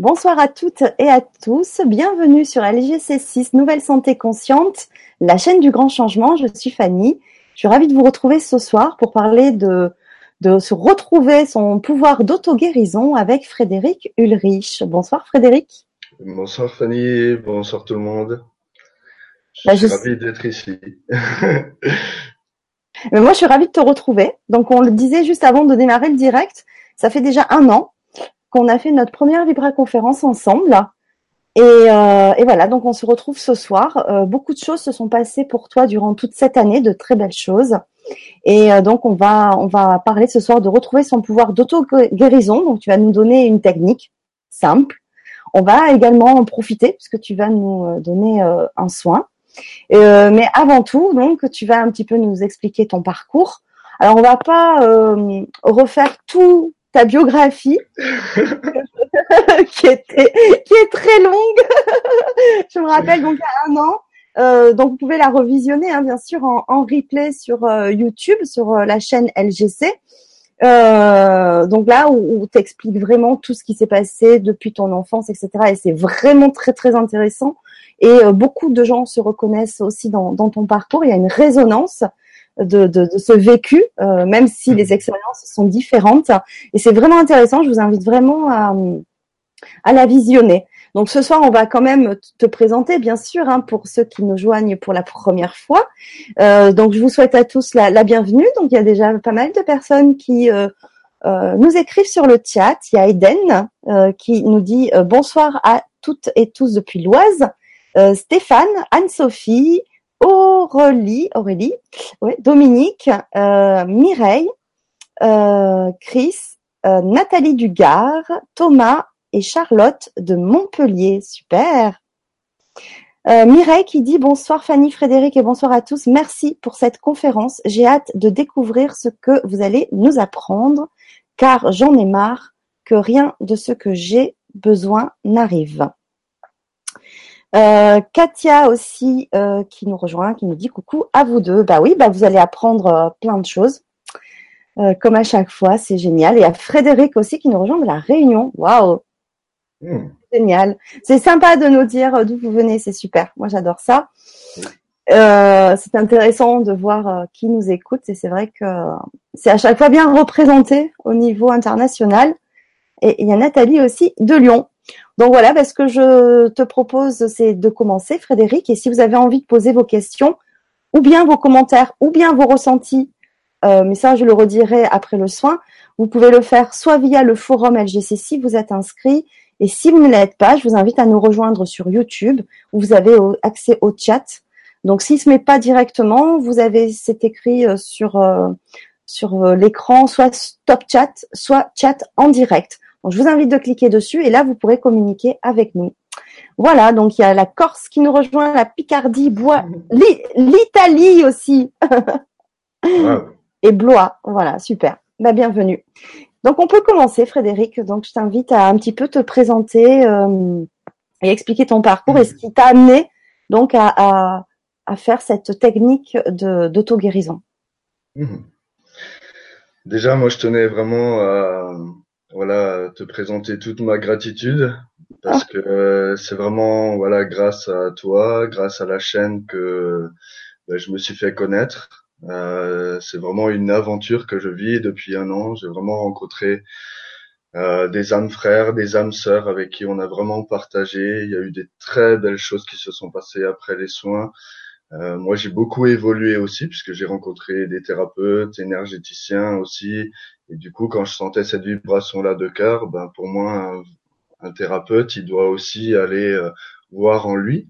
Bonsoir à toutes et à tous. Bienvenue sur LGC6 Nouvelle Santé Consciente, la chaîne du grand changement. Je suis Fanny. Je suis ravie de vous retrouver ce soir pour parler de, de se retrouver son pouvoir d'auto-guérison avec Frédéric Ulrich. Bonsoir Frédéric. Bonsoir Fanny, bonsoir tout le monde. Je bah, suis ravie d'être ici. Mais moi, je suis ravie de te retrouver. Donc, on le disait juste avant de démarrer le direct, ça fait déjà un an qu'on a fait notre première Vibra conférence ensemble. Et, euh, et, voilà, donc on se retrouve ce soir. Euh, beaucoup de choses se sont passées pour toi durant toute cette année, de très belles choses. Et euh, donc on va on va parler ce soir de retrouver son pouvoir d'auto-guérison. Donc tu vas nous donner une technique simple. On va également en profiter puisque tu vas nous euh, donner euh, un soin. mais avant tout, donc tu vas un petit peu nous expliquer ton parcours. Alors on va pas refaire tout ta biographie qui était qui est très longue. je me rappelle donc à un an. Euh, donc vous pouvez la revisionner hein, bien sûr en, en, replay sur euh, YouTube sur euh, la chaîne LGC. Donc là où, où tu expliques vraiment tout ce qui s'est passé depuis ton enfance, etc. Et c'est vraiment très très intéressant. Et beaucoup de gens se reconnaissent aussi dans, dans ton parcours. Il y a une résonance de, de, de ce vécu, euh, même si les expériences sont différentes. Et c'est vraiment intéressant. Je vous invite vraiment à, à la visionner. Donc ce soir, on va quand même te présenter, bien sûr, hein, pour ceux qui nous joignent pour la première fois. Euh, donc je vous souhaite à tous la, la, bienvenue. Donc il y a déjà pas mal de personnes qui euh, euh, nous écrivent sur le chat. Il y a Eden euh, qui nous dit euh, bonsoir à toutes et tous depuis l'Oise. Stéphane, Anne-Sophie, Aurélie, Aurélie, Dominique, euh, Mireille, euh, Chris, euh, Nathalie Dugard, Thomas et Charlotte de Montpellier. Super. Mireille qui dit bonsoir Fanny, Frédéric et bonsoir à tous. Merci pour cette conférence. J'ai hâte de découvrir ce que vous allez nous apprendre car j'en ai marre que rien de ce que j'ai besoin n'arrive. Euh, Katia aussi euh, qui nous rejoint, qui nous dit coucou à vous deux. Bah oui, bah vous allez apprendre euh, plein de choses. comme à chaque fois, c'est génial. Et à Frédéric aussi qui nous rejoint de la Réunion. Waouh, hmm. génial. C'est sympa de nous dire d'où vous venez, c'est super. Moi, j'adore ça. c'est intéressant de voir qui nous écoute et c'est vrai que c'est à chaque fois bien représenté au niveau international. Et il y a Nathalie aussi de Lyon donc voilà, bah, ce que je te propose, c'est de commencer, Frédéric. Et si vous avez envie de poser vos questions, ou bien vos commentaires, ou bien vos ressentis, euh, mais ça, je le redirai après le soin, vous pouvez le faire soit via le forum LGC si vous êtes inscrit. Et si vous ne l'êtes pas, je vous invite à nous rejoindre sur YouTube, où vous avez accès au chat. Donc, s'il se met pas directement, vous avez, c'est écrit euh, sur, euh, sur l'écran, soit stop chat, soit chat en direct. Donc, je vous invite de cliquer dessus et là, vous pourrez communiquer avec nous. Voilà, donc il y a la Corse qui nous rejoint, la Picardie, Bois, l'Italie aussi. Et Blois, voilà, super. Bah, bienvenue. Donc on peut commencer, Frédéric. Donc je t'invite à un petit peu te présenter euh, et expliquer ton parcours et ce qui t'a amené donc à, à, à, faire cette technique d'auto-guérison. Mmh. Déjà, moi, je tenais vraiment à, voilà, te présenter toute ma gratitude parce que euh, c'est vraiment voilà grâce à toi, grâce à la chaîne que ben, je me suis fait connaître. Euh, c'est vraiment une aventure que je vis depuis un an. J'ai vraiment rencontré euh, des âmes frères, des âmes sœurs avec qui on a vraiment partagé. Il y a eu des très belles choses qui se sont passées après les soins. Euh, moi, j'ai beaucoup évolué aussi puisque j'ai rencontré des thérapeutes, énergéticiens aussi. Et du coup, quand je sentais cette vibration-là de cœur, ben pour moi, un, thérapeute, il doit aussi aller euh, voir en lui.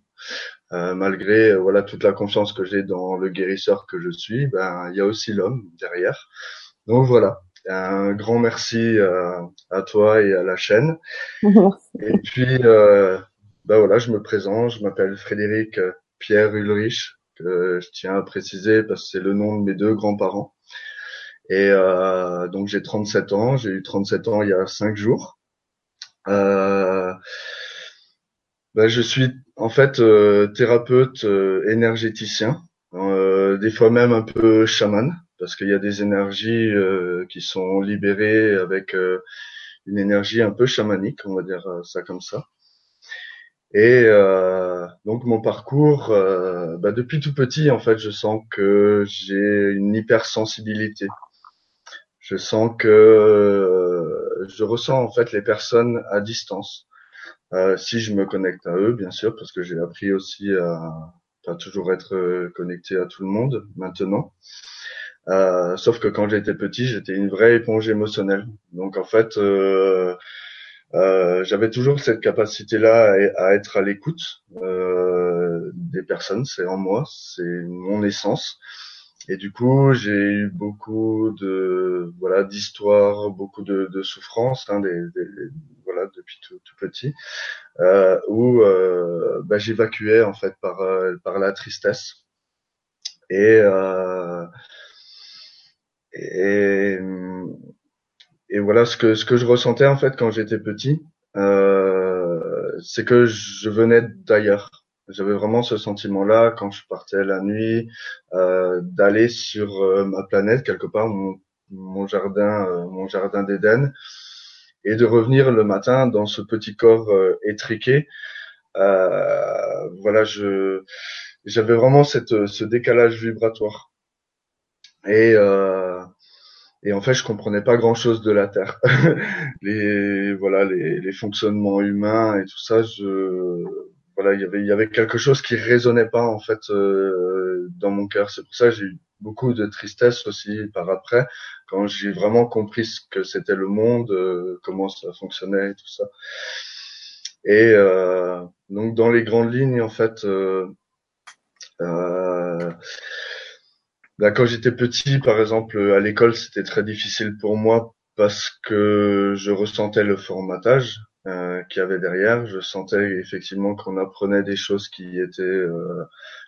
Euh, malgré euh, voilà toute la confiance que j'ai dans le guérisseur que je suis, ben il y a aussi l'homme derrière. Donc voilà, un grand merci à toi et à la chaîne. et puis ben voilà, je me présente, je m'appelle Frédéric Pierre Ulrich, que je tiens à préciser parce que c'est le nom de mes deux grands-parents. Et euh, donc j'ai 37 ans, j'ai eu 37 ans il y a 5 jours. Euh, ben, je suis en fait euh, thérapeute euh, énergéticien, euh, des fois même un peu chaman, parce qu'il y a des énergies qui sont libérées avec une énergie un peu chamanique, on va dire ça comme ça. Et euh, donc mon parcours, euh, bah depuis tout petit, en fait, je sens que j'ai une hypersensibilité. Je sens que euh, je ressens en fait les personnes à distance. Euh, si je me connecte à eux, bien sûr, parce que j'ai appris aussi à pas toujours être connecté à tout le monde maintenant. Euh, sauf que quand j'étais petit, j'étais une vraie éponge émotionnelle. Donc en fait, euh, euh, j'avais toujours cette capacité-là à, être à l'écoute euh, des personnes. C'est en moi, c'est mon essence. Et du coup, j'ai eu beaucoup de voilà d'histoires, beaucoup de, de souffrances, hein, des, voilà depuis tout, tout petit, euh, où euh, bah, j'évacuais en fait par euh, par la tristesse. Et euh, et et voilà ce que ce que je ressentais en fait quand j'étais petit, euh, c'est que je venais d'ailleurs. J'avais vraiment ce sentiment-là quand je partais la nuit, euh, d'aller sur euh, ma planète quelque part, mon, mon jardin, euh, mon jardin d'Éden, et de revenir le matin dans ce petit corps euh, étriqué. voilà, je j'avais vraiment cette ce décalage vibratoire. Et euh, et en fait je comprenais pas grand chose de la terre les voilà les, les, fonctionnements humains et tout ça je voilà il y avait quelque chose qui résonnait pas en fait euh, dans mon cœur. C'est pour ça que j'ai eu beaucoup de tristesse aussi par après quand j'ai vraiment compris ce que c'était le monde euh, comment ça fonctionnait et tout ça. Et euh, donc dans les grandes lignes en fait Là, quand j'étais petit, par exemple, à l'école, c'était très difficile pour moi parce que je ressentais le formatage euh, qu'il y avait derrière. Je sentais effectivement qu'on apprenait des choses qui étaient euh,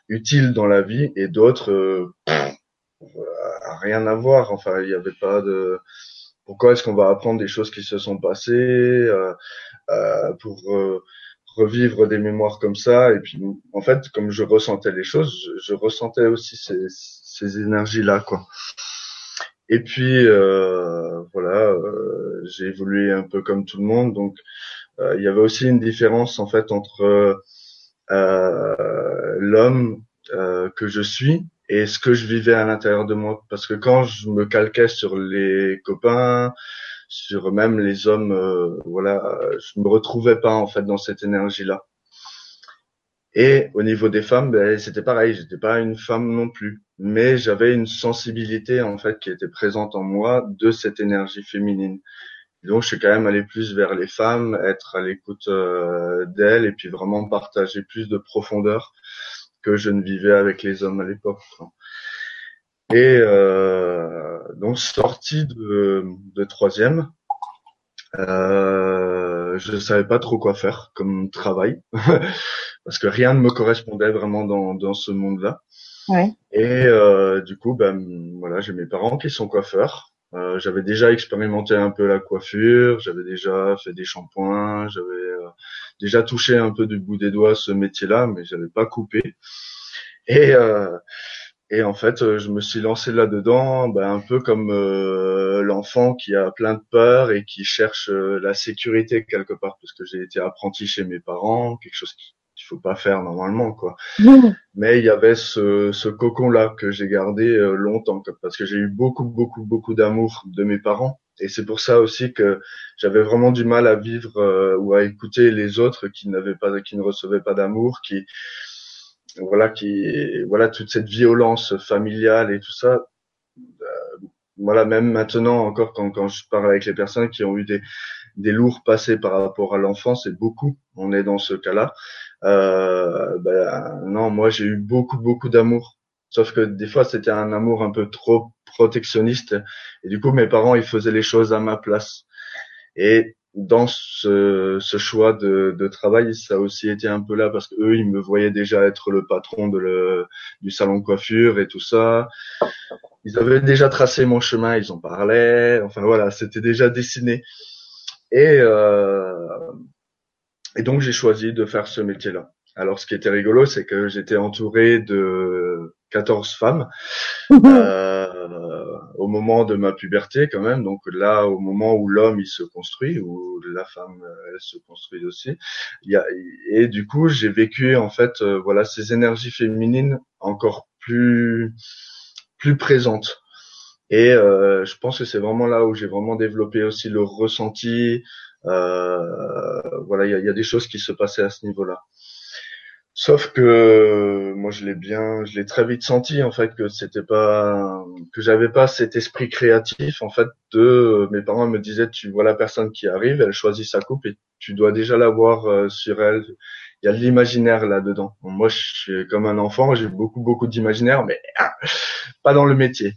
utiles dans la vie et d'autres euh, rien à voir. Enfin, il n'y avait pas de pourquoi est-ce qu'on va apprendre des choses qui se sont passées euh, euh, pour revivre des mémoires comme ça. Et puis, en fait, comme je ressentais les choses, je, ressentais aussi ces ces énergies-là, quoi. Et puis euh, voilà, euh, j'ai évolué un peu comme tout le monde, donc euh, il y avait aussi une différence en fait entre l'homme que je suis et ce que je vivais à l'intérieur de moi. Parce que quand je me calquais sur les copains, sur même les hommes, voilà, je me retrouvais pas en fait dans cette énergie-là. Et au niveau des femmes, ben, c'était pareil, j'étais pas une femme non plus, mais j'avais une sensibilité en fait qui était présente en moi de cette énergie féminine. donc je suis quand même allé plus vers les femmes, être à l'écoute euh, d'elles et puis vraiment partager plus de profondeur que je ne vivais avec les hommes à l'époque. Et euh, donc sorti de, de troisième, euh, je savais pas trop quoi faire comme travail parce que rien ne me correspondait vraiment dans, dans ce monde-là. Et euh, du coup, ben voilà, j'ai mes parents qui sont coiffeurs. Euh, j'avais déjà expérimenté un peu la coiffure, j'avais déjà fait des shampoings, j'avais euh, déjà touché un peu du bout des doigts ce métier-là, mais j'avais pas coupé. Et et en fait, je me suis lancé là-dedans, ben, un peu comme euh, l'enfant qui a plein de peur et qui cherche la sécurité quelque part, parce que j'ai été apprenti chez mes parents, quelque chose qu'il faut pas faire normalement, quoi. Mais il y avait ce, ce cocon-là que j'ai gardé longtemps, parce que j'ai eu beaucoup, beaucoup, beaucoup d'amour de mes parents. Et c'est pour ça aussi que j'avais vraiment du mal à vivre ou à écouter les autres qui n'avaient pas, qui ne recevaient pas d'amour, qui voilà qui voilà toute cette violence familiale et tout ça euh, voilà même maintenant encore quand quand je parle avec les personnes qui ont eu des des lourds passés par rapport à l'enfance et beaucoup on est dans ce cas-là euh, ben non moi j'ai eu beaucoup beaucoup d'amour sauf que des fois c'était un amour un peu trop protectionniste et du coup mes parents ils faisaient les choses à ma place et dans ce, ce choix de, de, travail, ça a aussi été un peu là parce que eux, ils me voyaient déjà être le patron de le, du salon de coiffure et tout ça. Ils avaient déjà tracé mon chemin, ils en parlaient. Enfin voilà, c'était déjà dessiné. Et, euh, et donc j'ai choisi de faire ce métier-là. Alors ce qui était rigolo, c'est que j'étais entouré de 14 femmes. euh, au moment de ma puberté quand même, donc là au moment où l'homme il se construit, où la femme elle se construit aussi. Il y a, et du coup j'ai vécu en fait voilà ces énergies féminines encore plus plus présentes. Et je pense que c'est vraiment là où j'ai vraiment développé aussi le ressenti. voilà, il y a, y a, des choses qui se passaient à ce niveau-là. Sauf que moi je l'ai bien, je l'ai très vite senti en fait que c'était pas, que j'avais pas cet esprit créatif en fait de mes parents me disaient tu vois la personne qui arrive, elle choisit sa coupe et tu dois déjà l'avoir euh, sur elle. Il y a de l'imaginaire là-dedans. moi je suis comme un enfant, j'ai beaucoup beaucoup d'imaginaire, mais ah, pas dans le métier.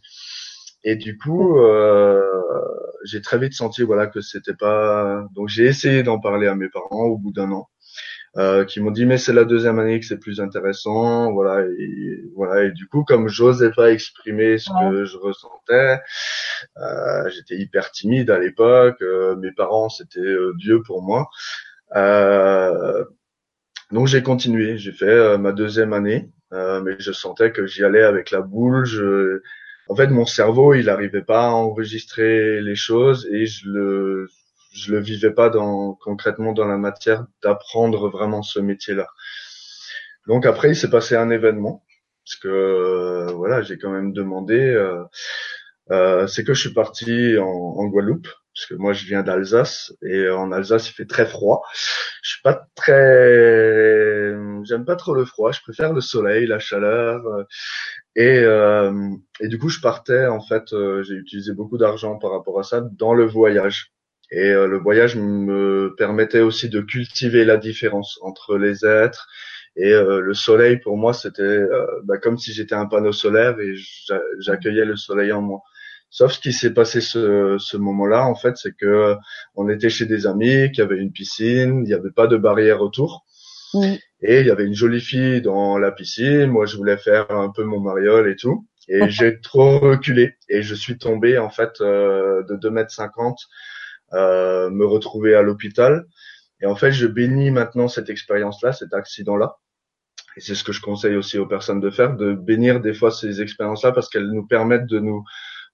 Et du coup, euh, j'ai très vite senti voilà que c'était pas. Donc j'ai essayé d'en parler à mes parents au bout d'un an euh, qui m'ont dit mais c'est la deuxième année que c'est plus intéressant, voilà et voilà et du coup comme j'osais pas exprimer ce que je ressentais, euh, j'étais hyper timide à l'époque, euh, mes parents c'était euh, Dieu pour moi, donc j'ai continué, j'ai fait ma deuxième année, mais je sentais que j'y allais avec la boule, je en fait, mon cerveau, il n'arrivait pas à enregistrer les choses et je le, je le vivais pas dans, concrètement dans la matière d'apprendre vraiment ce métier-là. Donc après, il s'est passé un événement parce que euh, voilà, j'ai quand même demandé. Euh, euh, c'est que je suis parti en, en, Guadeloupe parce que moi je viens d'Alsace et en Alsace il fait très froid. Je suis pas très, j'aime pas trop le froid. Je préfère le soleil, la chaleur. Et, euh, et du coup, je partais en fait. j'ai utilisé beaucoup d'argent par rapport à ça dans le voyage. Et euh, le voyage me permettait aussi de cultiver la différence entre les êtres. Et euh, le soleil, pour moi, c'était euh, bah, comme si j'étais un panneau solaire et j'accueillais le soleil en moi. Sauf ce qui s'est passé ce, ce moment-là, en fait, c'est que on était chez des amis, qu'il y avait une piscine, il n'y avait pas de barrière autour. Et il y avait une jolie fille dans la piscine. Moi, je voulais faire un peu mon mariole et tout. Et j'ai trop reculé. Et je suis tombé, en fait, de 2 mètres 50 euh, me retrouver à l'hôpital. Et en fait, je bénis maintenant cette expérience-là, cet accident-là. Et c'est ce que je conseille aussi aux personnes de faire, de bénir des fois ces expériences-là parce qu'elles nous permettent de nous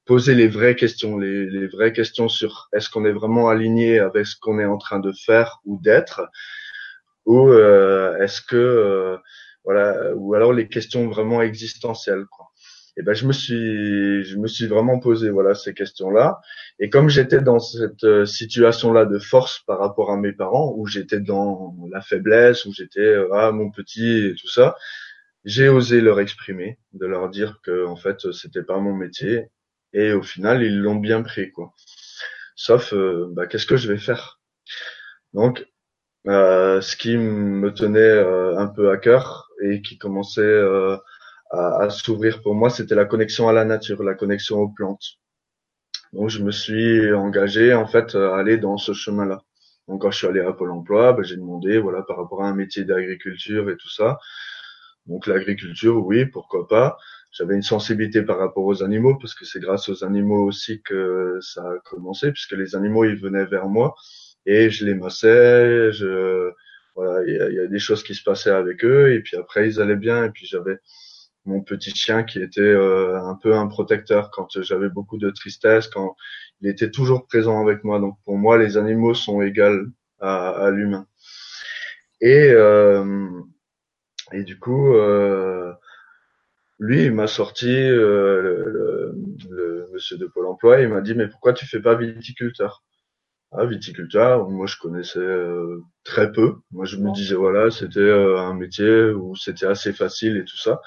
poser les vraies questions, les, les vraies questions sur est-ce qu'on est vraiment aligné avec ce qu'on est en train de faire ou d'être, ou euh, est-ce que euh, voilà, ou alors les questions vraiment existentielles. Quoi. Et ben je me suis je me suis vraiment posé voilà ces questions là et comme j'étais dans cette euh, situation là de force par rapport à mes parents où j'étais dans la faiblesse où j'étais ah mon petit et tout ça j'ai osé leur exprimer de leur dire que en fait c'était pas mon métier. Et au final ils l'ont bien pris quoi. Sauf bah, qu'est-ce que je vais faire? Donc ce qui me tenait un peu à cœur et qui commençait à, s'ouvrir pour moi, c'était la connexion à la nature, la connexion aux plantes. Donc je me suis engagé en fait à aller dans ce chemin-là. Donc quand je suis allé à Pôle Emploi, ben, j'ai demandé voilà par rapport à un métier d'agriculture et tout ça. Donc l'agriculture, oui, pourquoi pas. J'avais une sensibilité par rapport aux animaux parce que c'est grâce aux animaux aussi que ça a commencé puisque les animaux ils venaient vers moi et je les massais, je voilà, il y, y, a des choses qui se passaient avec eux et puis après ils allaient bien et puis j'avais mon petit chien qui était euh, un peu un protecteur quand j'avais beaucoup de tristesse, quand il était toujours présent avec moi. Donc pour moi, les animaux sont égaux à, l'humain. Et euh, et du coup, euh, lui, il m'a sorti le, monsieur de Pôle Emploi. Il m'a dit mais pourquoi tu fais pas viticulteur? Ah, viticulteur, moi je connaissais très peu. Moi je me disais voilà, c'était un métier où c'était assez facile et tout ça.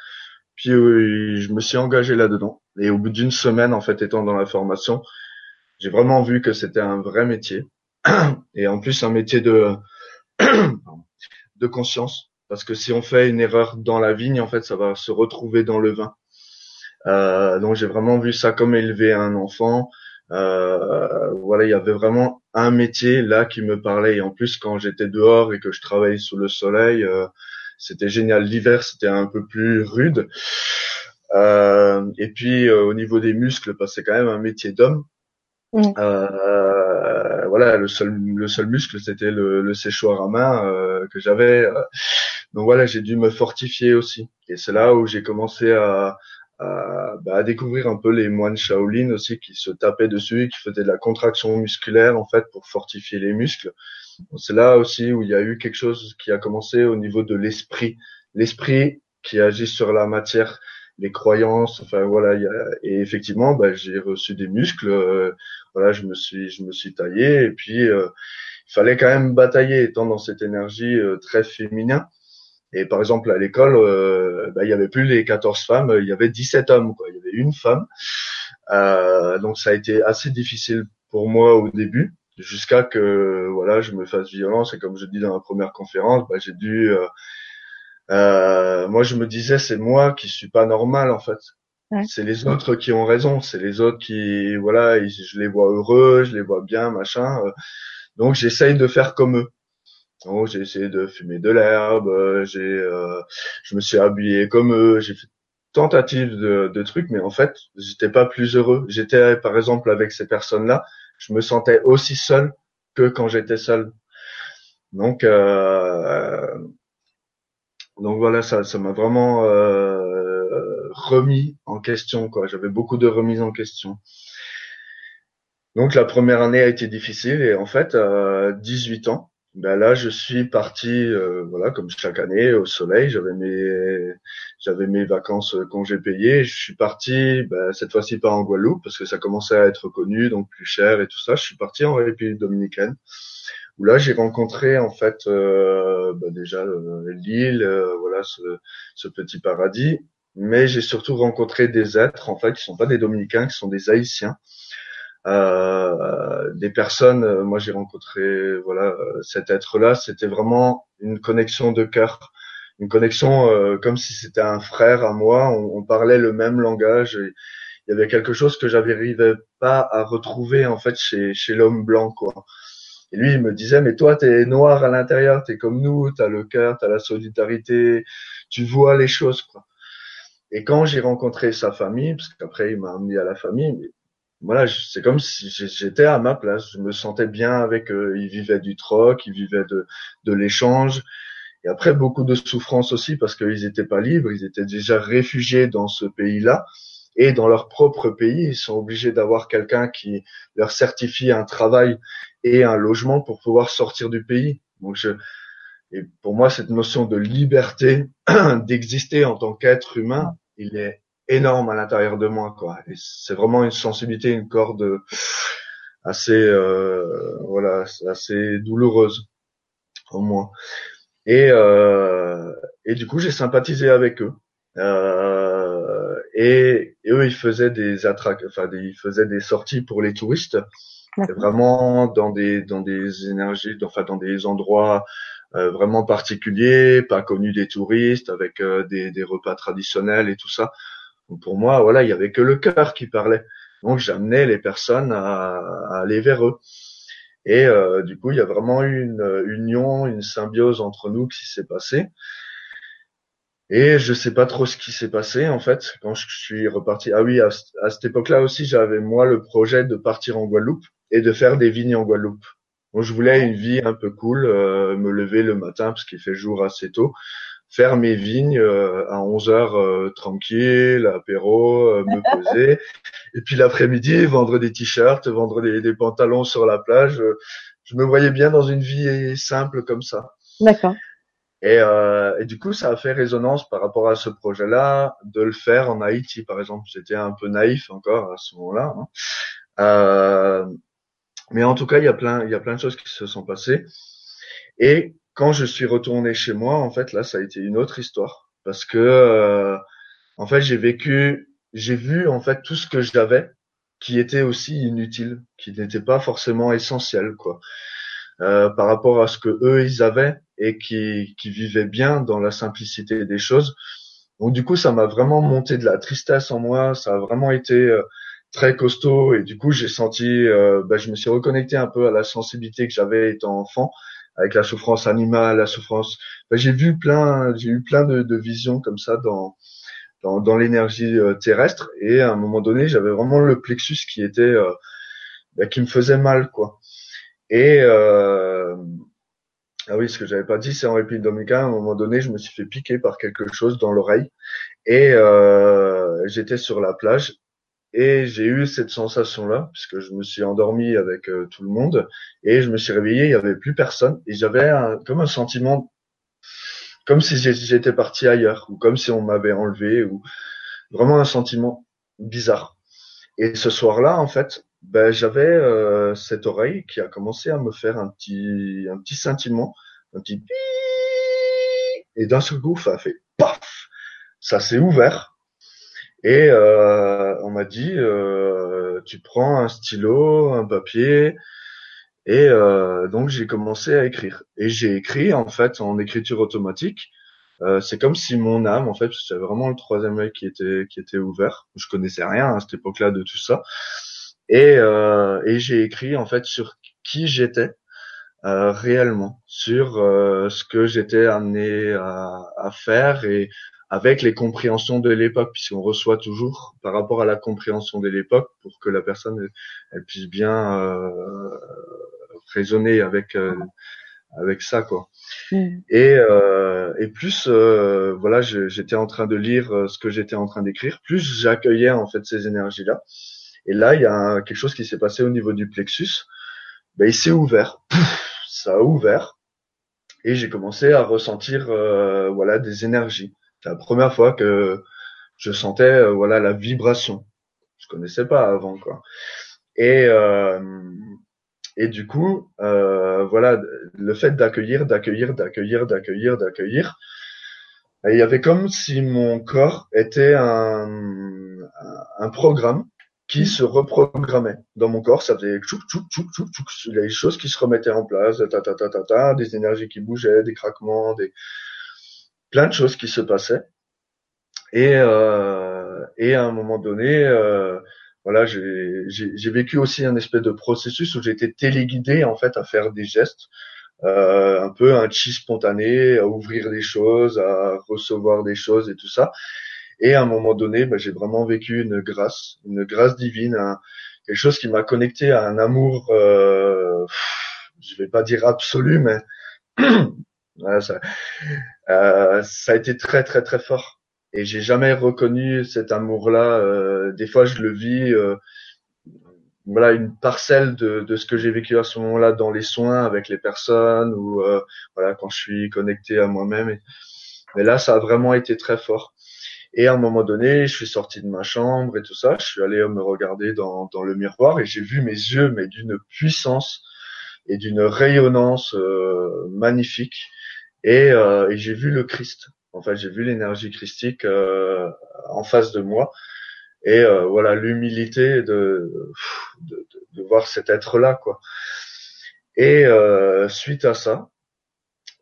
Puis je me suis engagé là-dedans. Et au bout d'une semaine, en fait, étant dans la formation, j'ai vraiment vu que c'était un vrai métier. Et en plus, un métier de de conscience. Parce que si on fait une erreur dans la vigne, en fait, ça va se retrouver dans le vin. Euh, donc j'ai vraiment vu ça comme élever un enfant. Euh, voilà, il y avait vraiment un métier là qui me parlait. Et en plus, quand j'étais dehors et que je travaillais sous le soleil, euh, c'était génial. L'hiver, c'était un peu plus rude. Euh, et puis euh, au niveau des muscles, parce que c'est quand même un métier d'homme. Mm. Euh, voilà, le seul le seul muscle, c'était le, le, séchoir à main euh, que j'avais. Donc voilà, j'ai dû me fortifier aussi. Et c'est là où j'ai commencé à, à, bah, à, découvrir un peu les moines Shaolin aussi qui se tapaient dessus qui faisaient de la contraction musculaire en fait pour fortifier les muscles. C'est là aussi où il y a eu quelque chose qui a commencé au niveau de l'esprit, l'esprit qui agit sur la matière, les croyances, enfin voilà. Y a, et effectivement, bah, j'ai reçu des muscles. Euh, voilà, je me suis, je me suis taillé et puis euh, il fallait quand même batailler étant dans cette énergie euh, très féminin. Et par exemple, à l'école, euh, bah, il y avait plus les 14 femmes, il y avait 17 hommes. Quoi. Il y avait une femme. Euh, donc ça a été assez difficile pour moi au début, jusqu'à que voilà, je me fasse violence. Et comme je dis dans la première conférence, bah, j'ai dû... Euh, euh, moi, je me disais, c'est moi qui suis pas normal en fait. Ouais. C'est les autres qui ont raison. C'est les autres qui, voilà, je les vois heureux, je les vois bien, machin. Donc j'essaye de faire comme eux. Donc j'ai essayé de fumer de l'herbe, euh, j'ai, euh, je me suis habillé comme eux, j'ai fait tentative de, de trucs, mais en fait j'étais pas plus heureux. J'étais par exemple avec ces personnes-là, je me sentais aussi seul que quand j'étais seul. Donc euh, donc voilà, ça, ça m'a vraiment euh, remis en question. Quoi, j'avais beaucoup de remises en question. Donc la première année a été difficile et en fait, à 18 ans, ben là, je suis parti, euh, voilà, comme chaque année, au soleil. J'avais mes, j'avais mes vacances congés payés. Je suis parti, ben, cette fois-ci pas en Guadeloupe parce que ça commençait à être connu, donc plus cher et tout ça. Je suis parti en République dominicaine où là j'ai rencontré en fait euh, ben déjà euh, l'île, euh, voilà, ce, ce petit paradis. Mais j'ai surtout rencontré des êtres en fait qui sont pas des dominicains, qui sont des haïtiens euh, des personnes. Euh, moi, j'ai rencontré voilà euh, cet être-là. C'était vraiment une connexion de cœur, une connexion euh, comme si c'était un frère à moi. On, on parlait le même langage. Et il y avait quelque chose que j'arrivais pas à retrouver en fait chez chez l'homme blanc quoi. Et lui, il me disait, mais toi, t'es noir à l'intérieur, t'es comme nous, t'as le cœur, t'as la solidarité, tu vois les choses, quoi. Et quand j'ai rencontré sa famille, parce qu'après il m'a amené à la famille, voilà, c'est comme si j'étais à ma place. Je me sentais bien avec eux. Ils vivaient du troc, ils vivaient de, de l'échange. Et après, beaucoup de souffrance aussi parce qu'ils n'étaient pas libres. Ils étaient déjà réfugiés dans ce pays-là. Et dans leur propre pays, ils sont obligés d'avoir quelqu'un qui leur certifie un travail et un logement pour pouvoir sortir du pays. Donc, je, et pour moi, cette notion de liberté d'exister en tant qu'être humain, il est énorme à l'intérieur de moi, quoi. Et c'est vraiment une sensibilité, une corde assez, euh, voilà, assez douloureuse, au moins. Et, euh, et du coup, j'ai sympathisé avec eux. Euh, et, et, eux, ils faisaient des attracs, enfin, des, ils faisaient des sorties pour les touristes, vraiment dans des dans des énergies, enfin, dans des endroits euh, vraiment particuliers, pas connus des touristes, avec euh, des, des repas traditionnels et tout ça pour moi, voilà, il y avait que le cœur qui parlait. Donc j'amenais les personnes à, aller vers eux. Et euh, du coup, il y a vraiment eu une union, une symbiose entre nous qui s'est passée. Et je sais pas trop ce qui s'est passé en fait quand je suis reparti. Ah oui, à, cette époque-là aussi, j'avais moi le projet de partir en Guadeloupe et de faire des vignes en Guadeloupe. Donc je voulais une vie un peu cool, euh, me lever le matin parce qu'il fait jour assez tôt, faire mes vignes euh, à 11 heures euh, tranquille, apéro, euh, me poser. Et puis l'après-midi, vendre des t-shirts, vendre des, des, pantalons sur la plage. je me voyais bien dans une vie simple comme ça. D'accord. Et, et, du coup, ça a fait résonance par rapport à ce projet-là, de le faire en Haïti, par exemple. J'étais un peu naïf encore à ce moment-là. Hein. mais en tout cas, il y a plein, il y a plein de choses qui se sont passées. Et quand je suis retourné chez moi, en fait, là, ça a été une autre histoire parce que, euh, en fait, j'ai vécu, j'ai vu en fait tout ce que j'avais qui était aussi inutile, qui n'était pas forcément essentiel, quoi, euh, par rapport à ce que eux ils avaient et qui, qui vivaient bien dans la simplicité des choses. Donc du coup, ça m'a vraiment monté de la tristesse en moi. Ça a vraiment été euh, très costaud et du coup, j'ai senti, bah, je me suis reconnecté un peu à la sensibilité que j'avais étant enfant avec la souffrance animale, la souffrance. j'ai vu plein, j'ai eu plein de, de, visions comme ça dans dans, dans l'énergie euh, terrestre. Et à un moment donné, j'avais vraiment le plexus qui était euh, bah, qui me faisait mal, quoi. Et euh, ah oui, ce que j'avais pas dit, c'est en République dominicaine. À un moment donné, je me suis fait piquer par quelque chose dans l'oreille. Et euh, j'étais sur la plage et j'ai eu cette sensation-là puisque je me suis endormi avec euh, tout le monde et je me suis réveillé, il y avait plus personne et j'avais comme un sentiment comme si j'étais parti ailleurs ou comme si on m'avait enlevé ou vraiment un sentiment bizarre. Et ce soir-là, en fait, ben, j'avais euh, cette oreille qui a commencé à me faire un petit un petit scintillement, un petit et d'un seul coup, ça a fait paf, ça s'est ouvert et euh, on m'a dit euh, tu prends un stylo, un papier et euh, donc j'ai commencé à écrire et j'ai écrit en fait en écriture automatique. Euh, c'est comme si mon âme en fait, c'était vraiment le troisième œil qui était qui était ouvert. Je connaissais rien à cette époque-là de tout ça et euh, et j'ai écrit en fait sur qui j'étais euh, réellement sur ce que j'étais amené à, à, faire et avec les compréhensions de l'époque, puisqu'on reçoit toujours par rapport à la compréhension de l'époque pour que la personne elle, puisse bien euh, raisonner avec euh, avec ça quoi. Mm. Et euh, et plus voilà, j'étais en train de lire ce que j'étais en train d'écrire, plus j'accueillais en fait ces énergies là. Et là, il y a quelque chose qui s'est passé au niveau du plexus. Ben, il s'est ouvert ça a ouvert et j'ai commencé à ressentir euh, voilà des énergies. C'est la première fois que je sentais euh, voilà la vibration. Je connaissais pas avant quoi. Et euh, et du coup voilà le fait d'accueillir, d'accueillir, d'accueillir, d'accueillir, d'accueillir. Il y avait comme si mon corps était un, un programme qui se reprogrammait dans mon corps. Ça faisait tchouk, tchouk, tchouk, tchouk, tchouk, les choses qui se remettaient en place, ta, ta, ta, ta, ta, des énergies qui bougeaient, des craquements, des plein de choses qui se passaient. Et, euh, et à un moment donné, euh, voilà, j'ai vécu aussi un espèce de processus où j'étais téléguidé en fait à faire des gestes, euh, un peu un chi spontané, à ouvrir des choses, à recevoir des choses et tout ça. Et à un moment donné, bah, j'ai vraiment vécu une grâce, une grâce divine, quelque chose qui m'a connecté à un amour, euh, je vais pas dire absolu, mais ça, euh, ça a été très très très fort. Et j'ai jamais reconnu cet amour-là. Euh, des fois, je le vis. Euh, voilà une parcelle de, de ce que j'ai vécu à ce moment-là dans les soins avec les personnes ou euh, voilà quand je suis connecté à moi-même. Mais là, ça a vraiment été très fort. Et à un moment donné, je suis sorti de ma chambre et tout ça. Je suis allé me regarder dans, dans le miroir et j'ai vu mes yeux, mais d'une puissance et d'une rayonnance euh, magnifique. Et, euh, et j'ai vu le Christ. En fait, j'ai vu l'énergie christique euh, en face de moi. Et euh, voilà, l'humilité de, de, de, voir cet être-là, quoi. Et euh, suite à ça,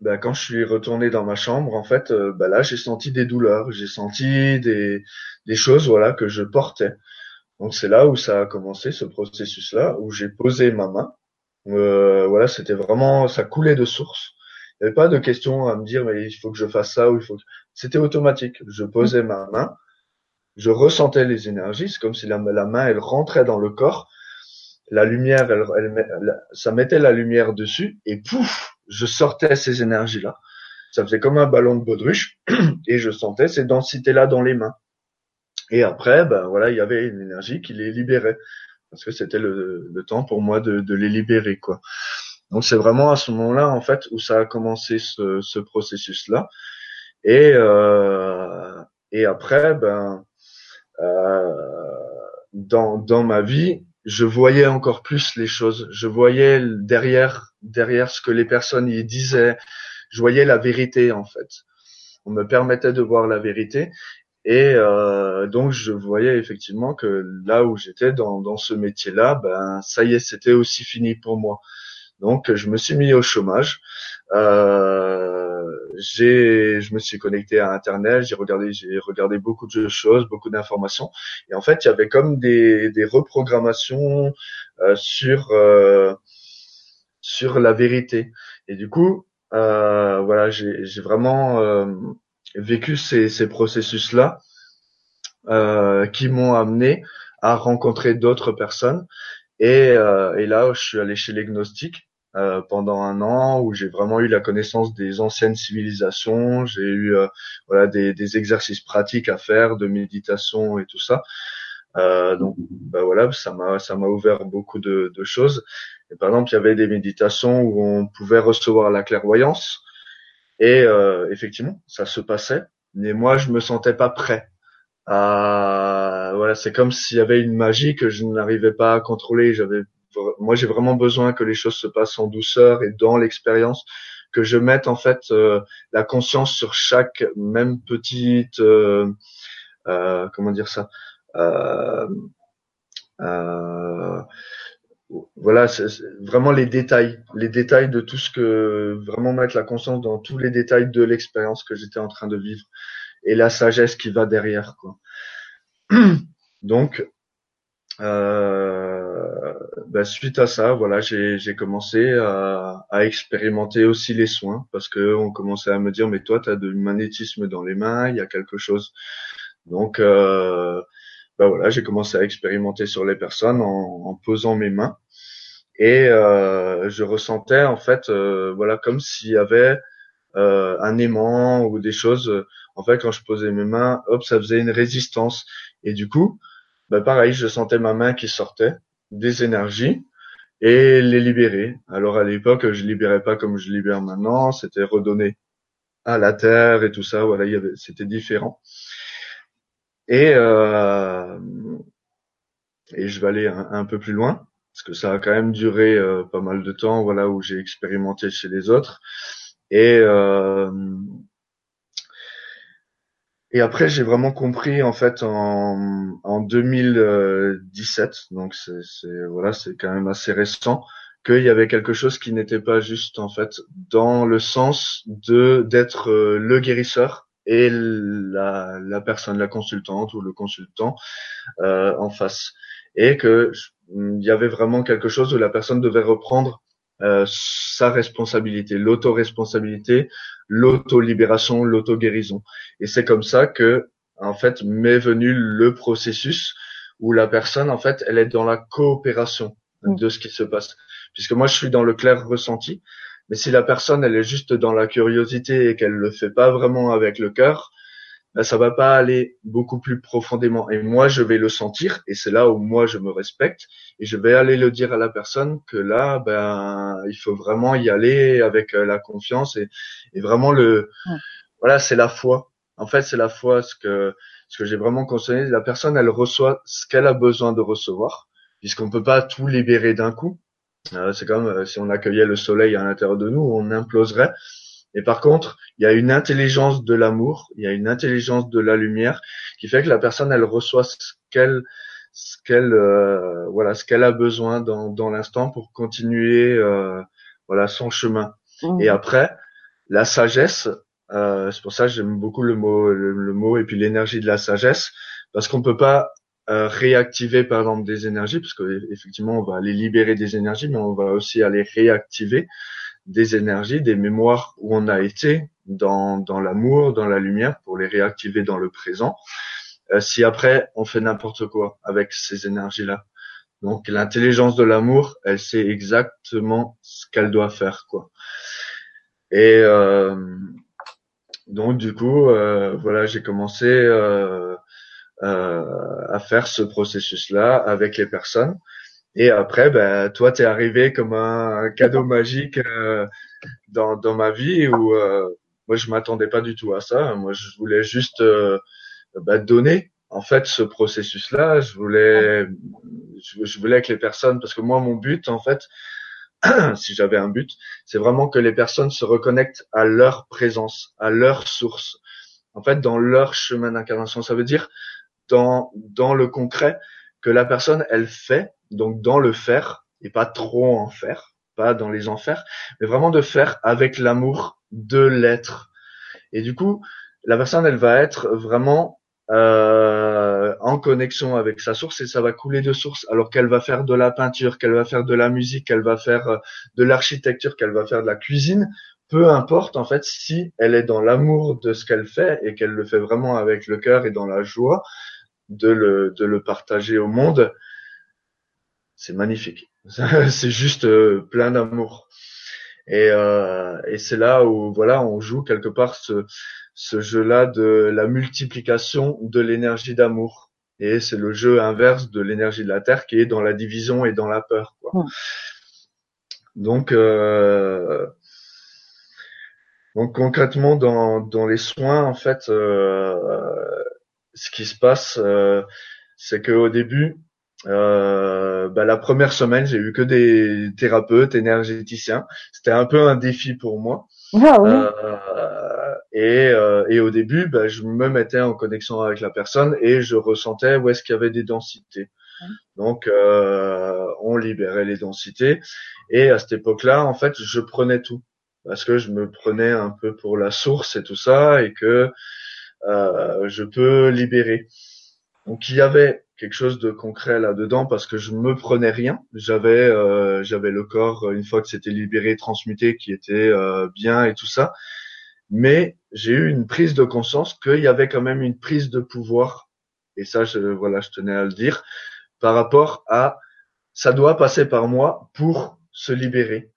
ben, quand je suis retourné dans ma chambre, en fait, euh, ben là, j'ai senti des douleurs, j'ai senti des, des choses, voilà, que je portais. Donc c'est là où ça a commencé ce processus-là, où j'ai posé ma main. Euh, voilà, c'était vraiment, ça coulait de source. Il n'y avait pas de question à me dire, mais il faut que je fasse ça ou il faut. C'était automatique. Je posais ma main, je ressentais les énergies. C'est comme si la, la main, elle rentrait dans le corps. La lumière, elle, elle, ça mettait la lumière dessus et pouf, je sortais ces énergies-là. Ça faisait comme un ballon de baudruche et je sentais ces densités-là dans les mains. Et après, ben voilà, il y avait une énergie qui les libérait parce que c'était le, le, temps pour moi de, de les libérer, quoi. Donc c'est vraiment à ce moment-là en fait où ça a commencé ce, ce processus-là. Et euh, et après, ben euh, dans dans ma vie, je voyais encore plus les choses. Je voyais derrière, derrière ce que les personnes y disaient. Je voyais la vérité en fait. On me permettait de voir la vérité. Et euh, donc je voyais effectivement que là où j'étais dans, dans ce métier-là, ben ça y est, c'était aussi fini pour moi. Donc je me suis mis au chômage. Euh, je me suis connecté à Internet, j'ai regardé, j'ai regardé beaucoup de choses, beaucoup d'informations, et en fait, il y avait comme des, reprogrammations euh, sur euh, sur la vérité. Et du coup, voilà, j'ai, vraiment vécu ces, ces processus-là qui m'ont amené à rencontrer d'autres personnes. Et, et là, je suis allé chez les gnostiques euh, pendant un an où j'ai vraiment eu la connaissance des anciennes civilisations. J'ai eu euh, voilà des, des, exercices pratiques à faire, de méditation et tout ça. Euh, donc bah voilà, ça m'a ça m'a ouvert beaucoup de, de, choses. Et par exemple, il y avait des méditations où on pouvait recevoir la clairvoyance. Et euh, effectivement, ça se passait. Mais moi, je me sentais pas prêt. À... Voilà, c'est comme s'il y avait une magie que je n'arrivais pas à contrôler. J'avais, moi, j'ai vraiment besoin que les choses se passent en douceur et dans l'expérience, que je mette en fait euh, la conscience sur chaque même petite, euh, euh, comment dire ça. Euh, euh, voilà, c'est vraiment les détails, les détails de tout ce que vraiment mettre la conscience dans tous les détails de l'expérience que j'étais en train de vivre et la sagesse qui va derrière, quoi. Donc, euh, bah, suite à ça, voilà, j'ai commencé à, à, expérimenter aussi les soins parce que on commençait à me dire mais toi tu as du magnétisme dans les mains, il y a quelque chose. Donc euh, bah voilà, j'ai commencé à expérimenter sur les personnes en, en posant mes mains et euh, je ressentais en fait euh, voilà comme s'il y avait euh, un aimant ou des choses. En fait, quand je posais mes mains, hop, ça faisait une résistance et du coup, bah pareil, je sentais ma main qui sortait des énergies et les libérer. Alors à l'époque, je libérais pas comme je libère maintenant, c'était redonné à la terre et tout ça. Voilà, il y avait, c'était différent. Et, euh, et je vais aller un, peu plus loin, parce que ça a quand même duré euh, pas mal de temps, voilà, où j'ai expérimenté chez les autres. Et, euh, et après, j'ai vraiment compris en fait en, en 2017, donc c'est voilà, c'est quand même assez récent, qu'il y avait quelque chose qui n'était pas juste en fait dans le sens de d'être euh, le guérisseur et la, la personne, la consultante ou le consultant euh, en face. Et que il y avait vraiment quelque chose où la personne devait reprendre euh, sa responsabilité, l'auto-responsabilité, l'auto-libération, l'auto-guérison. Et c'est comme ça que, en fait, m'est venu le processus où la personne, en fait, elle est dans la coopération mm. de ce qui se passe. Puisque moi, je suis dans le clair ressenti, mais si la personne, elle est juste dans la curiosité et qu'elle le fait pas vraiment avec le cœur, ça va pas aller beaucoup plus profondément. Et moi, je vais le sentir, et c'est là où moi je me respecte, et je vais aller le dire à la personne que là, ben, il faut vraiment y aller avec euh, la confiance et, et vraiment le, voilà, c'est la foi. En fait, c'est la foi. Ce que ce que j'ai vraiment conseillé, la personne, elle reçoit ce qu'elle a besoin de recevoir, puisqu'on peut pas tout libérer d'un coup. Euh, c'est comme euh, si on accueillait le soleil à l'intérieur de nous, on imploserait. Et par contre, il y a une intelligence de l'amour, il y a une intelligence de la lumière qui fait que la personne, elle reçoit ce qu'elle, ce qu'elle, euh, voilà, ce qu'elle a besoin dans, dans l'instant pour continuer, voilà, son chemin. Mmh. Et après, la sagesse, c'est pour ça que j'aime beaucoup le mot, le mot et puis l'énergie de la sagesse, parce qu'on peut pas euh, réactiver par exemple des énergies, parce qu'effectivement on va aller libérer des énergies, mais on va aussi aller réactiver des énergies, des mémoires où on a été dans, dans l'amour, dans la lumière, pour les réactiver dans le présent. Euh, si après on fait n'importe quoi avec ces énergies-là. Donc l'intelligence de l'amour, elle sait exactement ce qu'elle doit faire, quoi. Et euh, donc du coup, euh, voilà, j'ai commencé euh, euh, à faire ce processus-là avec les personnes. Et après, ben, toi, t'es arrivé comme un cadeau magique euh, dans, dans ma vie où euh, moi, je m'attendais pas du tout à ça. Moi, je voulais juste ben, donner en fait ce processus-là. Je voulais, je, voulais que les personnes, parce que moi, mon but, en fait, si j'avais un but, c'est vraiment que les personnes se reconnectent à leur présence, à leur source, en fait, dans leur chemin d'incarnation. Ça veut dire dans, dans le concret que la personne, elle fait, donc dans le faire, et pas trop en faire, pas dans les enfers, mais vraiment de faire avec l'amour de l'être. Et du coup, la personne, elle va être vraiment euh, en connexion avec sa source et ça va couler de source. Alors qu'elle va faire de la peinture, qu'elle va faire de la musique, qu'elle va faire euh, de l'architecture, qu'elle va faire de la cuisine, peu importe en fait si elle est dans l'amour de ce qu'elle fait et qu'elle le fait vraiment avec le cœur et dans la joie, de le, de le partager au monde, c'est magnifique. c'est juste euh, plein d'amour. Et, euh, et c'est là où voilà, on joue quelque part ce, ce jeu-là de la multiplication de l'énergie d'amour. Et c'est le jeu inverse de l'énergie de la Terre qui est dans la division et dans la peur. Quoi. Donc, euh, donc concrètement dans, dans les soins, en fait, euh, ce qui se passe, euh, c'est qu'au début, euh, bah, la première semaine, j'ai eu que des thérapeutes énergéticiens. C'était un peu un défi pour moi. Ah euh, et, euh, et, au début, bah, je me mettais en connexion avec la personne et je ressentais où est-ce qu'il y avait des densités. Donc, euh, on libérait les densités. Et à cette époque-là, en fait, je prenais tout parce que je me prenais un peu pour la source et tout ça, et que euh, je peux libérer. Donc, il y avait quelque chose de concret là-dedans parce que je me prenais rien. J'avais euh, j'avais le corps une fois que c'était libéré, transmuté, qui était euh, bien et tout ça. Mais j'ai eu une prise de conscience qu'il y avait quand même une prise de pouvoir. Et ça, je, voilà, je tenais à le dire par rapport à ça doit passer par moi pour se libérer.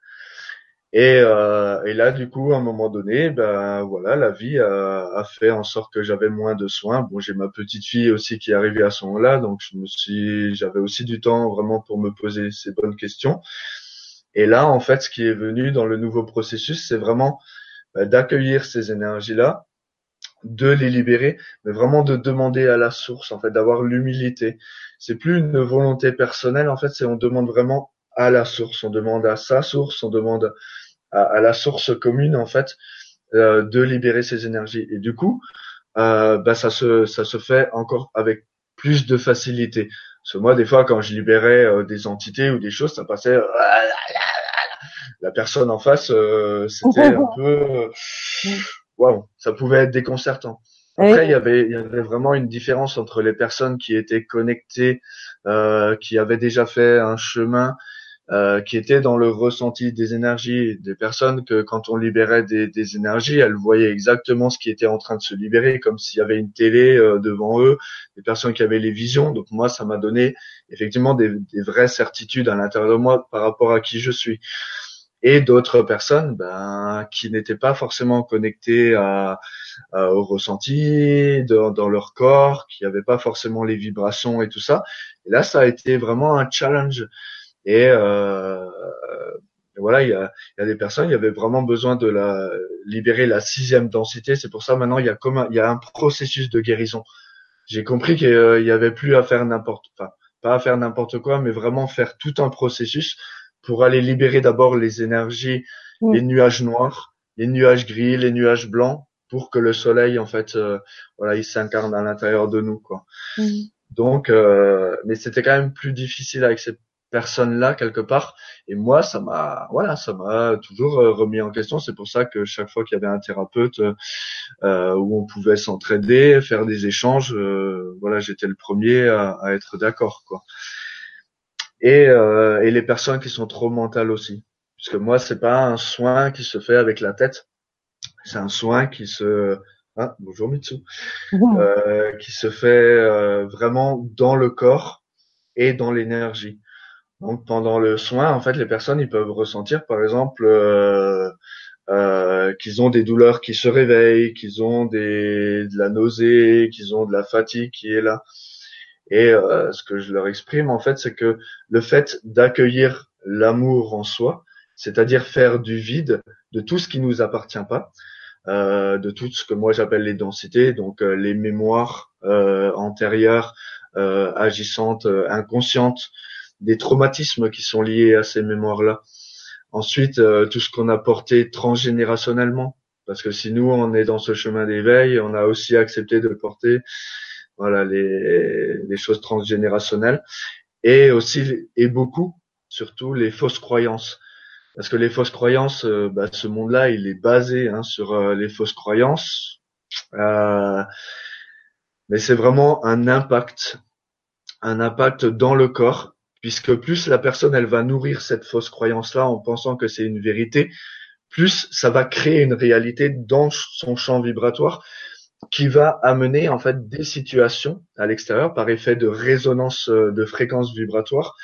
Et, euh, et, là, du coup, à un moment donné, ben voilà, la vie a, a fait en sorte que j'avais moins de soins. Bon, j'ai ma petite fille aussi qui est arrivée à ce moment-là, donc je me suis, j'avais aussi du temps vraiment pour me poser ces bonnes questions. Et là, en fait, ce qui est venu dans le nouveau processus, c'est vraiment ben, d'accueillir ces énergies-là, de les libérer, mais vraiment de demander à la source, en fait, d'avoir l'humilité. C'est plus une volonté personnelle, en fait, c'est on demande vraiment à la source, on demande à sa source, on demande à, la source commune en fait euh, de libérer ces énergies. Et du coup, euh, bah, ça se ça se fait encore avec plus de facilité. Parce que moi, des fois, quand je libérais euh, des entités ou des choses, ça passait. La personne en face, c'était un peu. Waouh, ça pouvait être déconcertant. Après, il y avait, il y avait vraiment une différence entre les personnes qui étaient connectées, euh, qui avaient déjà fait un chemin euh, qui était dans le ressenti des énergies des personnes que quand on libérait des, énergies, elles voyaient exactement ce qui était en train de se libérer, comme s'il y avait une télé euh, devant eux, des personnes qui avaient les visions. Donc moi, ça m'a donné effectivement des, des, vraies certitudes à l'intérieur de moi par rapport à qui je suis. Et d'autres personnes ben, qui n'étaient pas forcément connectées à, au ressenti dans, dans, leur corps, qui n'avaient pas forcément les vibrations et tout ça. Et là, ça a été vraiment un challenge et euh, voilà, il y a, y a, des personnes, il y avait vraiment besoin de la libérer la sixième densité. C'est pour ça maintenant il y a comme un, il y a un processus de guérison. J'ai compris qu'il y avait plus à faire n'importe, enfin pas à faire n'importe quoi, mais vraiment faire tout un processus pour aller libérer d'abord les énergies, les nuages noirs, les nuages gris, les nuages blancs, pour que le soleil en fait, euh, voilà, il s'incarne à l'intérieur de nous quoi. Donc, euh, mais c'était quand même plus difficile avec ces personne là quelque part. Et moi ça m'a voilà ça m'a toujours euh, remis en question. C'est pour ça que chaque fois qu'il y avait un thérapeute euh, où on pouvait s'entraider faire des échanges euh, voilà j'étais le premier à, être d'accord quoi. Et, et les personnes qui sont trop mentales aussi. Puisque moi c'est pas un soin qui se fait avec la tête. C'est un soin qui se ah, bonjour Mitsu. Qui se fait vraiment dans le corps et dans l'énergie donc pendant le soin, en fait, les personnes ils peuvent ressentir, par exemple, euh, euh, qu'ils ont des douleurs qui se réveillent, qu'ils ont des, de la nausée, qu'ils ont de la fatigue qui est là. Et euh, ce que je leur exprime, en fait, c'est que le fait d'accueillir l'amour en soi, c'est-à-dire faire du vide de tout ce qui nous appartient pas, euh, de tout ce que moi j'appelle les densités, donc euh, les mémoires euh, antérieures, agissantes, inconscientes, des traumatismes qui sont liés à ces mémoires-là. Ensuite, euh, tout ce qu'on a porté transgénérationnellement, parce que si nous on est dans ce chemin d'éveil, on a aussi accepté de porter voilà les, les choses transgénérationnelles. Et aussi et beaucoup surtout les fausses croyances. Parce que les fausses croyances euh, bah, ce monde-là il est basé hein, sur euh, les fausses croyances. Euh, mais c'est vraiment un impact un impact dans le corps puisque plus la personne elle va nourrir cette fausse croyance là en pensant que c'est une vérité, plus ça va créer une réalité dans son champ vibratoire qui va amener en fait des situations à l'extérieur par effet de résonance euh, de fréquence vibratoire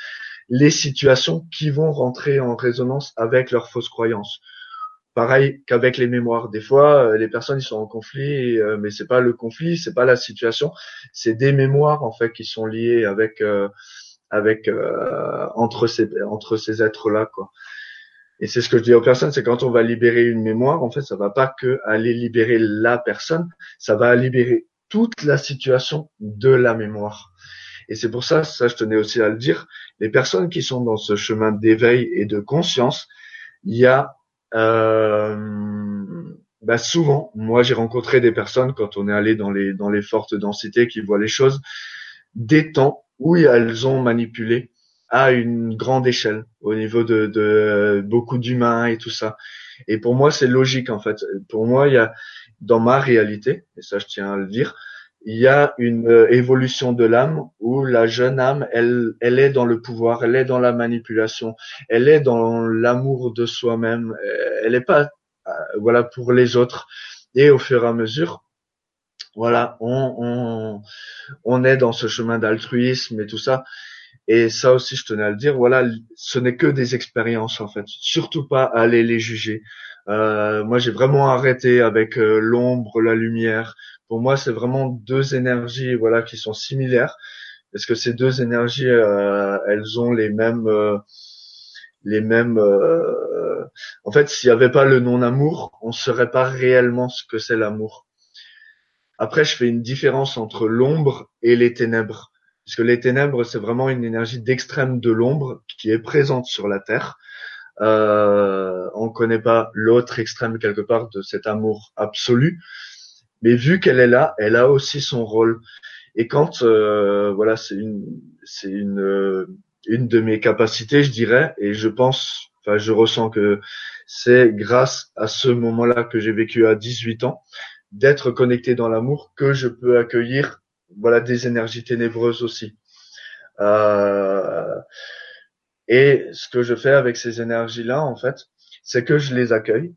les situations qui vont rentrer en résonance avec leurs fausses croyances. Pareil qu'avec les mémoires. Des fois, euh, les personnes ils sont en conflit, euh, mais c'est pas le conflit, c'est pas la situation, c'est des mémoires en fait qui sont liées avec avec entre ces entre ces êtres là quoi. Et c'est ce que je dis aux personnes, c'est quand on va libérer une mémoire, en fait, ça va pas que aller libérer la personne, ça va libérer toute la situation de la mémoire. Et c'est pour ça, ça je tenais aussi à le dire, les personnes qui sont dans ce chemin d'éveil et de conscience, il y a euh, bah souvent, moi j'ai rencontré des personnes quand on est allé dans les dans les fortes densités qui voient les choses, des temps où elles ont manipulé à une grande échelle au niveau de, de beaucoup d'humains et tout ça. Et pour moi, c'est logique en fait. Pour moi, il y a dans ma réalité, et ça je tiens à le dire, il y a une euh, évolution de l'âme où la jeune âme, elle, elle est dans le pouvoir, elle est dans la manipulation, elle est dans l'amour de soi-même, euh, elle n'est pas, euh, voilà, pour les autres. Et au fur et à mesure, voilà, on, on, on est dans ce chemin d'altruisme et tout ça. Et ça aussi, je tenais à le dire. Voilà, ce n'est que des expériences en fait. Surtout pas aller les juger. Euh, moi, j'ai vraiment arrêté avec euh, l'ombre, la lumière. Pour moi, c'est vraiment deux énergies, voilà, qui sont similaires. Parce que ces deux énergies, euh, elles ont les mêmes, les mêmes. en fait, s'il n'y avait pas le non-amour, on ne saurait pas réellement ce que c'est l'amour. Après, je fais une différence entre l'ombre et les ténèbres puisque les ténèbres, c'est vraiment une énergie d'extrême de l'ombre qui est présente sur la Terre. Euh, on ne connaît pas l'autre extrême quelque part de cet amour absolu, mais vu qu'elle est là, elle a aussi son rôle. Et quand, euh, voilà, c'est une, c'est une, euh, une de mes capacités, je dirais, et je pense, enfin, je ressens que c'est grâce à ce moment-là que j'ai vécu à 18 ans, d'être connecté dans l'amour, que je peux accueillir voilà des énergies ténébreuses aussi. Euh, et ce que je fais avec ces énergies-là, en fait, c'est que je les accueille.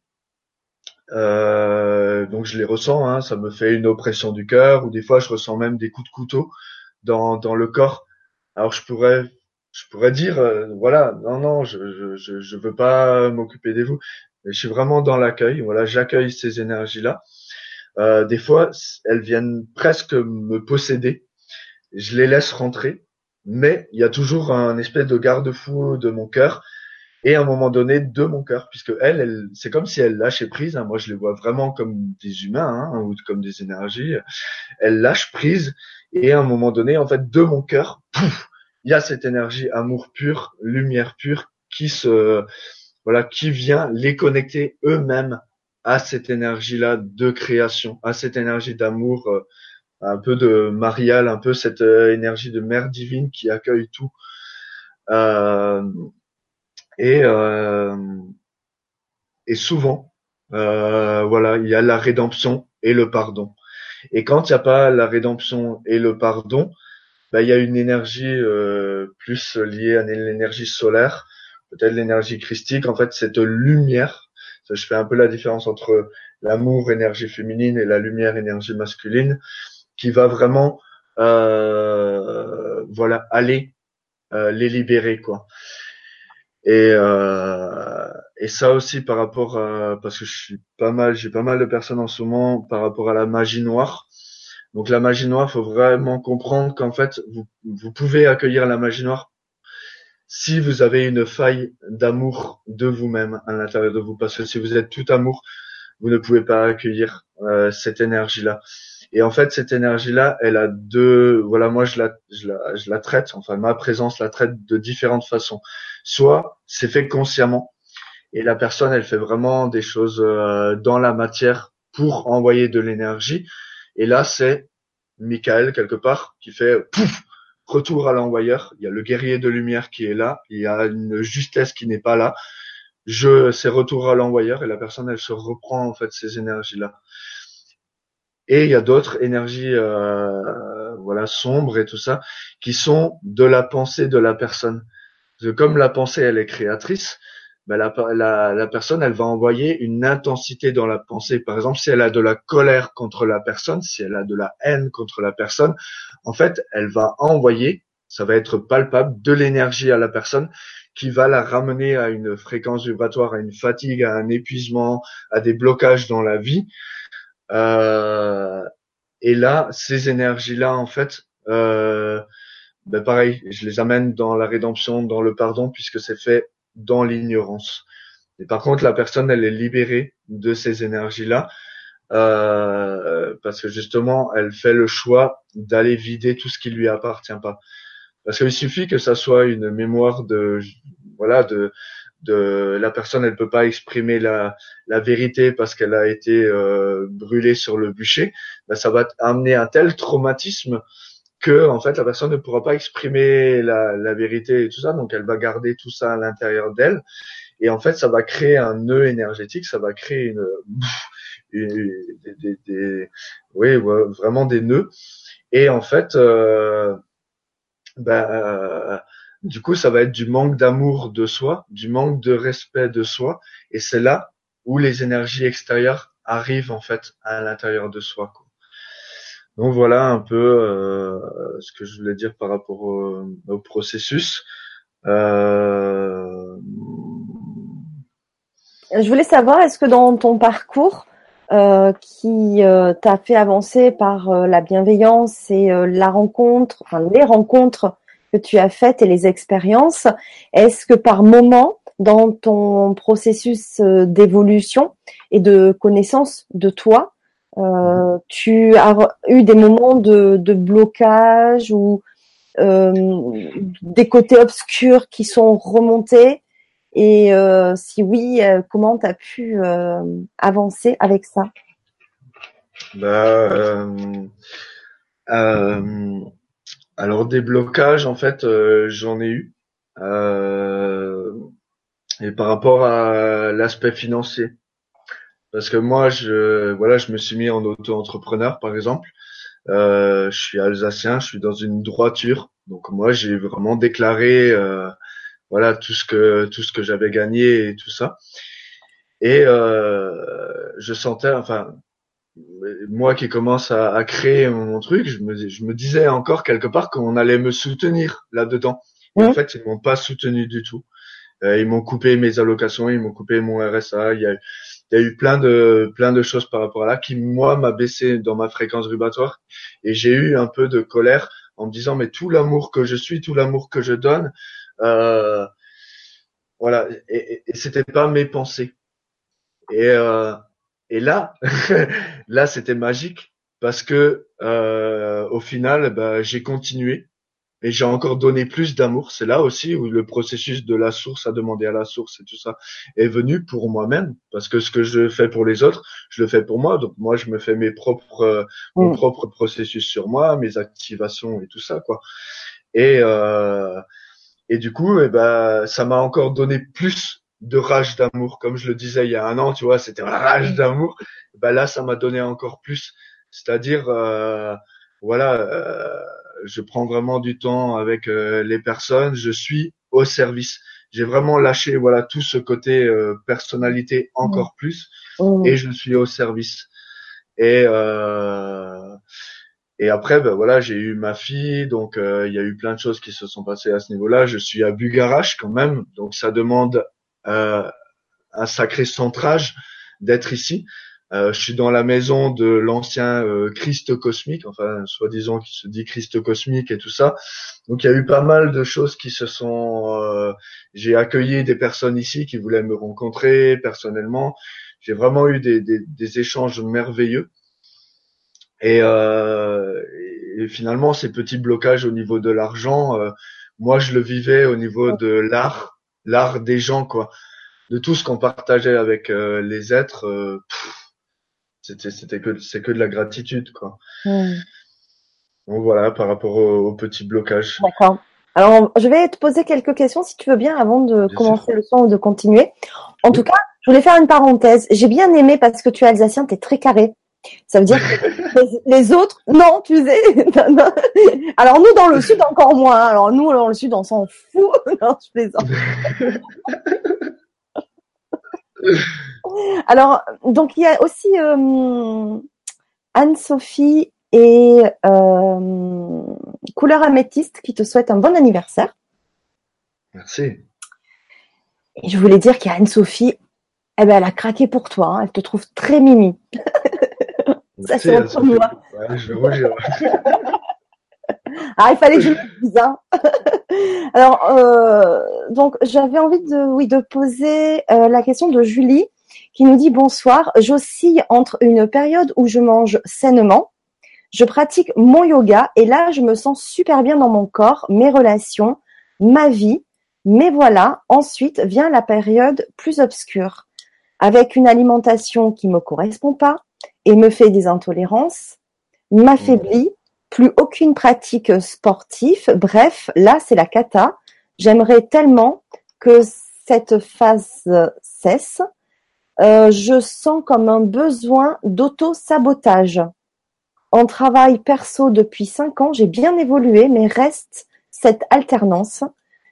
Euh, donc je les ressens, hein, ça me fait une oppression du cœur, ou des fois je ressens même des coups de couteau dans, dans le corps. Alors je pourrais je pourrais dire euh, voilà non non je je je veux pas m'occuper des vous je suis vraiment dans l'accueil voilà j'accueille ces énergies là euh, des fois, elles viennent presque me posséder. Je les laisse rentrer, mais il y a toujours un espèce de garde-fou de mon cœur et à un moment donné de mon cœur, puisque elle, elle c'est comme si elle lâchait prise. Hein. Moi, je les vois vraiment comme des humains hein, ou comme des énergies. Elle lâche prise et à un moment donné, en fait, de mon cœur, il y a cette énergie amour pur, lumière pure qui se voilà, qui vient les connecter eux-mêmes à cette énergie-là de création, à cette énergie d'amour, euh, un peu de marial, un peu cette euh, énergie de mère divine qui accueille tout. Euh, et, et souvent, voilà, il y a la rédemption et le pardon. Et quand il n'y a pas la rédemption et le pardon, bah, il y a une énergie plus liée à l'énergie solaire, peut-être l'énergie christique, en fait, cette lumière je fais un peu la différence entre l'amour, énergie féminine, et la lumière, énergie masculine, qui va vraiment, euh, voilà, aller euh, les libérer, quoi. Et, euh, et ça aussi par rapport à, parce que je suis pas mal, j'ai pas mal de personnes en ce moment par rapport à la magie noire. Donc la magie noire, faut vraiment comprendre qu'en fait, vous, vous pouvez accueillir la magie noire si vous avez une faille d'amour de vous-même à l'intérieur de vous, parce que si vous êtes tout amour, vous ne pouvez pas accueillir euh, cette énergie-là. Et en fait, cette énergie-là, elle a deux. Voilà, moi, je la, je la, je la traite. Enfin, ma présence la traite de différentes façons. Soit c'est fait consciemment, et la personne, elle fait vraiment des choses euh, dans la matière pour envoyer de l'énergie. Et là, c'est Michael quelque part qui fait pouf retour à l'envoyeur. Il y a le guerrier de lumière qui est là. Il y a une justesse qui n'est pas là. Je, c'est retour à l'envoyeur et la personne, elle se reprend en fait ces énergies-là. Et il y a d'autres énergies, euh, voilà, sombres et tout ça, qui sont de la pensée de la personne. comme la pensée, elle est créatrice, ben la, la, la, personne, elle va envoyer une intensité dans la pensée. Par exemple, si elle a de la colère contre la personne, si elle a de la haine contre la personne, en fait, elle va envoyer Ça va être palpable de l'énergie à la personne qui va la ramener à une fréquence vibratoire, à une fatigue, à un épuisement, à des blocages dans la vie. Euh, et là, ces énergies-là, en fait, euh, ben pareil, je les amène dans la rédemption, dans le pardon, puisque c'est fait dans l'ignorance. Et par contre, la personne, elle est libérée de ces énergies-là, euh, parce que justement, elle fait le choix d'aller vider tout ce qui lui appartient pas. Parce qu'il suffit que ça soit une mémoire de, voilà, de, de la personne, elle peut pas exprimer la, la vérité parce qu'elle a été euh, brûlée sur le bûcher. Ben, ça va amener un tel traumatisme que en fait la personne ne pourra pas exprimer la, la vérité et tout ça, donc elle va garder tout ça à l'intérieur d'elle. Et en fait, ça va créer un nœud énergétique, ça va créer une, une des, des, des, oui, vraiment des nœuds. Et en fait, euh, ben, euh, du coup, ça va être du manque d'amour de soi, du manque de respect de soi, et c'est là où les énergies extérieures arrivent en fait à l'intérieur de soi. Quoi. Donc voilà un peu euh, ce que je voulais dire par rapport au, processus. Euh... Je voulais savoir, est-ce que dans ton parcours euh, qui t'a fait avancer par la bienveillance et la rencontre, enfin les rencontres que tu as faites et les expériences, est-ce que par moment, dans ton processus d'évolution et de connaissance de toi, euh, tu as eu des moments de, blocage ou euh, des côtés obscurs qui sont remontés et euh, si oui, comment tu as pu avancer avec ça? Bah, alors des blocages, en fait, j'en ai eu. et par rapport à l'aspect financier, parce que moi, je voilà, je me suis mis en auto-entrepreneur, par exemple. Euh, je suis alsacien, je suis dans une droiture, donc moi j'ai vraiment déclaré euh, voilà tout ce que tout ce que j'avais gagné et tout ça. Et euh, je sentais, enfin moi qui commence à, à créer mon truc, je me, je me disais encore quelque part qu'on allait me soutenir là-dedans. Et en fait, ils m'ont pas soutenu du tout. Euh, ils m'ont coupé mes allocations, ils m'ont coupé mon RSA. Il y a, il y a eu plein de plein de choses par rapport à là qui moi m'a baissé dans ma fréquence vibratoire. Et j'ai eu un peu de colère en me disant mais tout l'amour que je suis, tout l'amour que je donne, euh, voilà. Et, et, c'était pas mes pensées. Et euh, et là là c'était magique parce que euh, au final bah, j'ai continué et j'ai encore donné plus d'amour. C'est là aussi où le processus de la source à demander à la source et tout ça est venu pour moi-même parce que ce que je fais pour les autres, je le fais pour moi. Donc moi, je me fais mes propres, euh, mon mm. propre processus sur moi, mes activations et tout ça, quoi. Et euh, et du coup, eh ben, ça m'a encore donné plus de rage d'amour, comme je le disais il y a un an, tu vois, c'était rage d'amour. Ben là, ça m'a donné encore plus, c'est-à-dire, euh, voilà. Euh, je prends vraiment du temps avec euh, les personnes, je suis au service. J'ai vraiment lâché voilà tout ce côté euh, personnalité encore mmh. plus mmh. et je suis au service. Et euh, et après ben voilà j'ai eu ma fille donc euh, il y a eu plein de choses qui se sont passées à ce niveau-là. Je suis à Bugarache quand même donc ça demande un sacré centrage d'être ici. Euh, je suis dans la maison de l'ancien euh, Christ cosmique, enfin soi-disant qui se dit Christ cosmique et tout ça. Donc il y a eu pas mal de choses qui se sont. Euh, j'ai accueilli des personnes ici qui voulaient me rencontrer personnellement. J'ai vraiment eu des, des, des, échanges merveilleux. Et, euh, et, finalement, ces petits blocages au niveau de l'argent, euh, moi je le vivais au niveau de l'art, l'art des gens quoi, de tout ce qu'on partageait avec les êtres. Pff, c'était c'était que c'est que de la gratitude quoi. Hmm. Donc voilà par rapport au, au petit blocage. D'accord. Alors je vais te poser quelques questions si tu veux bien avant de commencer le son ou de continuer. En tout cas, je voulais faire une parenthèse. J'ai bien aimé parce que tu es alsacien, tu es très carré. Ça veut dire que les, autres, non, tu sais. Alors nous dans le sud encore moins. Alors nous dans le sud on s'en fout. Non, je plaisante. Alors, donc il y a aussi euh, Anne-Sophie et euh, couleur améthyste qui te souhaite un bon anniversaire. Merci. Et je voulais dire qu'il y a Anne-Sophie, eh ben, elle a craqué pour toi. Hein. Elle te trouve très mimi. Ça, c'est entre moi. je vais rougir. ah, il fallait que je le dise. Hein. Alors, euh, donc, j'avais envie de, poser euh, la question de Julie qui nous dit bonsoir. J'oscille entre une période où je mange sainement, je pratique mon yoga et là, je me sens super bien dans mon corps, mes relations, ma vie. Mais voilà, ensuite vient la période plus obscure, avec une alimentation qui me correspond pas et me fait des intolérances, m'affaiblit, plus aucune pratique sportive. Bref, là, c'est la cata. J'aimerais tellement que cette phase cesse. Euh, je sens comme un besoin d'auto-sabotage. En travail perso depuis cinq ans, j'ai bien évolué, mais reste cette alternance.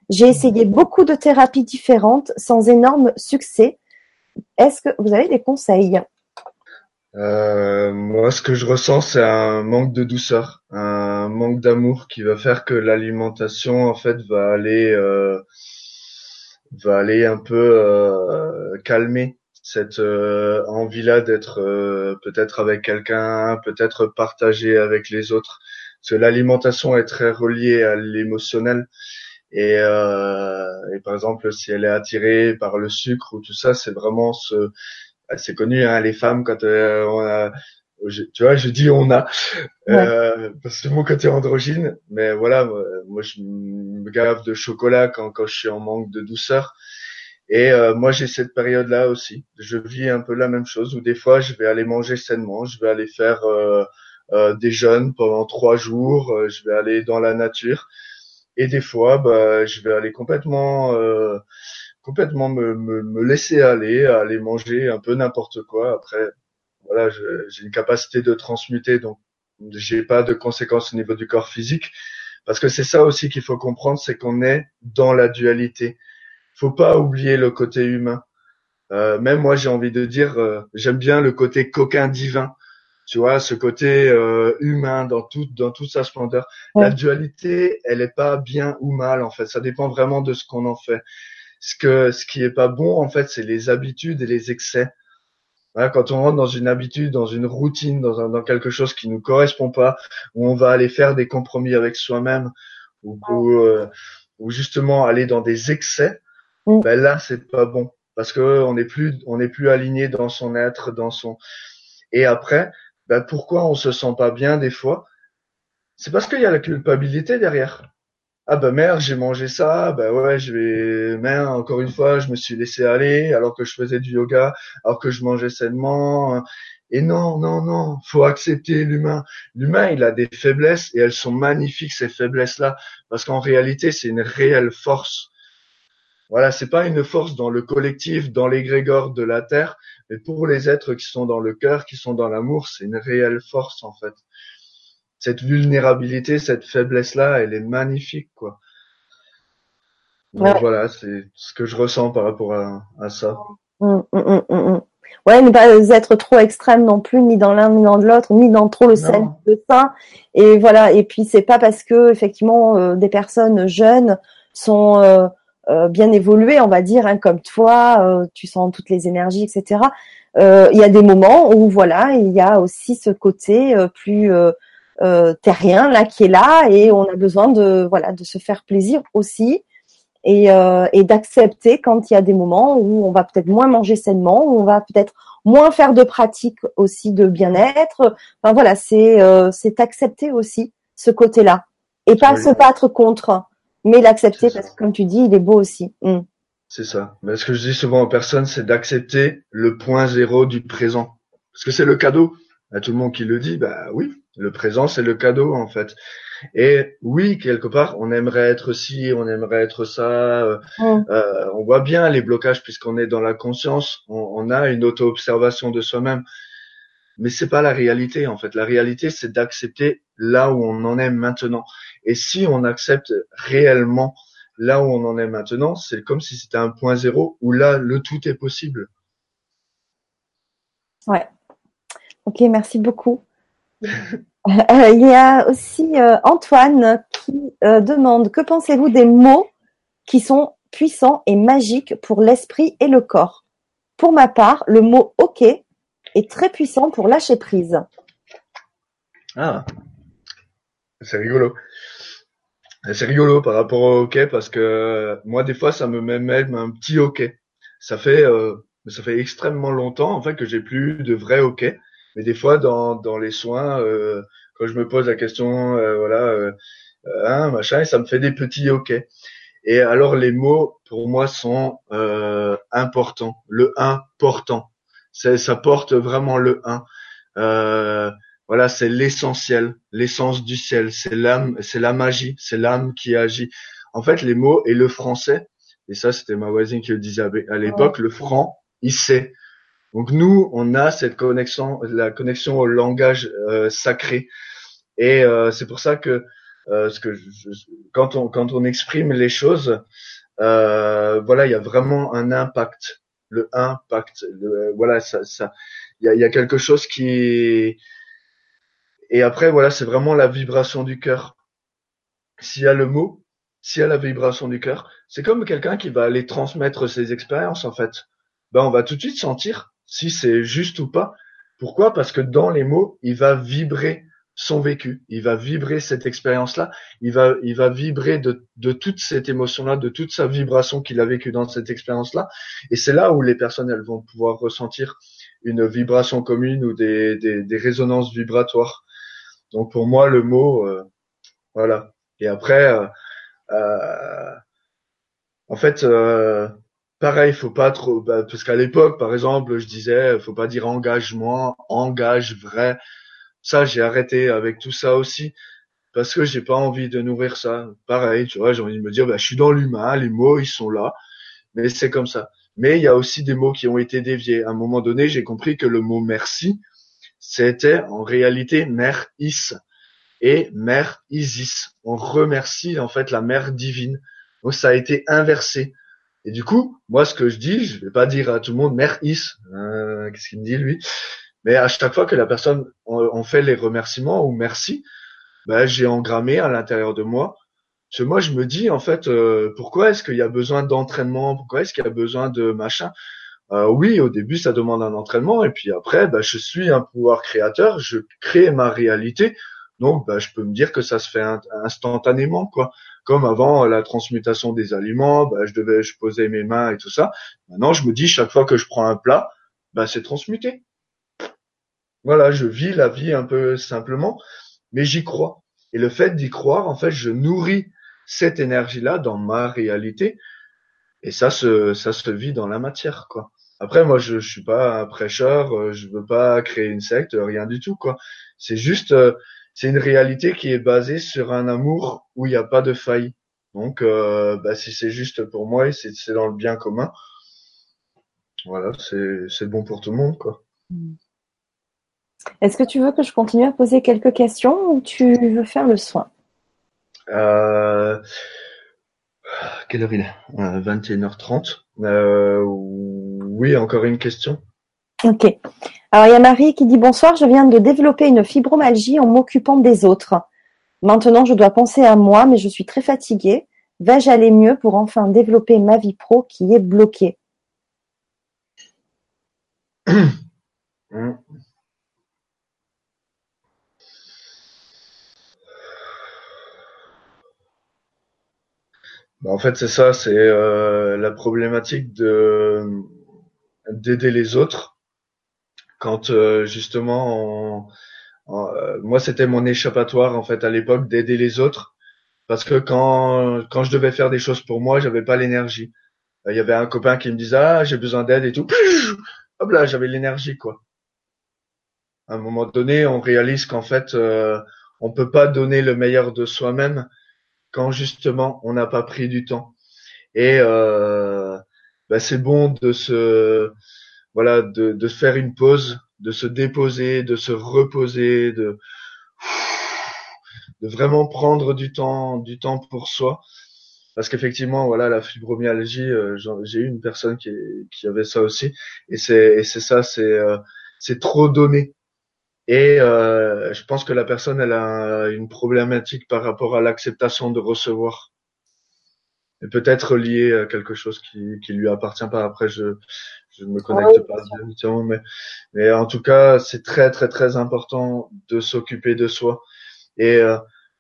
J'ai essayé beaucoup de thérapies différentes sans énorme succès. Est-ce que vous avez des conseils? Euh, Moi, ce que je ressens, c'est un manque de douceur, un manque d'amour qui va faire que l'alimentation, en fait, va aller, euh, va aller un peu euh, calmer cette euh, envie-là d'être euh, peut-être avec quelqu'un, peut-être partagé avec les autres. Parce que l'alimentation est très reliée à l'émotionnel. Et, et, par exemple, si elle est attirée par le sucre ou tout ça, c'est vraiment ce, c'est connu hein, les femmes quand euh, on a, tu vois, je dis on a, euh, parce que mon côté androgyne, mais voilà, moi, je me gave de chocolat quand quand je suis en manque de douceur. Et euh, moi j'ai cette période-là aussi. Je vis un peu la même chose où des fois je vais aller manger sainement, je vais aller faire euh, euh, des jeûnes pendant trois jours, je vais aller dans la nature et des fois, bah, je vais aller complètement, euh, complètement me, me, me, laisser aller, aller manger un peu n'importe quoi. Après, voilà, j'ai une capacité de transmuter, donc j'ai pas de conséquences au niveau du corps physique, parce que c'est ça aussi qu'il faut comprendre, c'est qu'on est dans la dualité. Faut pas oublier le côté humain. Euh, même moi, j'ai envie de dire, euh, j'aime bien le côté coquin divin tu vois, ce côté euh, humain dans tout dans toute sa splendeur. La dualité, elle est pas bien ou mal en fait, ça dépend vraiment de ce qu'on en fait. Ce que ce qui est pas bon en fait, c'est les habitudes et les excès. quand on rentre dans une habitude, dans une routine, dans, un, dans quelque chose qui nous correspond pas, où on va aller faire des compromis avec soi-même, ou, euh, ou, justement aller dans des excès, mm. ben là c'est pas bon parce que on n'est plus on n'est plus aligné dans son être, dans son et après ben pourquoi on se sent pas bien des fois? C'est parce qu'il y a la culpabilité derrière. Ah ben merde, j'ai mangé ça, ben ouais, je vais merde, encore une fois, je me suis laissé aller alors que je faisais du yoga, alors que je mangeais sainement. Et non, non, non, faut accepter l'humain. L'humain, il a des faiblesses et elles sont magnifiques ces faiblesses-là parce qu'en réalité, c'est une réelle force. Voilà, c'est pas une force dans le collectif, dans l'égrégore de la terre, mais pour les êtres qui sont dans le cœur, qui sont dans l'amour, c'est une réelle force en fait. Cette vulnérabilité, cette faiblesse-là, elle est magnifique, quoi. Donc voilà, c'est ce que je ressens par rapport à, ça. Hum, hum, hum, ouais, ne pas être trop extrême non plus, ni dans l'un ni dans l'autre, ni dans trop le sein, le sein. Et voilà. Et puis c'est pas parce que effectivement euh, des personnes jeunes sont euh, euh, bien évolué, on va dire, hein, comme toi, euh, tu sens toutes les énergies, etc. Euh, il y a des moments où voilà, il y a aussi ce côté plus terrien là qui est là et on a besoin de voilà de se faire plaisir aussi et, et d'accepter quand il y a des moments où on va peut-être moins manger sainement, où on va peut-être moins faire de pratiques aussi de bien-être. Enfin voilà, c'est c'est accepter aussi ce côté-là et pas se battre contre mais l'accepter parce que comme tu dis, il est beau aussi. Mm. C'est ça. Mais ce que je dis souvent aux personnes, c'est d'accepter le point zéro du présent. Parce que c'est le cadeau. À tout le monde qui le dit, bah oui, le présent c'est le cadeau en fait. Et oui, quelque part, on aimerait être ci, on aimerait être ça. Euh, mm. euh, on voit bien les blocages puisqu'on est dans la conscience. On, on a une auto-observation de soi-même. Mais c'est pas la réalité en fait. La réalité, c'est d'accepter là où on en est maintenant. Et si on accepte réellement là où on en est maintenant, c'est comme si c'était un point zéro où là, le tout est possible. Ouais. Ok, merci beaucoup. il y a aussi Antoine qui demande que pensez-vous des mots qui sont puissants et magiques pour l'esprit et le corps? Pour ma part, le mot OK est très puissant pour lâcher prise. Ah, c'est rigolo. C'est rigolo par rapport au hockey parce que moi des fois ça me met même un petit hockey. Ça fait euh, ça fait extrêmement longtemps en fait que j'ai plus de vrai hockey. Mais des fois dans dans les soins euh, quand je me pose la question euh, voilà euh, hein, machin et ça me fait des petits hockey. Et alors les mots pour moi sont importants. Le important, ça porte vraiment le 1. Euh, voilà, c'est l'essentiel, l'essence du ciel, c'est l'âme, c'est la magie, c'est l'âme qui agit. En fait, les mots et le français, et ça c'était ma voisine qui le disait à l'époque, le franc, il sait. Donc nous, on a cette connexion, la connexion au langage euh, sacré, et euh, c'est pour ça que, euh, ce que quand on quand on exprime les choses, voilà, il y a vraiment un impact, le impact, voilà, ça, ça, il y a, y a quelque chose qui et après, voilà, c'est vraiment la vibration du cœur. S'il y a le mot, s'il y a la vibration du cœur, c'est comme quelqu'un qui va aller transmettre ses expériences, en fait. Ben, on va tout de suite sentir si c'est juste ou pas. Pourquoi? Parce que dans les mots, il va vibrer son vécu. Il va vibrer cette expérience-là. Il va, il va vibrer de, de toute cette émotion-là, de toute sa vibration qu'il a vécue dans cette expérience-là. Et c'est là où les personnes, elles vont pouvoir ressentir une vibration commune ou des, des, des résonances vibratoires. Donc pour moi, le mot, euh, voilà. Et après, euh, euh en fait, euh, pareil, faut pas trop, bah, parce qu'à l'époque, par exemple, je disais, faut pas dire engagement, engage vrai. Ça, j'ai arrêté avec tout ça aussi parce que j'ai pas envie de nourrir ça. Pareil, tu vois, j'ai envie de me dire, bah, je suis dans l'humain, les mots, ils sont là, mais c'est comme ça. Mais il y a aussi des mots qui ont été déviés. À un moment donné, j'ai compris que le mot merci, c'était en réalité Mère Is et Mère Isis. On remercie en fait la Mère divine. Donc ça a été inversé. Et du coup, moi ce que je dis, je vais pas dire à tout le monde Mère Is. Euh, qu'est-ce qu'il me dit lui Mais à chaque fois que la personne on, fait les remerciements ou merci, ben, j'ai engrammé à l'intérieur de moi. Parce que moi je me dis en fait, euh, pourquoi est-ce qu'il y a besoin d'entraînement? Pourquoi est-ce qu'il y a besoin de machin? Euh, oui, au début, ça demande un entraînement, et puis après, bah, je suis un pouvoir créateur, je crée ma réalité, donc bah, je peux me dire que ça se fait instantanément, quoi. Comme avant la transmutation des aliments, bah, je devais, je posais mes mains et tout ça. Maintenant, je me dis chaque fois que je prends un plat, bah, c'est transmuté. Voilà, je vis la vie un peu simplement, mais j'y crois. Et le fait d'y croire, en fait, je nourris cette énergie-là dans ma réalité, et ça se, ça se vit dans la matière, quoi. Après, moi, je, je suis pas un prêcheur, euh, je veux pas créer une secte, rien du tout, quoi. C'est juste, euh, c'est une réalité qui est basée sur un amour où il n'y a pas de faille. Donc, euh, bah, si c'est juste pour moi et c'est dans le bien commun, voilà, c'est bon pour tout le monde, quoi. Est-ce que tu veux que je continue à poser quelques questions ou tu veux faire le soin? Euh, Quelle heure il est? 21h30. Euh, oui, encore une question. Ok. Alors il y a Marie qui dit bonsoir, je viens de développer une fibromyalgie en m'occupant des autres. Maintenant, je dois penser à moi, mais je suis très fatiguée. Vais-je aller mieux pour enfin développer ma vie pro qui est bloquée? Bah, En fait, c'est ça, c'est euh, la problématique de d'aider les autres. Quand euh, justement, euh, moi c'était mon échappatoire en fait à l'époque d'aider les autres, parce que quand quand je devais faire des choses pour moi, j'avais pas l'énergie. Il y avait un copain qui me disait ah j'ai besoin d'aide et tout, hop là j'avais l'énergie quoi. À un moment donné, on réalise qu'en fait euh, on peut pas donner le meilleur de soi-même quand justement on n'a pas pris du temps. Et euh, bah, c'est bon de se voilà de, de faire une pause, de se déposer, de se reposer, de de vraiment prendre du temps du temps pour soi parce qu'effectivement voilà la fibromyalgie euh, j'ai eu une personne qui, qui avait ça aussi et c'est ça c'est euh, c'est trop donné Et euh, je pense que la personne, elle a une problématique par rapport à l'acceptation de recevoir. Et peut-être lié à quelque chose qui, qui lui appartient pas. Après, je je ne me connecte pas bien, mais mais en tout cas, c'est très très très important de s'occuper de soi. Et euh,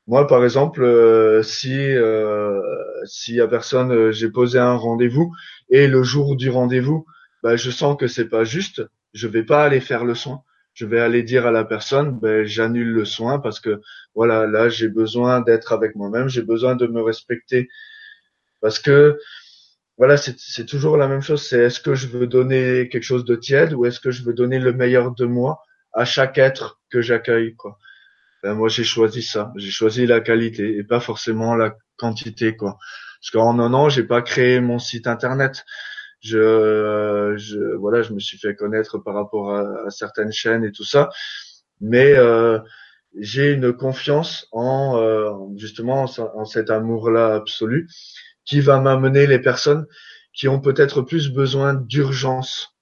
moi, par exemple, euh, si euh, si à personne, euh, j'ai posé un rendez-vous et le jour du rendez-vous, bah, je sens que c'est pas juste, je vais pas aller faire le soin. Je vais aller dire à la personne, ben, j'annule le soin parce que voilà, là, j'ai besoin d'être avec moi-même, j'ai besoin de me respecter parce que voilà, c'est toujours la même chose. C'est est-ce que je veux donner quelque chose de tiède ou est-ce que je veux donner le meilleur de moi à chaque être que j'accueille, quoi. Ben, moi, j'ai choisi ça. J'ai choisi la qualité et pas forcément la quantité, quoi. Parce qu'en un an, j'ai pas créé mon site internet. Je, je, voilà, je me suis fait connaître par rapport à, certaines chaînes et tout ça, mais euh, j'ai une confiance en euh, justement en, cet amour-là absolu qui va m'amener les personnes qui ont peut-être plus besoin d'urgence.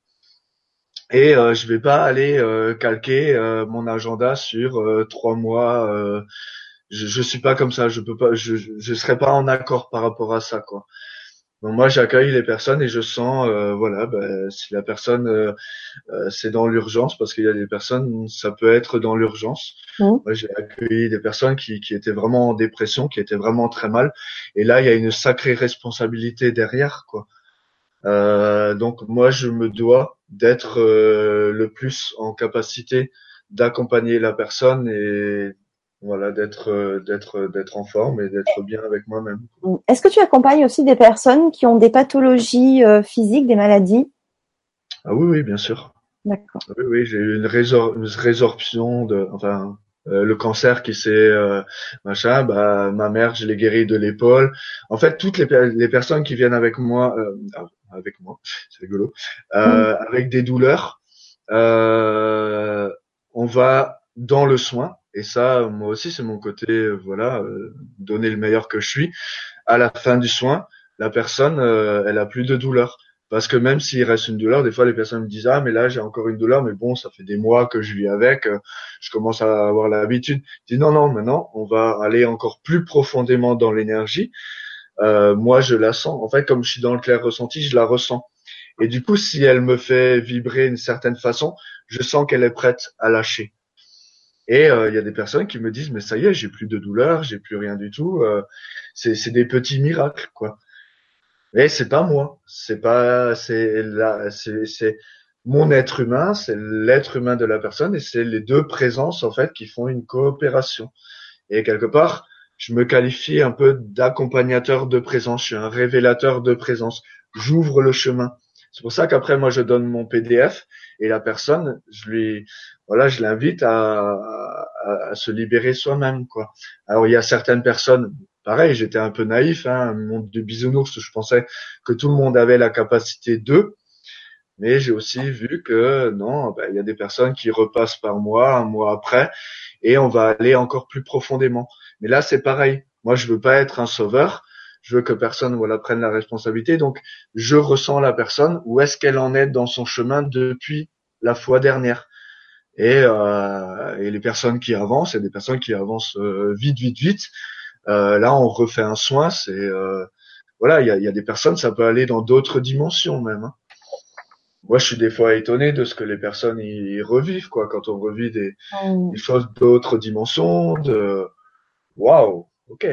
Et euh, je vais pas aller euh, calquer euh, mon agenda sur euh, trois mois. je, je suis pas comme ça. Je peux pas. Je, je serai pas en accord par rapport à ça, quoi. Donc moi j'accueille les personnes et je sens voilà ben, si la personne c'est dans l'urgence parce qu'il y a des personnes ça peut être dans l'urgence. Mmh. Moi j'ai accueilli des personnes qui, qui étaient vraiment en dépression, qui étaient vraiment très mal et là il y a une sacrée responsabilité derrière quoi. Euh, donc moi, je me dois d'être euh, le plus en capacité d'accompagner la personne et voilà d'être euh, d'être d'être en forme et d'être bien avec moi-même. Est-ce que tu accompagnes aussi des personnes qui ont des pathologies physiques, des maladies? Ah oui, oui, bien sûr. D'accord. Oui, oui, j'ai eu une, résorption de, enfin, le cancer qui s'est machin bah ma mère je l'ai guéri de l'épaule en fait toutes les, les personnes qui viennent avec moi avec moi, c'est rigolo, euh, mm. avec des douleurs, euh, on va dans le soin. Et ça, moi aussi, c'est mon côté, euh, voilà, euh, donner le meilleur que je suis. À la fin du soin, la personne, euh, elle a plus de douleur. Parce que même s'il reste une douleur, des fois les personnes me disent ah mais là j'ai encore une douleur, mais bon ça fait des mois que je vis avec, je commence à avoir l'habitude. Je dis non non maintenant on va aller encore plus profondément dans l'énergie euh, moi je la sens. En fait, comme je suis dans le clair ressenti, je la ressens. Et du coup, si elle me fait vibrer d'une certaine façon, je sens qu'elle est prête à lâcher. Et euh, il y a des personnes qui me disent mais ça y est, j'ai plus de douleur, j'ai plus rien du tout. Euh, c'est des petits miracles quoi. Mais c'est pas moi, c'est pas c'est là c'est mon être humain, c'est l'être humain de la personne et c'est les deux présences en fait qui font une coopération. Et quelque part, je me qualifie un peu d'accompagnateur de présence, je suis un révélateur de présence. J'ouvre le chemin. C'est pour ça qu'après moi je donne mon PDF et la personne, je lui, voilà, je l'invite à, se libérer soi-même, quoi. Alors il y a certaines personnes, pareil, j'étais un peu naïf, hein, monde de bisounours, je pensais que tout le monde avait la capacité d'eux, mais j'ai aussi vu que non, ben, il y a des personnes qui repassent par moi un mois après et on va aller encore plus profondément. Mais là, c'est pareil. Moi, je veux pas être un sauveur. Je veux que personne voilà prenne la responsabilité. Donc, je ressens la personne. Où est-ce qu'elle en est dans son chemin depuis la fois dernière? Et, euh, et les personnes qui avancent, et des personnes qui avancent euh, vite, vite, vite. Euh, là, on refait un soin. C'est euh, voilà, il y a, y a, des personnes, ça peut aller dans d'autres dimensions même. Hein. Moi, je suis des fois étonné de ce que les personnes y revivent, quoi, quand on revit des, mmh. des choses d'autres dimensions, de waouh, ok.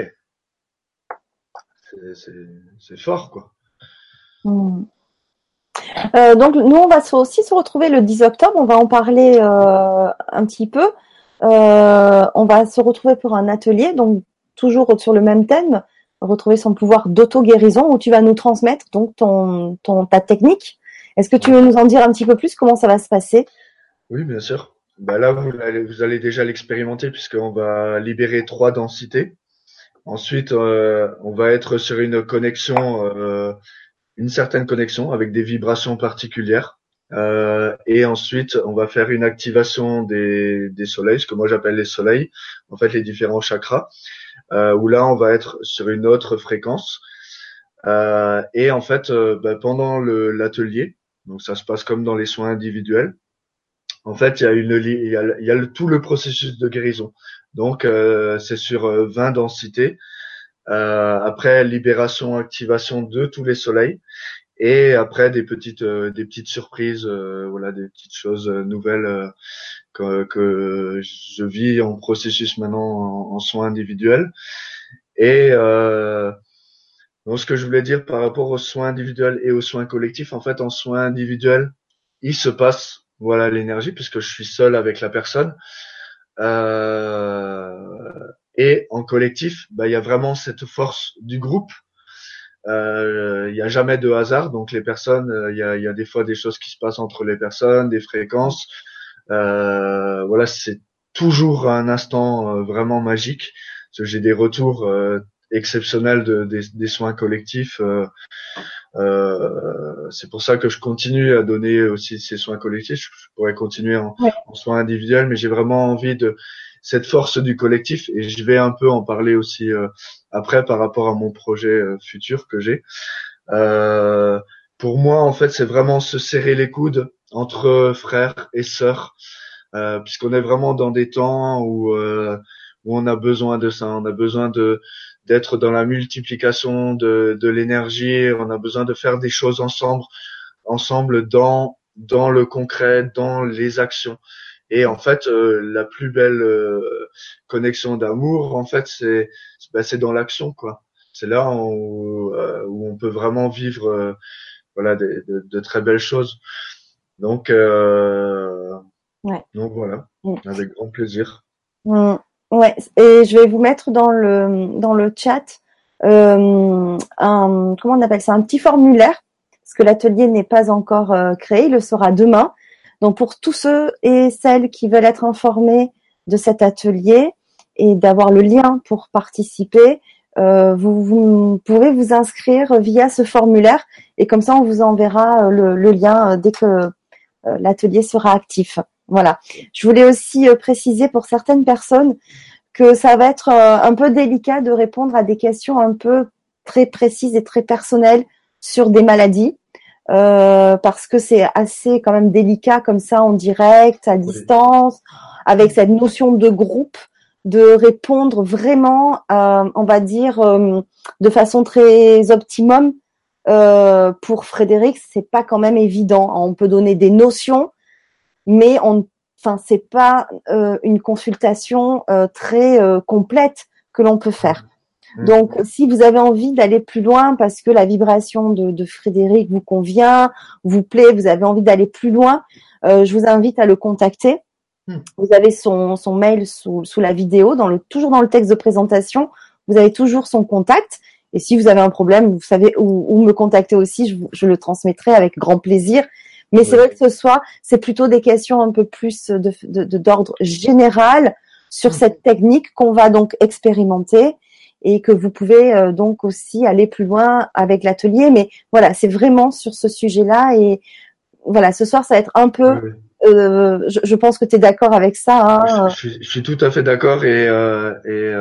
C'est fort, quoi. Hmm. Euh, donc nous on va aussi se retrouver le 10 octobre, on va en parler euh, un petit peu. Euh, on va se retrouver pour un atelier, donc toujours sur le même thème, retrouver son pouvoir d'auto-guérison où tu vas nous transmettre donc ton, ton ta technique. Est-ce que tu veux nous en dire un petit peu plus? Comment ça va se passer? Oui, bien sûr. Bah là, vous allez, vous allez déjà l'expérimenter puisqu'on va libérer trois densités. Ensuite, euh, on va être sur une connexion, euh, une certaine connexion avec des vibrations particulières. Euh, et ensuite, on va faire une activation des, des soleils, ce que moi j'appelle les soleils, en fait les différents chakras, où là on va être sur une autre fréquence. et en fait, bah, pendant l'atelier, donc ça se passe comme dans les soins individuels, en fait, il y a une il y a, il y a le, tout le processus de guérison. Donc, c'est sur 20 densités. après, libération, activation de tous les soleils et après des petites des petites surprises voilà des petites choses nouvelles que, que, je vis en processus maintenant en, soins individuels et euh, donc ce que je voulais dire par rapport aux soins individuels et aux soins collectifs en fait en soins individuels il se passe voilà l'énergie puisque je suis seul avec la personne euh, et en collectif bah il y a vraiment cette force du groupe euh, il n'y a jamais de hasard, donc les personnes, euh, il y, a, des fois des choses qui se passent entre les personnes, des fréquences. Voilà, c'est toujours un instant vraiment magique. J'ai des retours exceptionnels de, des, des, soins collectifs. C'est pour ça que je continue à donner aussi ces soins collectifs. Je, pourrais continuer en, en soins individuels, mais j'ai vraiment envie de cette force du collectif et je vais un peu en parler aussi euh, après par rapport à mon projet euh, futur que j'ai. Euh, pour moi, en fait, c'est vraiment se serrer les coudes entre frères et sœurs, puisqu'on est vraiment dans des temps où où on a besoin de ça, on a besoin de d'être dans la multiplication de, de l'énergie, on a besoin de faire des choses ensemble, ensemble dans dans le concret, dans les actions. Et en fait, euh, la plus belle euh, connexion d'amour, en fait, c'est c'est dans l'action, quoi. C'est là où, euh, où, on peut vraiment vivre, voilà, de, de, de, très belles choses. Donc, ouais. donc voilà, avec grand plaisir. Mm. Ouais, et je vais vous mettre dans le dans le chat un comment on appelle ça un petit formulaire parce que l'atelier n'est pas encore créé, il le sera demain. Donc pour tous ceux et celles qui veulent être informés de cet atelier et d'avoir le lien pour participer, euh, vous, vous, pouvez vous inscrire via ce formulaire et comme ça on vous enverra euh, le, lien euh, dès que l'atelier sera actif. Voilà. Je voulais aussi préciser pour certaines personnes que ça va être un peu délicat de répondre à des questions un peu très précises et très personnelles sur des maladies. Euh, parce que c'est assez quand même délicat comme ça en direct, à distance, avec cette notion de groupe, de répondre vraiment, euh, on va dire, euh, de façon très optimum. Euh, pour Frédéric, c'est pas quand même évident. On peut donner des notions, mais on, enfin, c'est pas une consultation très complète que l'on peut faire. Mm. Donc, si vous avez envie d'aller plus loin parce que la vibration de, Frédéric vous convient, vous plaît, vous avez envie d'aller plus loin, euh, je vous invite à le contacter. Mm. Vous avez son, mail sous, la vidéo, dans le, toujours dans le texte de présentation, vous avez toujours son contact. Et si vous avez un problème, vous savez où, me contacter aussi, je, le transmettrai avec grand plaisir. Mais c'est vrai que ce soir, c'est plutôt des questions un peu plus de d'ordre général sur mm. cette technique qu'on va donc expérimenter et que vous pouvez euh, donc aussi aller plus loin avec l'atelier. Mais voilà, c'est vraiment sur ce sujet-là et voilà, ce soir ça va être un peu. Euh, je, pense que tu es d'accord avec ça. Hein je, suis, je, suis, tout à fait d'accord et, euh, et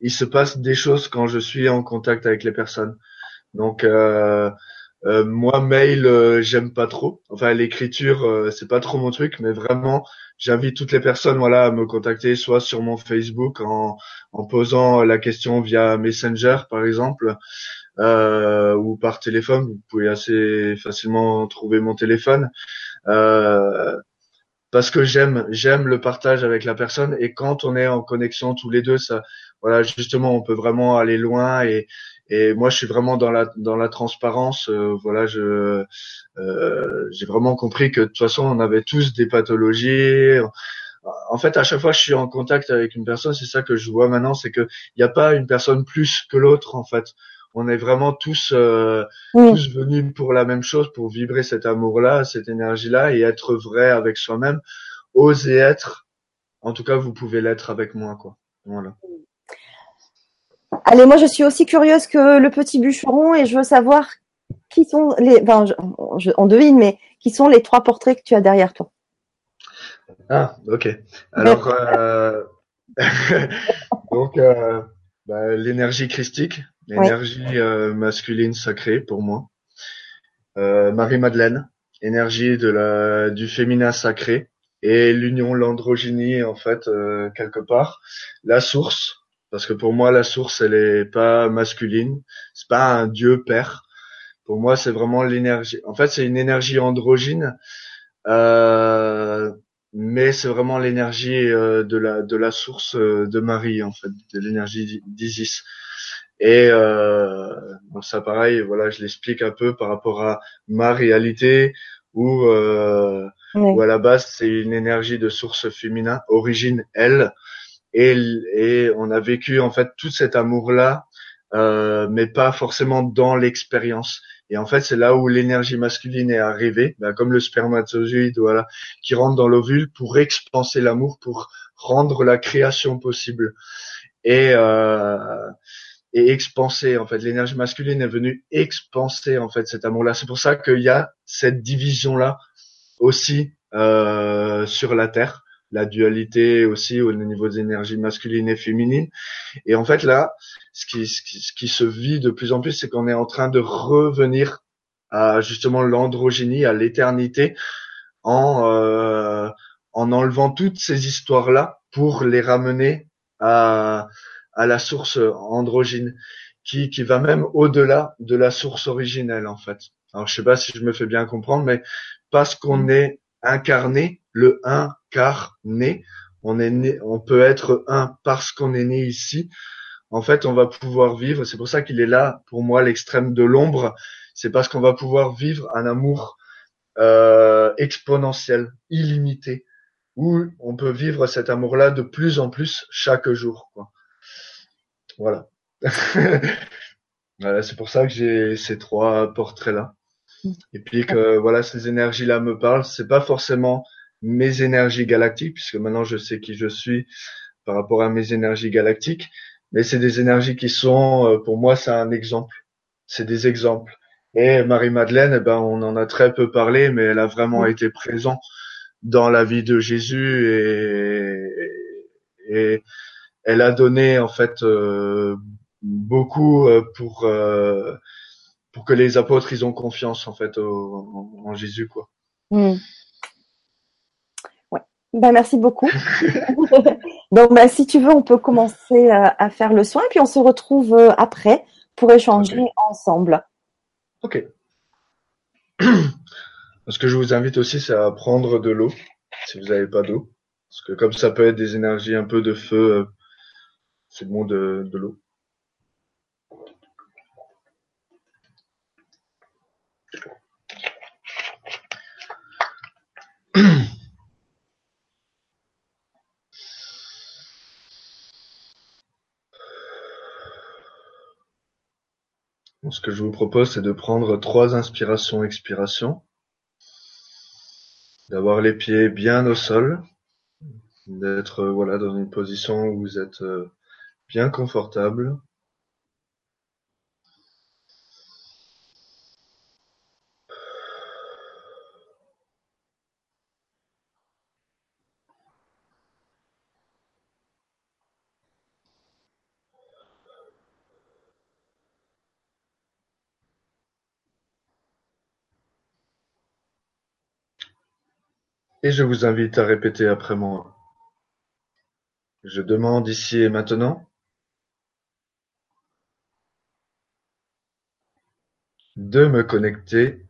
il se passe des choses quand je suis en contact avec les personnes. Donc euh, euh, moi, mail, euh, j'aime pas trop. Enfin, l'écriture, euh, c'est pas trop mon truc, mais vraiment, j'invite toutes les personnes, voilà, à me contacter, soit sur mon Facebook en, en posant la question via Messenger, par exemple, ou par téléphone. Vous pouvez assez facilement trouver mon téléphone. parce que j'aime, j'aime le partage avec la personne et quand on est en connexion tous les deux, ça, voilà, justement, on peut vraiment aller loin et, et moi, je suis vraiment dans la dans la transparence. Euh, voilà, je euh, j'ai vraiment compris que de toute façon, on avait tous des pathologies. En fait, à chaque fois, je suis en contact avec une personne. C'est ça que je vois maintenant, c'est que il n'y a pas une personne plus que l'autre. En fait, on est vraiment tous euh, tous venus pour la même chose, pour vibrer cet amour-là, cette énergie-là, et être vrai avec soi-même. Oser être. En tout cas, vous pouvez l'être avec moi, quoi. Voilà. Allez, moi je suis aussi curieuse que le petit bûcheron et je veux savoir qui sont les. Enfin, on devine, mais qui sont les trois portraits que tu as derrière toi. Ah, ok. Alors, euh, donc euh, bah, l'énergie christique, l'énergie euh, masculine sacrée pour moi. Marie Madeleine, énergie de la du féminin sacré, et l'union, l'androgynie en fait euh, quelque part, la source, parce que pour moi la source elle est pas masculine, c'est pas un dieu père. Pour moi c'est vraiment l'énergie. En fait c'est une énergie androgyne, euh, mais c'est vraiment l'énergie euh, de la de la source euh, de Marie en fait, de l'énergie d'Isis. Et euh, ça pareil, voilà, je l'explique un peu par rapport à ma réalité où euh, où à la base c'est une énergie de source féminin, origine elle, et, et on a vécu en fait tout cet amour là, euh, mais pas forcément dans l'expérience. Et en fait c'est là où l'énergie masculine est arrivée, bah, comme le spermatozoïde voilà, qui rentre dans l'ovule pour expanser l'amour, pour rendre la création possible. Et euh, et expanser en fait l'énergie masculine est venue expanser en fait cet amour là c'est pour ça qu'il y a cette division là aussi euh, sur la Terre, la dualité aussi au niveau des énergies masculines et féminines. Et en fait là, ce qui, ce qui, se vit de plus en plus, c'est qu'on est en train de revenir à justement l'androgynie, à l'éternité, en euh, en enlevant toutes ces histoires là pour les ramener à à la source androgyne, qui qui va même au-delà de la source originelle en fait. Alors je sais pas si je me fais bien comprendre, mais parce qu'on mm. est incarné, le incarné, on est né, on peut être un parce qu'on est né ici. En fait, on va pouvoir vivre. C'est pour ça qu'il est là pour moi l'extrême de l'ombre. C'est parce qu'on va pouvoir vivre un amour euh, exponentiel, illimité, où on peut vivre cet amour-là de plus en plus chaque jour. Quoi. Voilà. voilà c'est pour ça que j'ai ces trois portraits-là. Et puis que voilà, ces énergies-là me parlent. C'est pas forcément mes énergies galactiques, puisque maintenant je sais qui je suis par rapport à mes énergies galactiques, mais c'est des énergies qui sont, euh, pour moi, c'est un exemple. C'est des exemples. Et Marie-Madeleine, eh ben, on en a très peu parlé, mais elle a vraiment été présente dans la vie de Jésus et, et elle a donné en fait euh, beaucoup euh, pour pour que les apôtres ils ont confiance en fait en, Jésus quoi. Hmm. Ben, merci beaucoup. Donc ben, si tu veux on peut commencer euh, à faire le soin et puis on se retrouve euh, après pour échanger ensemble. Ok. Ce que je vous invite aussi c'est à prendre de l'eau si vous n'avez pas d'eau parce que comme ça peut être des énergies un peu de feu euh, c'est bon de, de l'eau. Ce que je vous propose, c'est de prendre trois inspirations, expirations, d'avoir les pieds bien au sol, d'être voilà dans une position où vous êtes euh, bien confortable. Et je vous invite à répéter après moi. Je demande ici et maintenant de me connecter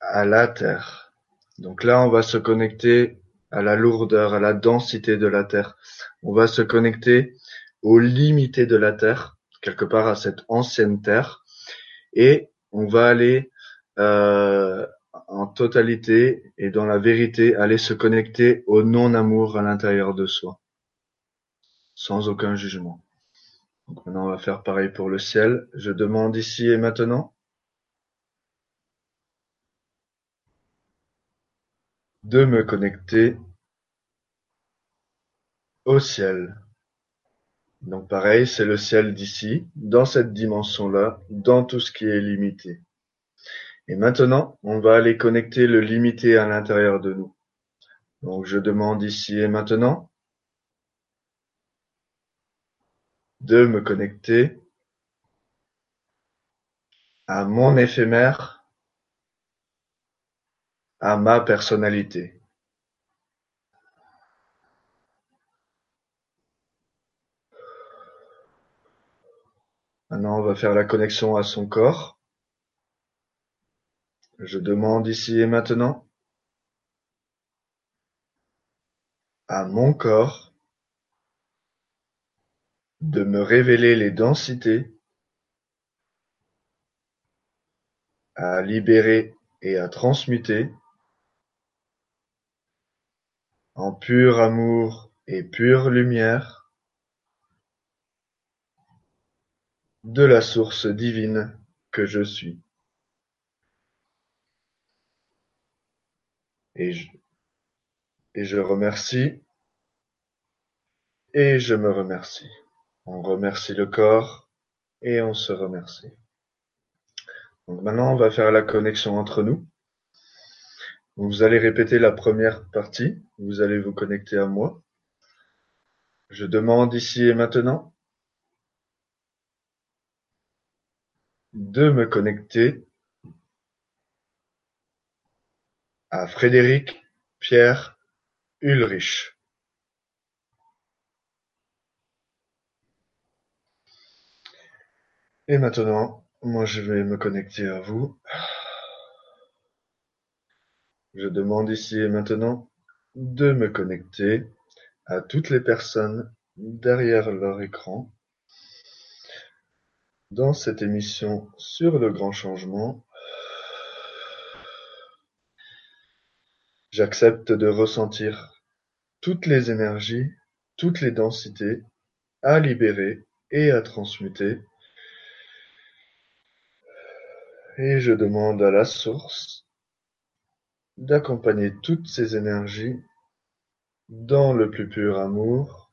à la Terre. Donc là, on va se connecter à la lourdeur, à la densité de la Terre. On va se connecter aux limités de la Terre, quelque part à cette ancienne Terre, et on va aller euh, en totalité et dans la vérité aller se connecter au non-amour à l'intérieur de soi, sans aucun jugement. Donc maintenant, on va faire pareil pour le ciel. Je demande ici et maintenant de me connecter au ciel. Donc pareil, c'est le ciel d'ici, dans cette dimension-là, dans tout ce qui est limité. Et maintenant, on va aller connecter le limité à l'intérieur de nous. Donc je demande ici et maintenant de me connecter à mon éphémère, à ma personnalité. Maintenant, on va faire la connexion à son corps. Je demande ici et maintenant à mon corps de me révéler les densités, à libérer et à transmuter en pur amour et pure lumière de la source divine que je suis. Et je, et remercie et je me remercie. On remercie le corps et on se remercie. Donc maintenant, on va faire la connexion entre nous. Vous allez répéter la première partie. Vous allez vous connecter à moi. Je demande ici et maintenant de me connecter à Frédéric Pierre Ulrich. Et maintenant, moi je vais me connecter à vous. Je demande ici et maintenant de me connecter à toutes les personnes derrière leur écran dans cette émission sur le grand changement, j'accepte de ressentir toutes les énergies, toutes les densités à libérer et à transmuter. Et je demande à la source d'accompagner toutes ces énergies dans le plus pur amour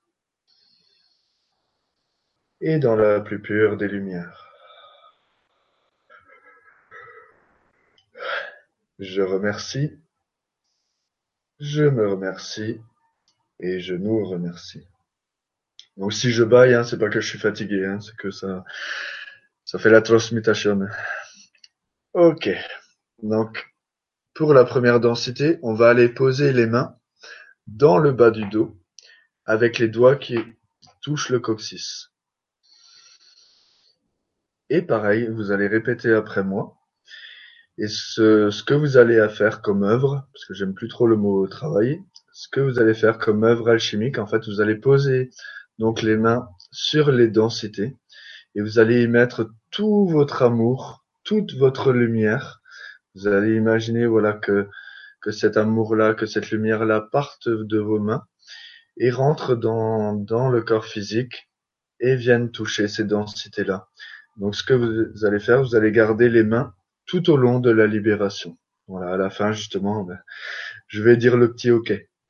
et dans la plus pure des lumières. Je remercie, je me remercie et je nous remercie. Donc si je baille, hein, c'est pas que je suis fatigué, hein, c'est que ça, ça fait la transmutation. Ok. Donc pour la première densité, on va aller poser les mains dans le bas du dos avec les doigts qui touchent le coccyx. Et pareil, vous allez répéter après moi. Et ce, ce que vous allez faire comme œuvre, parce que j'aime plus trop le mot travailler, ce que vous allez faire comme œuvre alchimique, en fait, vous allez poser donc les mains sur les densités et vous allez y mettre tout votre amour, toute votre lumière. Vous allez imaginer, voilà, que, que cet amour-là, que cette lumière-là parte de vos mains et rentre dans, dans le corps physique et viennent toucher ces densités-là. Donc ce que vous allez faire, vous allez garder les mains tout au long de la libération. Voilà, à la fin justement, ben, je vais dire le petit OK.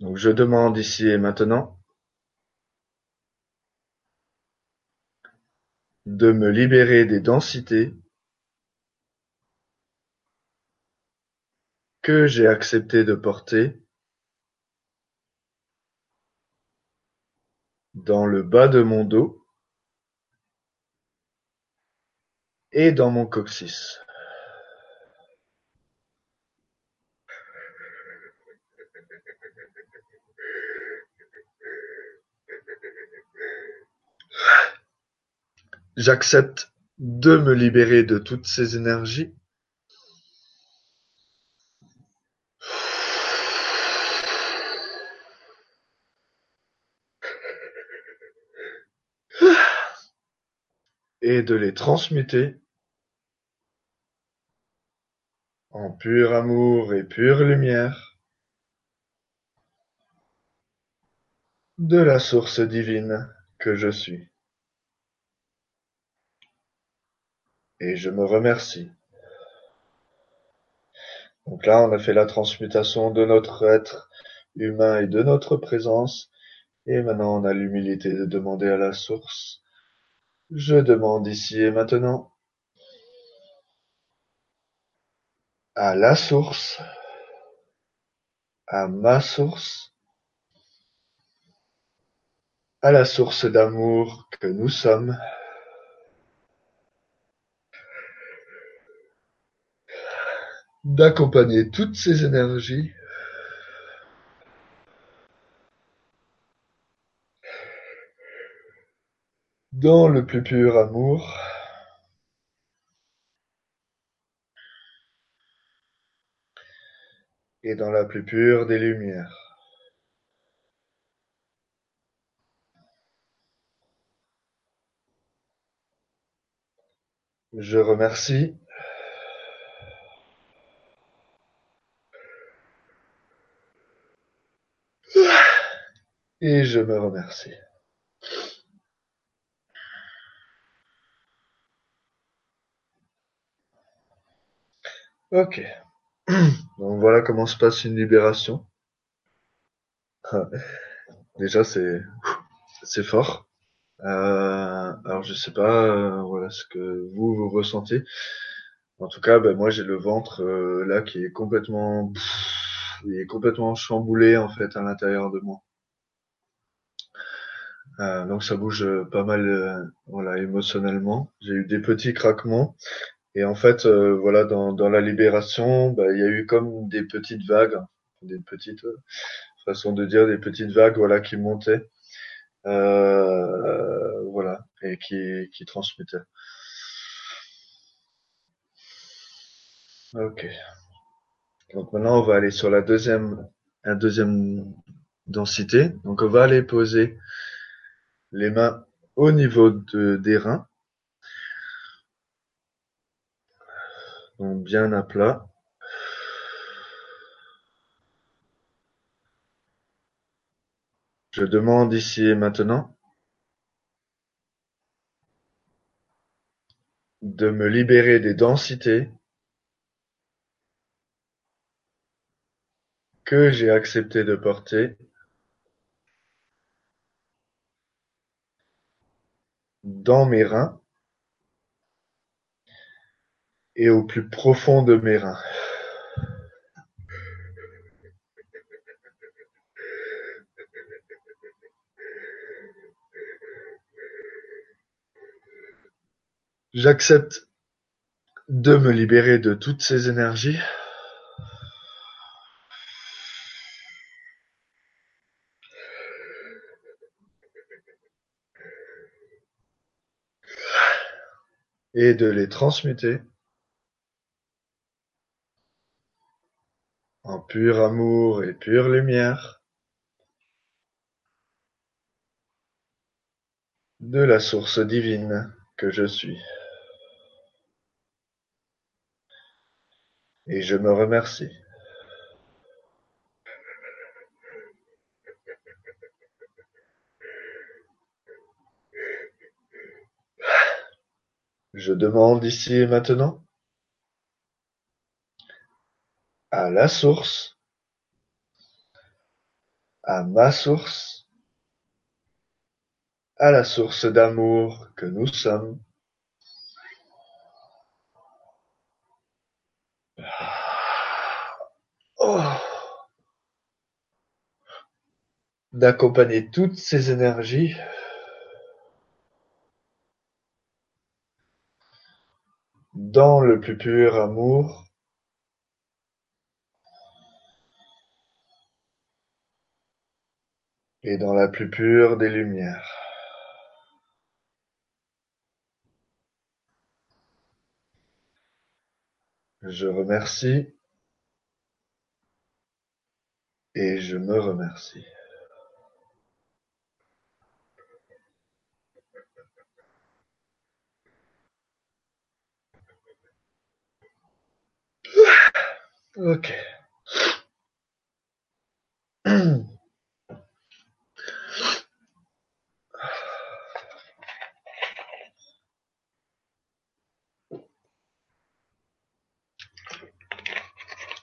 Donc je demande ici et maintenant de me libérer des densités que j'ai accepté de porter dans le bas de mon dos et dans mon coccyx. J'accepte de me libérer de toutes ces énergies de les transmuter en pur amour et pure lumière de la source divine que je suis. Et je me remercie. Donc là, on a fait la transmutation de notre être humain et de notre présence. Et maintenant, on a l'humilité de demander à la source je demande ici et maintenant à la source, à ma source, à la source d'amour que nous sommes. d'accompagner toutes ces énergies dans le plus pur amour et dans la plus pure des lumières. Je remercie et je me remercie. Ok. Donc voilà comment se passe une libération. Déjà c'est c'est fort. Euh, alors je sais pas euh, voilà ce que vous vous ressentez. En tout cas, ben, moi j'ai le ventre euh, là qui est complètement il est complètement chamboulé en fait à l'intérieur de moi. Euh, donc ça bouge pas mal voilà émotionnellement. J'ai eu des petits craquements et en fait, euh, voilà, dans, dans la libération, bah, il y a eu comme des petites vagues, des petites euh, façons de dire, des petites vagues, voilà, qui montaient, euh, voilà, et qui, qui transmettaient. Ok. Donc maintenant, on va aller sur la deuxième, la deuxième densité. Donc on va aller poser les mains au niveau de, des reins. Donc bien à plat. Je demande ici et maintenant de me libérer des densités que j'ai accepté de porter dans mes reins et au plus profond de mes reins. J'accepte de me libérer de toutes ces énergies. et de les transmuter en pur amour et pure lumière de la source divine que je suis. Et je me remercie. Je demande ici et maintenant à la source, à ma source, à la source d'amour que nous sommes. Oh. D'accompagner toutes ces énergies. Dans le plus pur amour et dans la plus pure des lumières. Je remercie et je me remercie. Ok.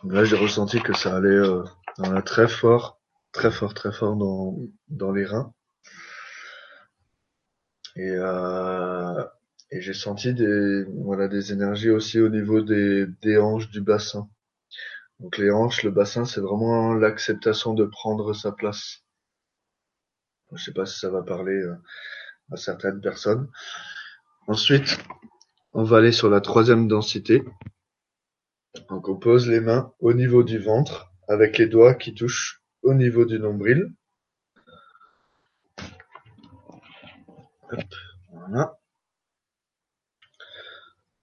Là, j'ai ressenti que ça allait euh, très fort, très fort, très fort dans, dans les reins. Et, euh, et j'ai senti des, voilà, des énergies aussi au niveau des, des hanches du bassin. Donc les hanches, le bassin, c'est vraiment l'acceptation de prendre sa place. Je sais pas si ça va parler euh, à certaines personnes. Ensuite, on va aller sur la troisième densité. Donc on pose les mains au niveau du ventre avec les doigts qui touchent au niveau du nombril.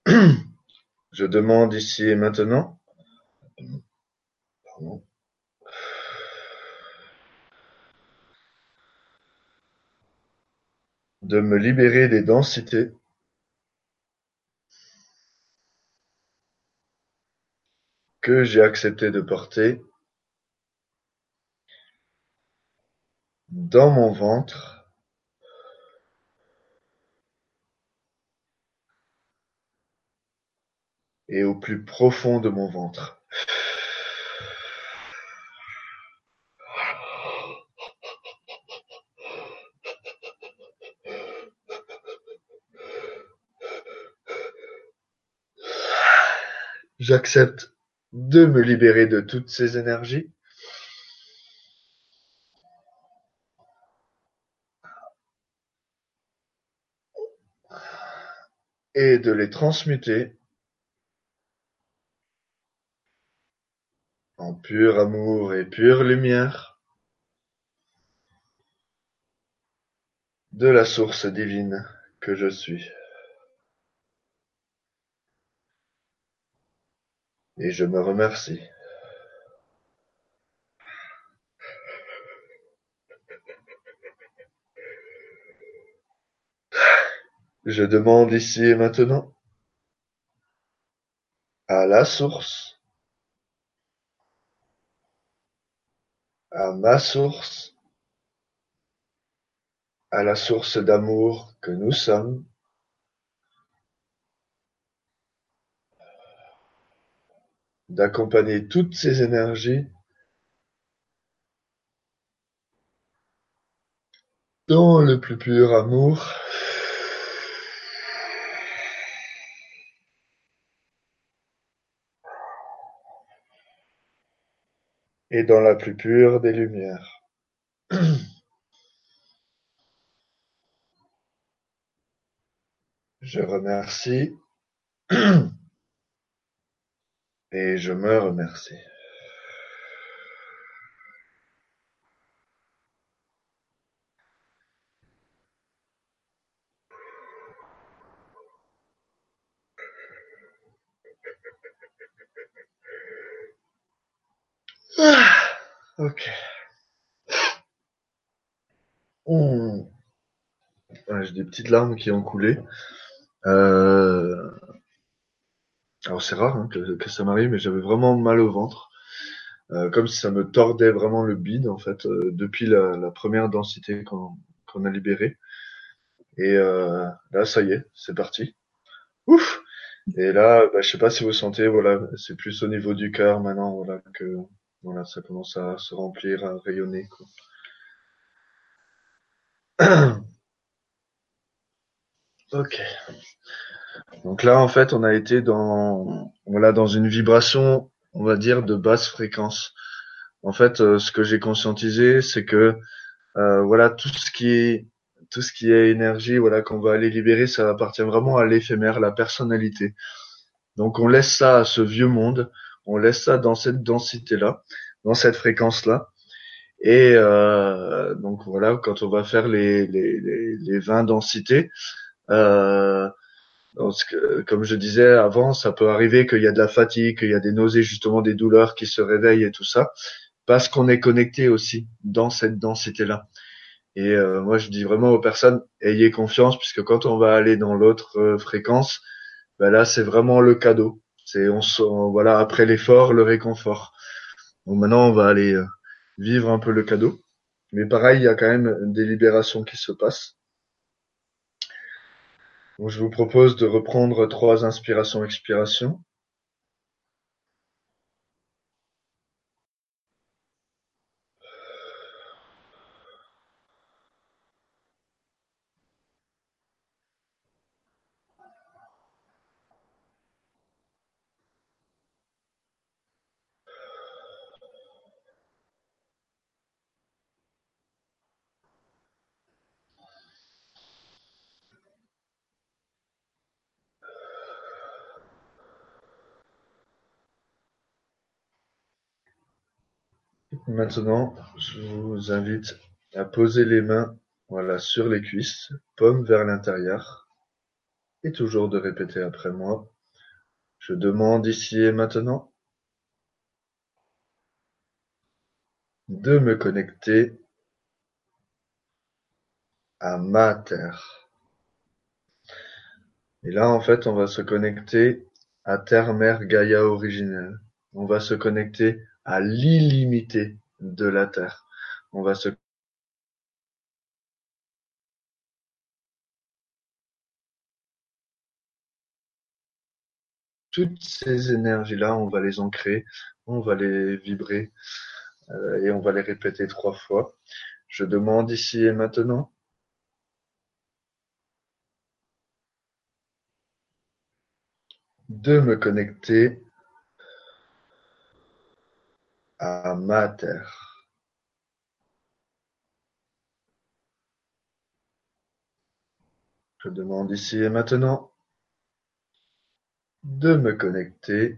Je demande ici et maintenant. De me libérer des densités que j'ai accepté de porter dans mon ventre et au plus profond de mon ventre. J'accepte de me libérer de toutes ces énergies. et de les transmuter en pur amour et pure lumière de la source divine que je suis. Et je me remercie. Je demande ici et maintenant à la source, à ma source, à la source d'amour que nous sommes, d'accompagner toutes ces énergies dans le plus pur amour et dans la plus pure des lumières. Je remercie et je me remercie. Ah, ok. Mmh. J'ai des petites larmes qui ont coulé. Euh... Alors c'est rare hein, que, que, ça m'arrive, mais j'avais vraiment mal au ventre. Euh, comme si ça me tordait vraiment le bide en fait euh, depuis la, la, première densité qu'on a libérée. Et euh, là ça y est, c'est parti. Ouf Et là, bah, je sais pas si vous sentez, voilà, c'est plus au niveau du cœur maintenant, voilà que voilà, ça commence à se remplir, à rayonner. Quoi. ok. Donc là, en fait, on a été dans, voilà, dans une vibration, on va dire, de basse fréquence. En fait, euh, ce que j'ai conscientisé, c'est que, euh, voilà, tout ce qui est, tout ce qui est énergie, voilà, qu'on va aller libérer, ça appartient vraiment à l'éphémère, la personnalité. Donc, on laisse ça à ce vieux monde, on laisse ça dans cette densité-là, dans cette fréquence-là. Et euh, donc voilà, quand on va faire les, les, les, les 20 densités, euh, que, comme je disais avant, ça peut arriver qu'il y a de la fatigue, qu'il y a des nausées, justement des douleurs qui se réveillent et tout ça, parce qu'on est connecté aussi dans cette densité-là. Et euh, moi, je dis vraiment aux personnes, ayez confiance, puisque quand on va aller dans l'autre euh, fréquence, ben là, c'est vraiment le cadeau. C'est on, voilà après l'effort, le réconfort. Donc maintenant, on va aller euh, vivre un peu le cadeau. Mais pareil, il y a quand même des libérations qui se passent. Je vous propose de reprendre trois inspirations-expirations. Maintenant, je vous invite à poser les mains voilà, sur les cuisses, paume vers l'intérieur, et toujours de répéter après moi. Je demande ici et maintenant de me connecter à ma terre. Et là, en fait, on va se connecter à Terre Mère Gaïa originelle. On va se connecter à l'illimité de la Terre. On va se toutes ces énergies-là, on va les ancrer, on va les vibrer euh, et on va les répéter trois fois. Je demande ici et maintenant de me connecter à ma terre. Je demande ici et maintenant de me connecter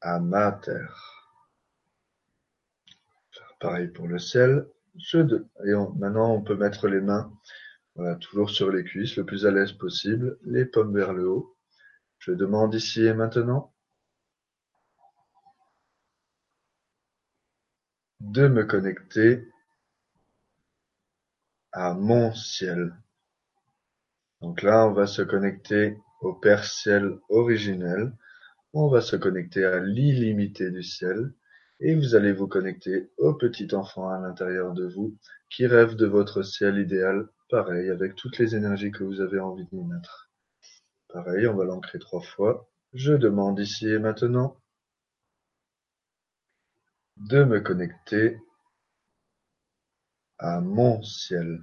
à ma terre. Faire pareil pour le ciel. Et maintenant, on peut mettre les mains toujours sur les cuisses, le plus à l'aise possible, les pommes vers le haut. Je demande ici et maintenant de me connecter à mon ciel. Donc là, on va se connecter au Père ciel originel. On va se connecter à l'illimité du ciel. Et vous allez vous connecter au petit enfant à l'intérieur de vous qui rêve de votre ciel idéal, pareil, avec toutes les énergies que vous avez envie d'y mettre. Pareil, on va l'ancrer trois fois. Je demande ici et maintenant de me connecter à mon ciel.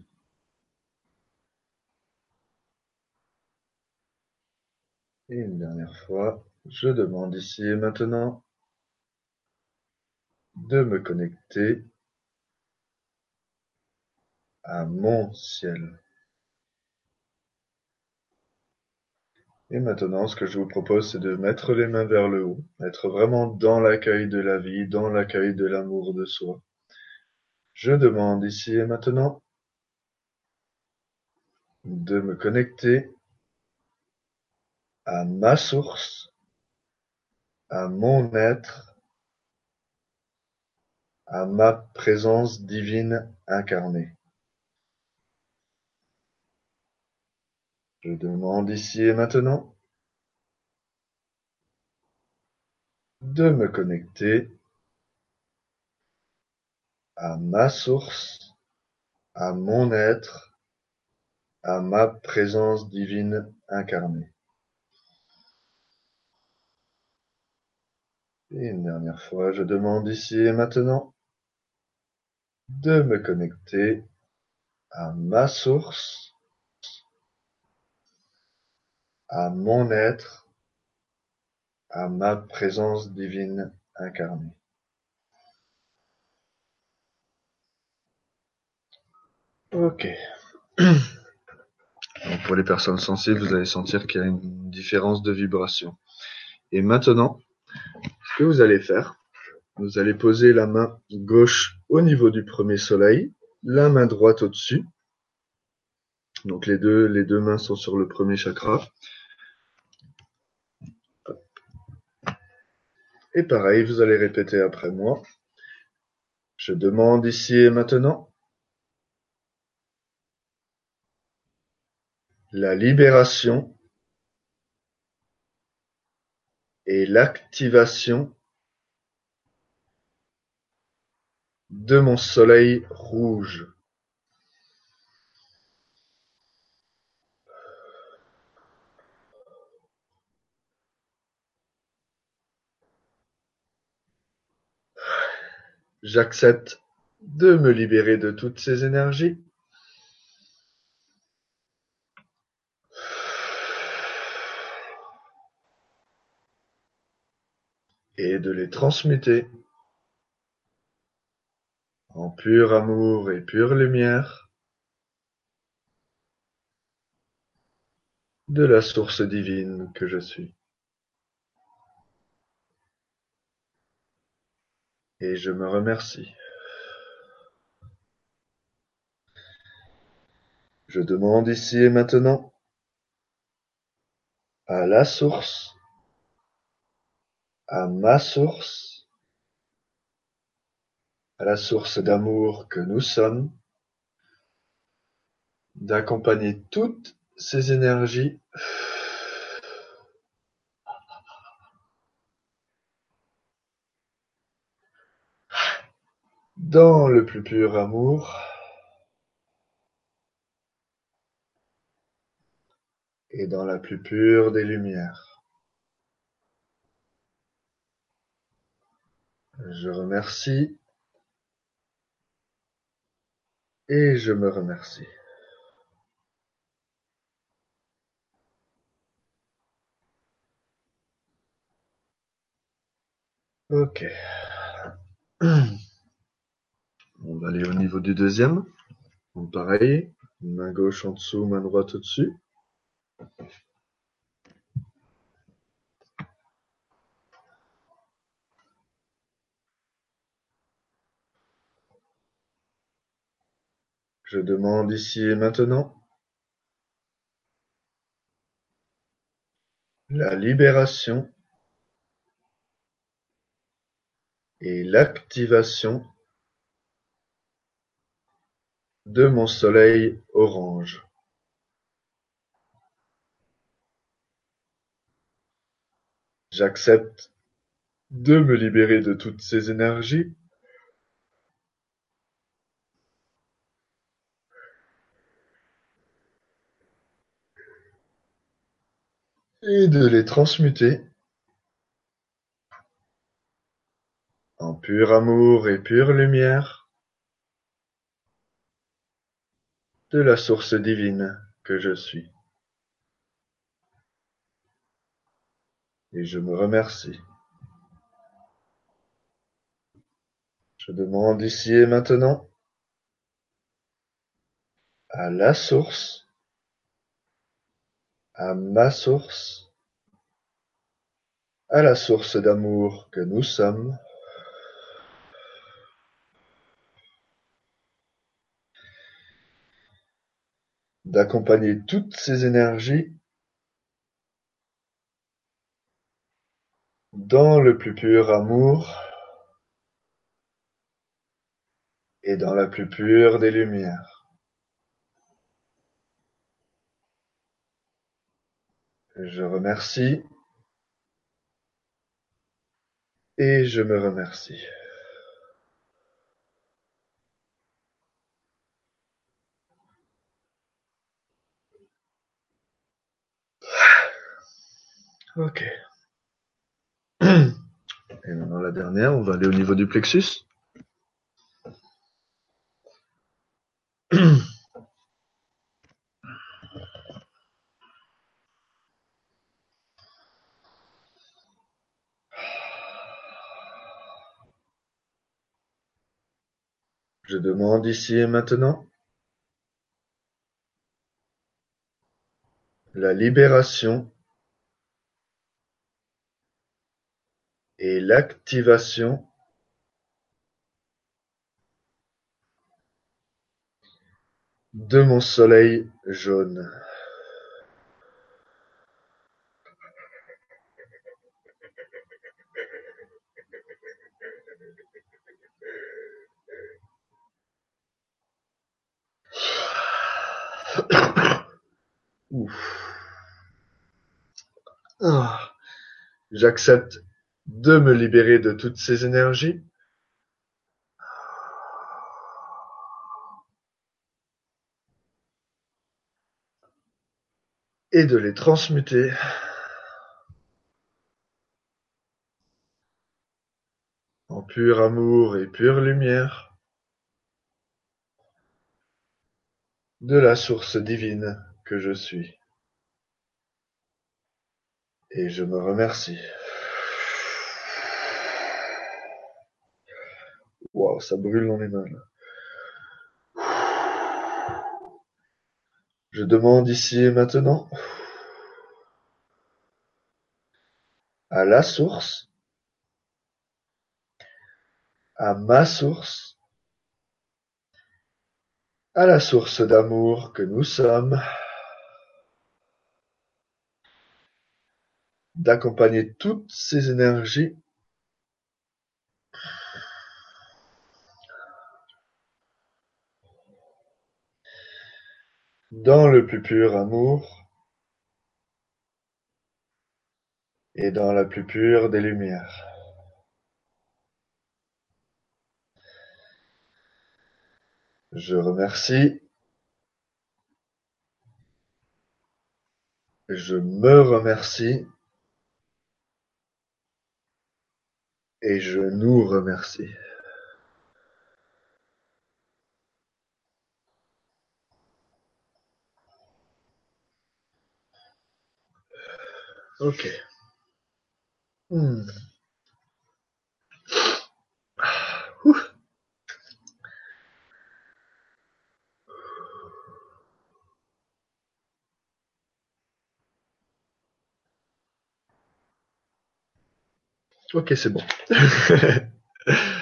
Et une dernière fois, je demande ici et maintenant de me connecter à mon ciel. Et maintenant, ce que je vous propose, c'est de mettre les mains vers le haut, être vraiment dans l'accueil de la vie, dans l'accueil de l'amour de soi. Je demande ici et maintenant de me connecter à ma source, à mon être, à ma présence divine incarnée. Je demande ici et maintenant de me connecter à ma source, à mon être, à ma présence divine incarnée. Et une dernière fois, je demande ici et maintenant de me connecter à ma source, à mon être, à ma présence divine incarnée. Ok. Donc pour les personnes sensibles, vous allez sentir qu'il y a une différence de vibration. Et maintenant, ce que vous allez faire, vous allez poser la main gauche au niveau du premier soleil, la main droite au-dessus. Donc les deux, les deux mains sont sur le premier chakra. Pareil, vous allez répéter après moi. Je demande ici et maintenant la libération et l'activation de mon soleil rouge. J'accepte de me libérer de toutes ces énergies. Et de les transmuter en pur amour et pure lumière de la source divine que je suis. Et je me remercie. Je demande ici et maintenant à la source, à ma source, à la source d'amour que nous sommes, d'accompagner toutes ces énergies dans le plus pur amour et dans la plus pure des lumières. Je remercie et je me remercie. Ok. On va aller au niveau du deuxième. Pareil, main gauche en dessous, main droite au-dessus. Je demande ici et maintenant la libération et l'activation de mon soleil orange. J'accepte de me libérer de toutes ces énergies et de les transmuter en pur amour et pure lumière de la source divine que je suis. Et je me remercie. Je demande ici et maintenant à la source, à ma source, à la source d'amour que nous sommes, d'accompagner toutes ces énergies dans le plus pur amour et dans la plus pure des lumières. Je remercie et je me remercie. Ok. Et maintenant la dernière, on va aller au niveau du plexus. Je demande ici et maintenant la libération et l'activation de mon soleil jaune. Ah. J'accepte de me libérer de toutes ces énergies et de les transmuter en pur amour et pure lumière de la source divine que je suis. Et je me remercie. Waouh, ça brûle dans les mains. Je demande ici et maintenant. À la source, à ma source, à la source d'amour que nous sommes, d'accompagner toutes ces énergies dans le plus pur amour et dans la plus pure des lumières. Je remercie. Je me remercie. Et je nous remercie. Ok. Hmm. Ok, c'est bon.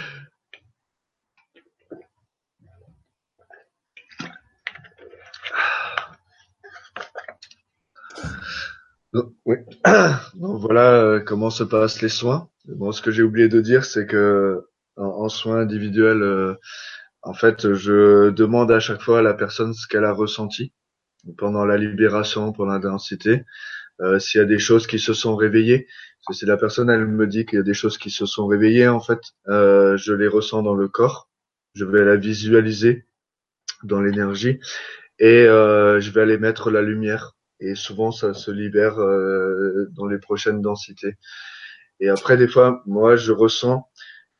oui. Donc voilà euh, comment se passent les soins. Bon, ce que j'ai oublié de dire, c'est que en, soins individuels, euh, en fait, je demande à chaque fois à la personne ce qu'elle a ressenti pendant la libération, pendant la densité, euh, s'il y a des choses qui se sont réveillées. Si la personne, elle me dit qu'il y a des choses qui se sont réveillées, en fait, je les ressens dans le corps. Je vais la visualiser dans l'énergie et je vais aller mettre la lumière et souvent ça se libère euh, dans les prochaines densités. Et après des fois, moi je ressens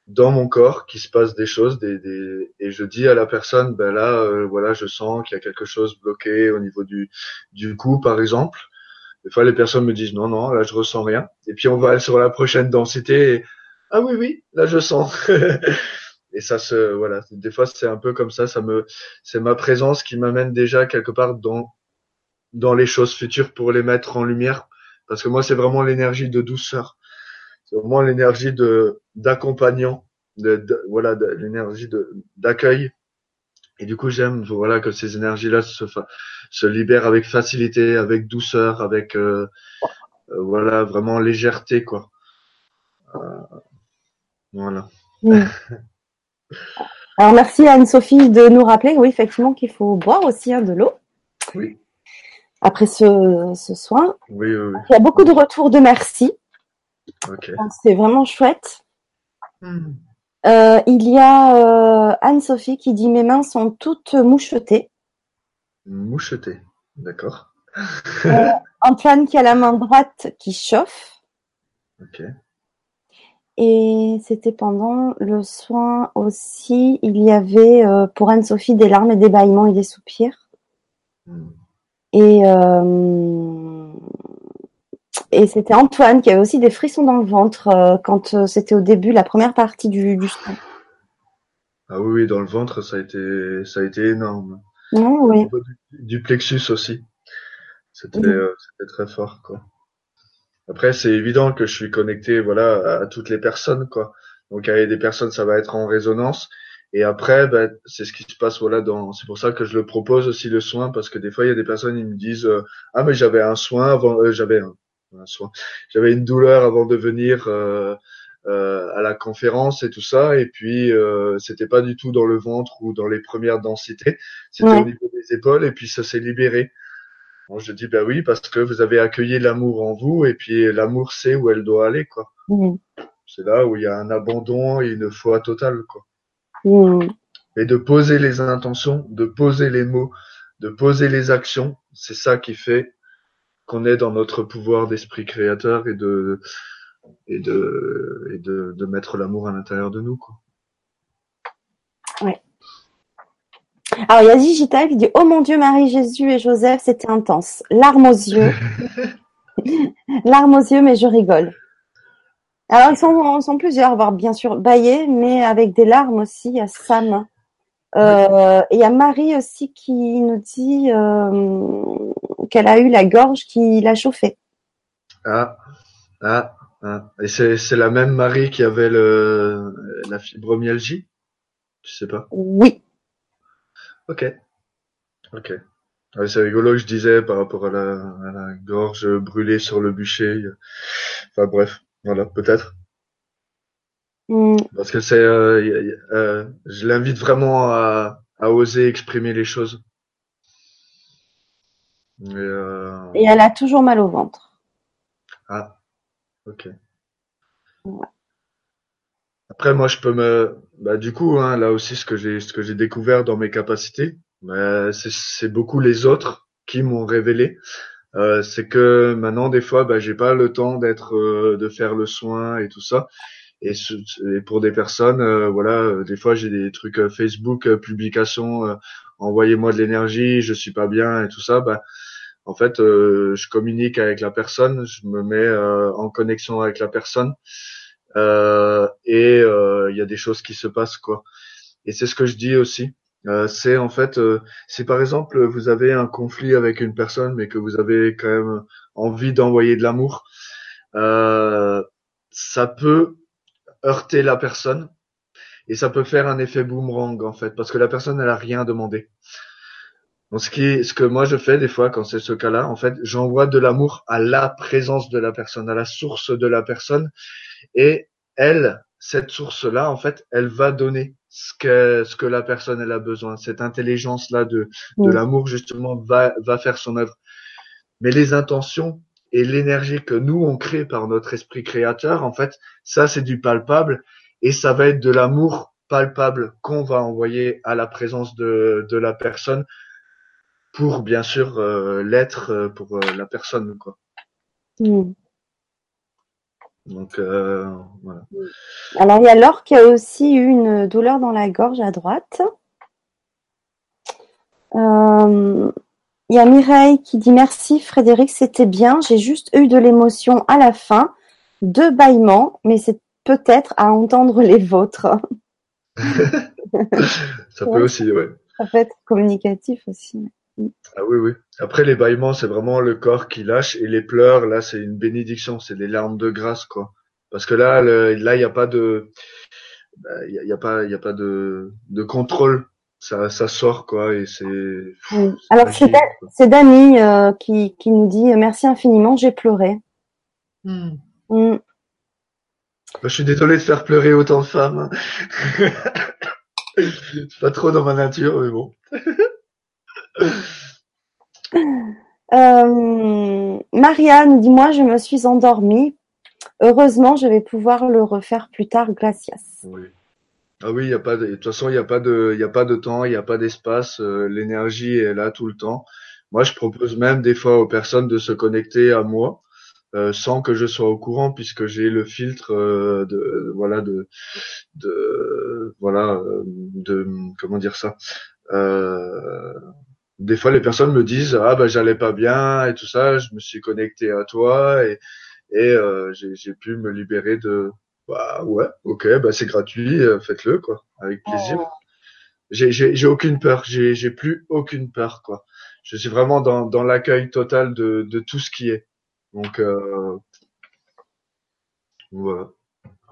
dans mon corps qu'il se passe des choses, des, des, et je dis à la personne, ben là, euh, voilà, je sens qu'il y a quelque chose bloqué au niveau du du cou, par exemple. Des fois, les personnes me disent non, non, là je ressens rien. Et puis on va sur la prochaine densité. Et, ah oui, oui, là je sens. et ça se, voilà, des fois c'est un peu comme ça. Ça me, c'est ma présence qui m'amène déjà quelque part dans dans les choses futures pour les mettre en lumière. Parce que moi, c'est vraiment l'énergie de douceur. C'est vraiment l'énergie de d'accompagnant, de, voilà, l'énergie de d'accueil. Et du coup, j'aime voilà que ces énergies-là se se libèrent avec facilité, avec douceur, avec euh, euh, voilà vraiment légèreté quoi. Euh, voilà. Alors merci Anne-Sophie de nous rappeler, oui effectivement qu'il faut boire aussi hein, de l'eau. Oui après ce, ce soin. Oui, oui, Il y a beaucoup de retours de merci. Okay. C'est vraiment chouette. Hmm. Euh, il y a euh, Anne-Sophie qui dit mes mains sont toutes mouchetées. Mouchetées, d'accord. euh, Antoine qui a la main droite qui chauffe. Ok. Et c'était pendant le soin aussi, il y avait euh, pour Anne-Sophie des larmes et des bâillements et des soupirs. Hmm. Et, euh, et c'était Antoine qui avait aussi des frissons dans le ventre euh, quand euh, c'était au début, la première partie du, du. Ah oui, dans le ventre, ça a été, ça a été énorme. Non, oui. Du, du, plexus aussi. C'était, très fort, quoi. Après, c'est évident que je suis connecté, voilà, à toutes les personnes, quoi. Donc, avec des personnes, ça va être en résonance. Et après, ben, c'est ce qui se passe voilà dans. C'est pour ça que je le propose aussi le soin parce que des fois il y a des personnes ils me disent euh, ah mais j'avais un soin avant euh, j'avais un, un, soin j'avais une douleur avant de venir euh, euh à la conférence et tout ça et puis c'était pas du tout dans le ventre ou dans les premières densités c'était ouais. au niveau des épaules et puis ça s'est libéré. Bon, je dis ben oui parce que vous avez accueilli l'amour en vous et puis l'amour sait où elle doit aller quoi. Mmh. C'est là où il y a un abandon et une foi totale quoi. Mmh. Et de poser les intentions, de poser les mots, de poser les actions, c'est ça qui fait qu'on est dans notre pouvoir d'esprit créateur et de et de et de, de mettre l'amour à l'intérieur de nous quoi. Ouais. Alors il y a Digital qui dit Oh mon Dieu Marie Jésus et Joseph c'était intense larmes aux yeux larmes aux yeux mais je rigole alors ils sont, sont plusieurs, voire bien sûr baillés, mais avec des larmes aussi. Il y a Sam. Euh, et il y a Marie aussi qui nous dit euh, qu'elle a eu la gorge qui l'a chauffée. Ah, ah, ah. Et c'est, c'est la même Marie qui avait le, la fibromyalgie? Tu sais pas? Oui. Ok. Ok. Ouais, c'est rigolo que je disais par rapport à la, à la gorge brûlée sur le bûcher. Enfin bref, voilà, peut-être. Mm. Parce que c'est, euh, euh, je l'invite vraiment à, à oser exprimer les choses. Et, euh, Et elle a toujours mal au ventre. Ah, ok. Ouais. Après, moi, je peux me, bah, du coup, hein, là aussi, ce que j'ai, ce que j'ai découvert dans mes capacités, bah, c'est beaucoup les autres qui m'ont révélé. Euh, c'est que maintenant, des fois, bah, j'ai pas le temps d'être, euh, de faire le soin et tout ça. Et, et pour des personnes, euh, voilà, euh, des fois, j'ai des trucs euh, Facebook, publications, envoyez-moi de l'énergie, je suis pas bien et tout ça. Bah, en fait, je communique avec la personne, je me mets en connexion avec la personne et il y a des choses qui se passent quoi. Et c'est ce que je dis aussi. Euh, c'est en fait, euh, si par exemple vous avez un conflit avec une personne, mais que vous avez quand même envie d'envoyer de l'amour, euh, ça peut heurter la personne et ça peut faire un effet boomerang en fait, parce que la personne elle a rien demandé. Donc ce qui, ce que moi je fais des fois quand c'est ce cas-là, en fait, j'envoie de l'amour à la présence de la personne, à la source de la personne, et elle, cette source-là, en fait, elle va donner ce que ce que la personne elle a besoin. Cette intelligence-là de de Mm. l'amour justement va va faire son œuvre. Mais les intentions et l'énergie que nous on crée par notre esprit créateur, en fait, ça c'est du palpable et ça va être de l'amour palpable qu'on va envoyer à la présence de de la personne pour bien sûr euh, l'être euh, pour euh, la personne quoi. Mm. Donc euh, voilà. Alors, il y a Laure qui a aussi eu une douleur dans la gorge à droite. Euh, il y a Mireille qui dit merci Frédéric, c'était bien. J'ai juste eu de l'émotion à la fin, deux bâillements, mais c'est peut-être à entendre les vôtres. Ça peut aussi ouais. Ça peut être communicatif aussi. Ah oui, oui. Après, les bâillements, c'est vraiment le corps qui lâche et les pleurs, là, c'est une bénédiction, c'est des larmes de grâce, quoi. Parce que là, le- là, il n'y a pas de, bah, il y a, il y a pas, il a pas de, de contrôle. Ça, ça sort, quoi, et c'est. Alors, c'est c'est Dani euh, qui, qui nous dit merci infiniment, j'ai pleuré. Hmm. Mm. Bah, je suis désolé de faire pleurer autant de femmes. hein. c'est pas trop dans ma nature, mais bon. Euh, Maria nous dit moi je me suis endormie. Heureusement, je vais pouvoir le refaire plus tard, Glacias. Oui. Ah oui, il y a pas de, de toute façon, il y a pas de, a pas de temps, il y a pas d'espace, euh, l'énergie est là tout le temps. Moi, je propose même des fois aux personnes de se connecter à moi euh, sans que je sois au courant puisque j'ai le filtre de voilà de voilà comment dire ça. Des fois, les personnes me disent ah bah j'allais pas bien et tout ça, je me suis connecté à toi et et euh, j'ai j'ai pu me libérer de bah ouais, ok, bah c'est gratuit, euh, faites-le quoi, avec plaisir. J'ai j'ai j'ai aucune peur, j'ai j'ai plus aucune peur quoi. Je suis vraiment dans dans l'accueil total de de tout ce qui est. Donc euh, voilà,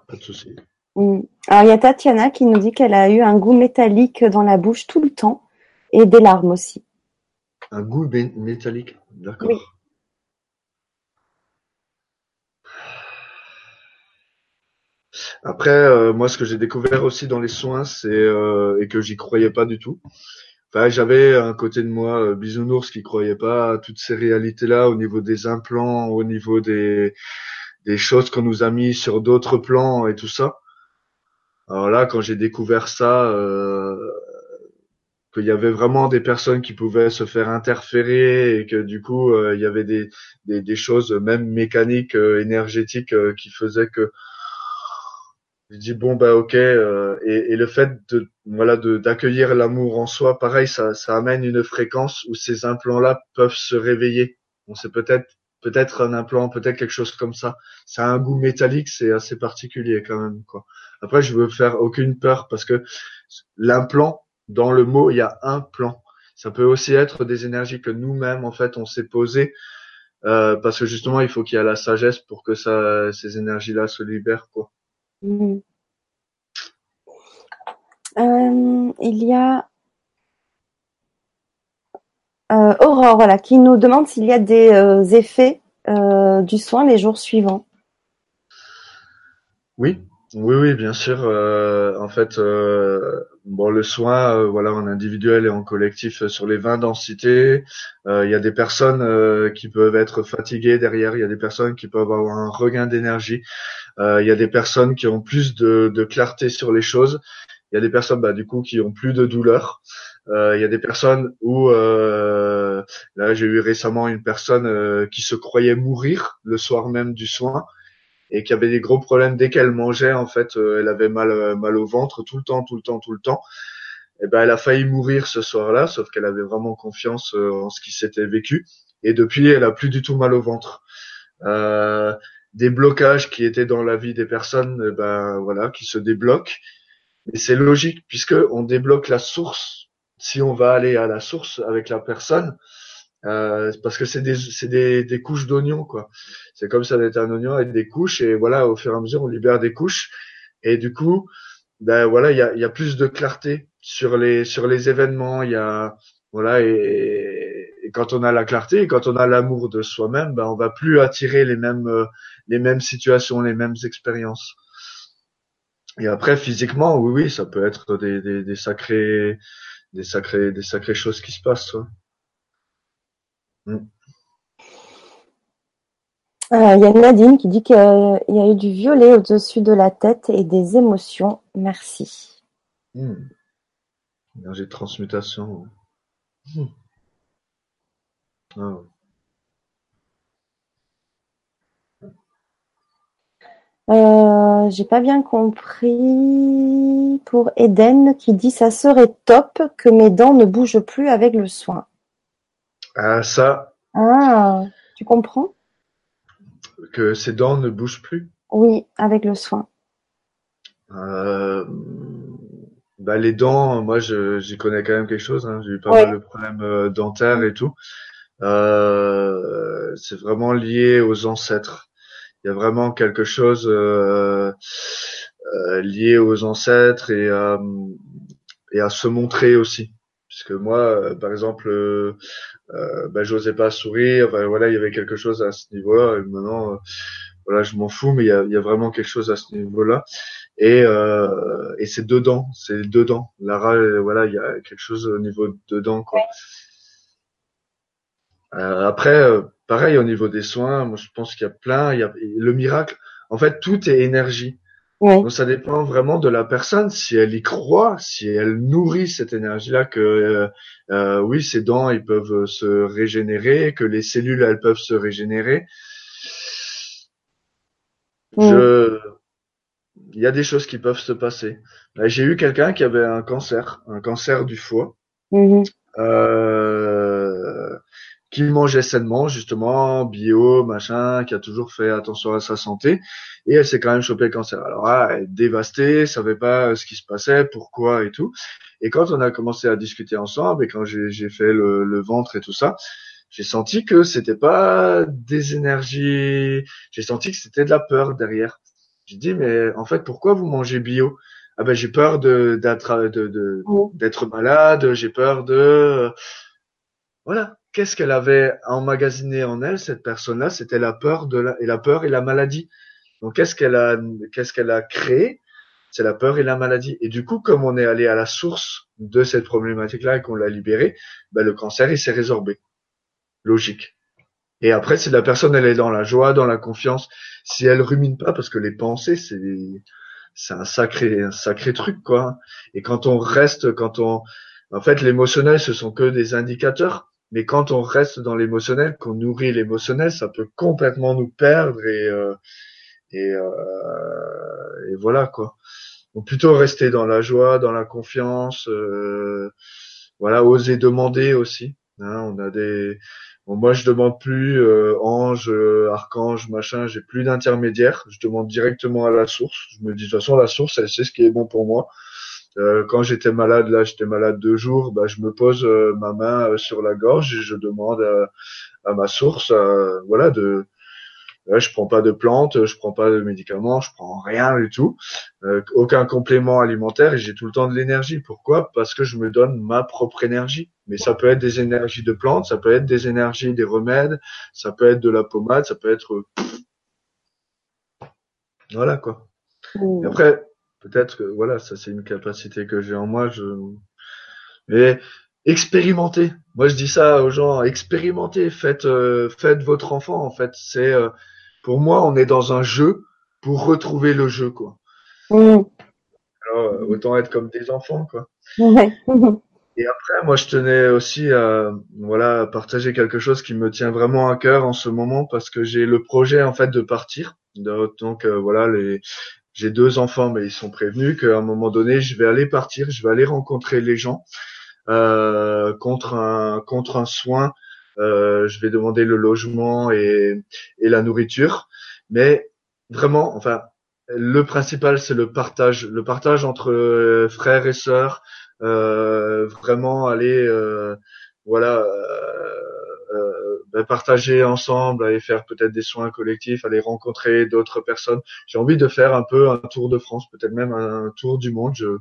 pas de souci. Mm. Alors il y a Tatiana qui nous dit qu'elle a eu un goût métallique dans la bouche tout le temps et des larmes aussi. Un goût mé- métallique, d'accord. Oui. Après, euh, moi, ce que j'ai découvert aussi dans les soins, c'est euh, et que j'y croyais pas du tout. Enfin, j'avais un côté de moi euh, bisounours qui croyait pas à toutes ces réalités-là au niveau des implants, au niveau des des choses qu'on nous a mis sur d'autres plans et tout ça. Alors là, quand j'ai découvert ça, euh, qu'il y avait vraiment des personnes qui pouvaient se faire interférer et que du coup, euh, il y avait des des, des choses même mécaniques, euh, énergétiques euh, qui faisaient que je dis bon bah ok euh, et, et le fait de voilà de d'accueillir l'amour en soi pareil ça ça amène une fréquence où ces implants là peuvent se réveiller. On sait peut-être peut-être un implant peut-être quelque chose comme ça. Ça a un goût métallique c'est assez particulier quand même quoi. Après je veux faire aucune peur parce que l'implant dans le mot il y a un plan ça peut aussi être des énergies que nous-mêmes en fait on s'est posé euh, parce que justement, il faut qu'il y ait la sagesse pour que ça, ces énergies-là se libèrent, quoi. Mhm. Euh, il y a euh, Aurore, voilà, qui nous demande s'il y a des euh, effets euh, du soin les jours suivants. Oui, oui, oui, bien sûr. Euh, en fait, euh, bon, le soin, euh, voilà, en individuel et en collectif sur les 20 densités. Il y a des personnes qui peuvent être fatiguées derrière. Il y a des personnes qui peuvent avoir un regain d'énergie. Il y a des personnes qui ont plus de, de, clarté sur les choses. Il y a des personnes, bah, du coup, qui ont plus de douleur. Il y a des personnes où, là, j'ai eu récemment une personne qui se croyait mourir le soir même du soin et qui avait des gros problèmes dès qu'elle mangeait. En fait, euh, elle avait mal, euh, mal au ventre tout le temps, tout le temps, tout le temps. Et ben, elle a failli mourir ce soir-là, sauf qu'elle avait vraiment confiance euh, en ce qui s'était vécu. Et depuis, elle a plus du tout mal au ventre. Euh, des blocages qui étaient dans la vie des personnes, eh ben voilà, qui se débloquent. Et c'est logique puisque on débloque la source. Si on va aller à la source avec la personne, euh, parce que c'est des, des, des couches d'oignons quoi. C'est comme ça d'être un oignon avec des couches et voilà au fur et à mesure on libère des couches et du coup ben voilà il y a, y a plus de clarté sur les sur les événements il y a voilà et, et, quand on a la clarté quand on a l'amour de soi-même ben on va plus attirer les mêmes euh, les mêmes situations les mêmes expériences. Et après physiquement oui oui ça peut être des, des, des sacrés des sacrés des sacrées choses qui se passent. Ouais. Mm. Euh, il y a Nadine qui dit qu'il y a eu du violet au-dessus de la tête et des émotions. Merci. Mmh. Énergie de transmutation. Mmh. Ah. Euh, J'ai pas bien compris pour Eden qui dit ça serait top que mes dents ne bougent plus avec le soin. Ah, ça. Ah, tu comprends? Que ses dents ne bougent plus Oui, avec le soin. Euh, bah les dents, moi j'y connais quand même quelque chose. Hein. J'ai eu pas mal de problèmes euh, dentaires et tout. Euh, c'est vraiment lié aux ancêtres. Il y a vraiment quelque chose euh, euh lié aux ancêtres et, et à se montrer aussi. Puisque moi, par exemple, euh, bah, j'osais pas sourire. voilà, il y avait quelque chose à ce niveau-là. Et maintenant, euh, voilà, je m'en fous, mais il y a, y a, vraiment quelque chose à ce niveau-là. Et, euh, et c'est dedans, c'est dedans. Lara, voilà, il y a quelque chose au niveau dedans, quoi. Euh, après, euh, pareil au niveau des soins, moi je pense qu'il y a plein. Il y a le miracle. En fait, tout est énergie. Donc ça dépend vraiment de la personne, si elle y croit, si elle nourrit cette énergie-là, que euh, euh oui, ses dents, ils peuvent se régénérer, que les cellules, elles peuvent se régénérer. Je, il y a des choses qui peuvent se passer. J'ai eu quelqu'un qui avait un cancer, un cancer du foie. Mm-hmm. Euh, qui mangeait sainement, justement, bio, machin, qui a toujours fait attention à sa santé, et elle s'est quand même chopé le cancer. Alors là, elle est dévastée, savait pas ce qui se passait, pourquoi et tout. Et quand on a commencé à discuter ensemble, et quand j'ai fait le, le, ventre et tout ça, j'ai senti que c'était pas des énergies, j'ai senti que c'était de la peur derrière. J'ai dit, mais en fait, pourquoi vous mangez bio? Ah ben, j'ai peur de d'être de, de, d'être malade, j'ai peur de voilà qu'est-ce qu'elle avait emmagasiné en elle, cette personne-là? C'était la peur et la peur et la maladie. Donc, qu'est-ce qu'elle a, qu'est-ce créé? C'est la peur et la maladie. Et du coup, comme on est allé à la source de cette problématique-là et qu'on l'a libérée, ben, le cancer, il s'est résorbé. Logique. Et après, si la personne, elle est dans la joie, dans la confiance, si elle rumine pas, parce que les pensées, c'est, c'est un sacré, un sacré truc, quoi. Et quand on reste, quand on, en fait, l'émotionnel, ce sont que des indicateurs. Mais quand on reste dans l'émotionnel, qu'on nourrit l'émotionnel, ça peut complètement nous perdre et euh, et, euh, et voilà quoi. Donc plutôt rester dans la joie, dans la confiance, euh, voilà, oser demander aussi. Hein, on a des, bon, moi je demande plus euh, ange, archange, machin, j'ai plus d'intermédiaire. Je demande directement à la source. Je me dis de toute façon la source, elle sait ce qui est bon pour moi. Euh, quand j'étais malade, là, j'étais malade deux jours, bah, je me pose euh, ma main euh, sur la gorge et je demande à, ma source, voilà, de, je prends pas de plantes, je prends pas de médicaments, je prends rien du tout, aucun complément alimentaire et j'ai tout le temps de l'énergie. Pourquoi? Parce que je me donne ma propre énergie. Mais ça peut être des énergies de plantes, ça peut être des énergies des remèdes, ça peut être de la pommade, ça peut être voilà quoi. Et après, peut-être que voilà, ça c'est une capacité que j'ai en moi. Je mais expérimentez. Moi je dis ça aux gens, expérimentez, faites euh, faites votre enfant en fait. C'est euh, pour moi on est dans un jeu pour retrouver le jeu quoi. Mm. Alors euh, autant être comme des enfants quoi. Et après, moi, je tenais aussi à voilà partager quelque chose qui me tient vraiment à cœur en ce moment parce que j'ai le projet en fait de partir. Donc voilà, les j'ai deux enfants, mais ils sont prévenus qu'à un moment donné, je vais aller partir, je vais aller rencontrer les gens euh, contre un contre un soin. Euh, je vais demander le logement et, et la nourriture, mais vraiment, enfin, le principal c'est le partage, le partage entre euh, frères et sœurs. Euh, vraiment aller, euh, voilà partager ensemble, aller faire peut-être des soins collectifs, aller rencontrer d'autres personnes. J'ai envie de faire un peu un tour de France, peut-être même un tour du monde. Je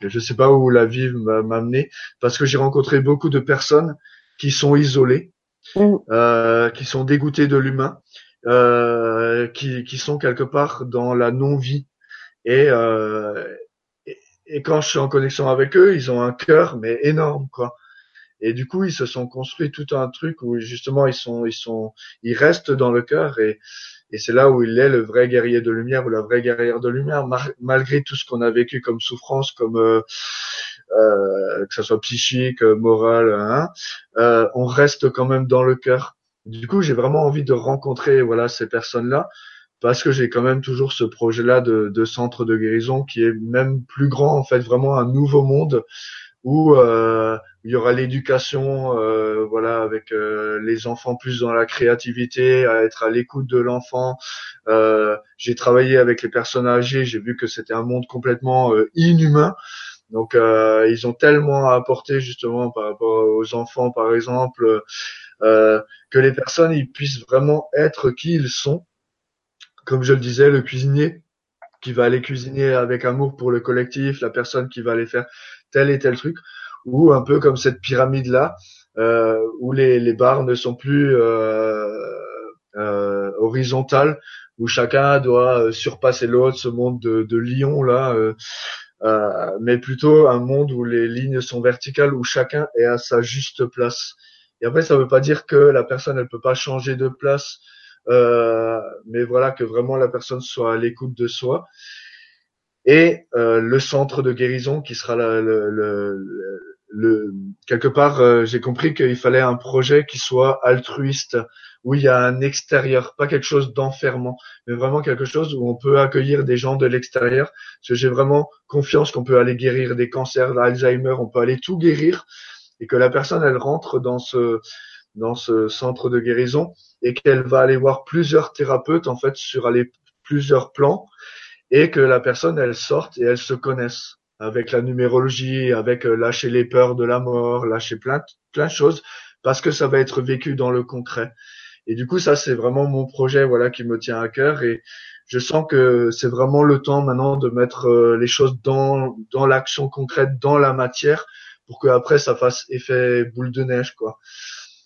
je sais pas où la vie m'a amené parce que j'ai rencontré beaucoup de personnes qui sont isolées, mm. euh, qui sont dégoûtées de l'humain, euh, qui, qui sont quelque part dans la non-vie. Et, euh, et, et, quand je suis en connexion avec eux, ils ont un cœur mais énorme quoi. Et du coup, ils se sont construits tout un truc où justement ils sont, ils sont, ils restent dans le cœur et, et c'est là où il est le vrai guerrier de lumière ou la vraie guerrière de lumière, malgré tout ce qu'on a vécu comme souffrance, comme euh, euh, que ce soit psychique, moral, hein, euh, on reste quand même dans le cœur. Du coup, j'ai vraiment envie de rencontrer voilà ces personnes-là parce que j'ai quand même toujours ce projet-là de, de centre de guérison qui est même plus grand en fait, vraiment un nouveau monde où euh, il y aura l'éducation, euh, voilà, avec euh, les enfants plus dans la créativité, à être à l'écoute de l'enfant. J'ai travaillé avec les personnes âgées, j'ai vu que c'était un monde complètement inhumain. Donc ils ont tellement à apporter justement par rapport aux enfants, par exemple, que les personnes ils puissent vraiment être qui ils sont. Comme je le disais, le cuisinier qui va aller cuisiner avec amour pour le collectif, la personne qui va aller faire tel et tel truc, ou un peu comme cette pyramide là, euh, où les, les barres ne sont plus euh, euh, horizontales, où chacun doit euh, surpasser l'autre, ce monde de, de lion là, euh, euh, mais plutôt un monde où les lignes sont verticales, où chacun est à sa juste place. Et après, ça veut pas dire que la personne elle peut pas changer de place, mais voilà que vraiment la personne soit à l'écoute de soi et euh, le centre de guérison qui sera le, le, le, quelque part euh, j'ai compris qu'il fallait un projet qui soit altruiste où il y a un extérieur pas quelque chose d'enfermant mais vraiment quelque chose où on peut accueillir des gens de l'extérieur. Parce que j'ai vraiment confiance qu'on peut aller guérir des cancers d'Alzheimer on peut aller tout guérir et que la personne elle rentre dans ce dans ce centre de guérison et qu'elle va aller voir plusieurs thérapeutes en fait sur aller plusieurs plans et que la personne elle sorte et elle se connaisse avec la numérologie, avec euh, lâcher les peurs de la mort, lâcher plein plein de choses parce que ça va être vécu dans le concret. Et du coup ça c'est vraiment mon projet voilà qui me tient à cœur et je sens que c'est vraiment le temps maintenant de mettre euh, les choses dans dans l'action concrète, dans la matière pour que après ça fasse effet boule de neige quoi.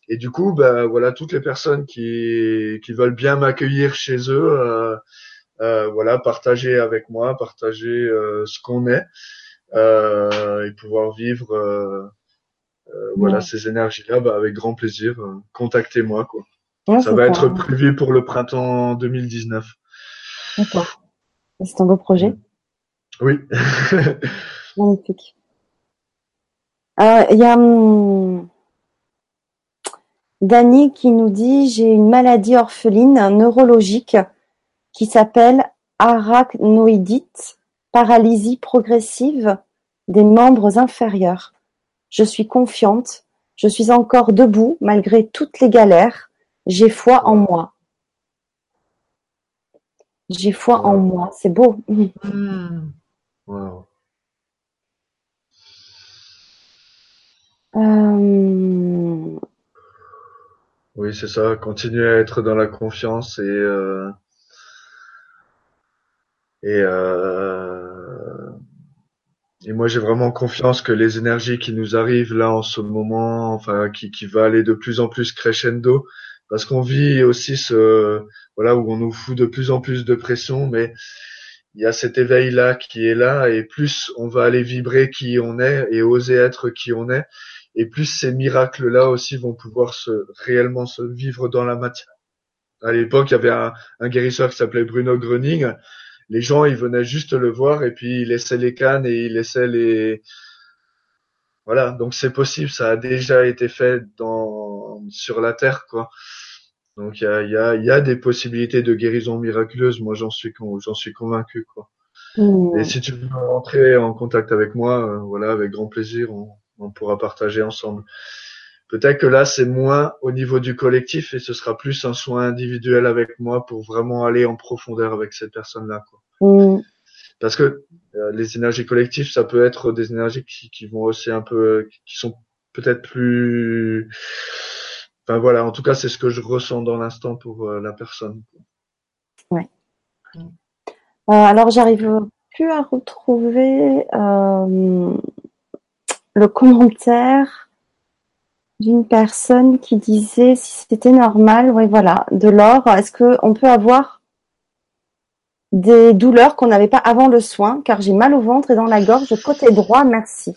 Et du coup, ben voilà, toutes les personnes qui, qui veulent bien m'accueillir chez eux, euh, voilà, partager avec moi, partager euh, ce qu'on est euh, et pouvoir vivre voilà ces énergies-là, bah, avec grand plaisir. Contactez-moi quoi. Ça va être prévu pour le printemps 2019. D'accord. C'est un beau projet. Oui. Magnifique. il y a hum, Dani qui nous dit j'ai une maladie orpheline neurologique qui s'appelle arachnoïdite, paralysie progressive des membres inférieurs. Je suis confiante, je suis encore debout malgré toutes les galères, j'ai foi en moi. J'ai foi en moi, c'est beau. Hmm. Euh. Oui, c'est ça, continuer à être dans la confiance et euh, et euh, et moi j'ai vraiment confiance que les énergies qui nous arrivent là en ce moment, enfin qui qui va aller de plus en plus crescendo, parce qu'on vit aussi ce voilà où on nous fout de plus en plus de pression, mais il y a cet éveil là qui est là et plus on va aller vibrer qui on est et oser être qui on est et plus ces miracles là aussi vont pouvoir se réellement se vivre dans la matière. À l'époque, il y avait un, un guérisseur qui s'appelait Bruno Gröning. Les gens, ils venaient juste le voir et puis ils laissaient les cannes et ils laissaient les voilà. Donc c'est possible, ça a déjà été fait dans sur la terre quoi. Donc il y a, y, a, y a des possibilités de guérison miraculeuse. Moi, j'en suis j'en suis convaincu quoi. hmm. Et si tu veux rentrer en contact avec moi, euh, voilà, avec grand plaisir, on, on pourra partager ensemble. Peut-être que là, c'est moins au niveau du collectif et ce sera plus un soin individuel avec moi pour vraiment aller en profondeur avec cette personne-là. Quoi. Hmm. Parce que euh, les énergies collectives, ça peut être des énergies qui, qui vont aussi un peu, qui sont peut-être plus. Enfin voilà, en tout cas, c'est ce que je ressens dans l'instant pour euh, la personne. Euh, alors, j'arrive plus à retrouver euh, le commentaire d'une personne qui disait si c'était normal, oui voilà, de l'or, est-ce que on peut avoir des douleurs qu'on n'avait pas avant le soin, car j'ai mal au ventre et dans la gorge, côté droit, merci.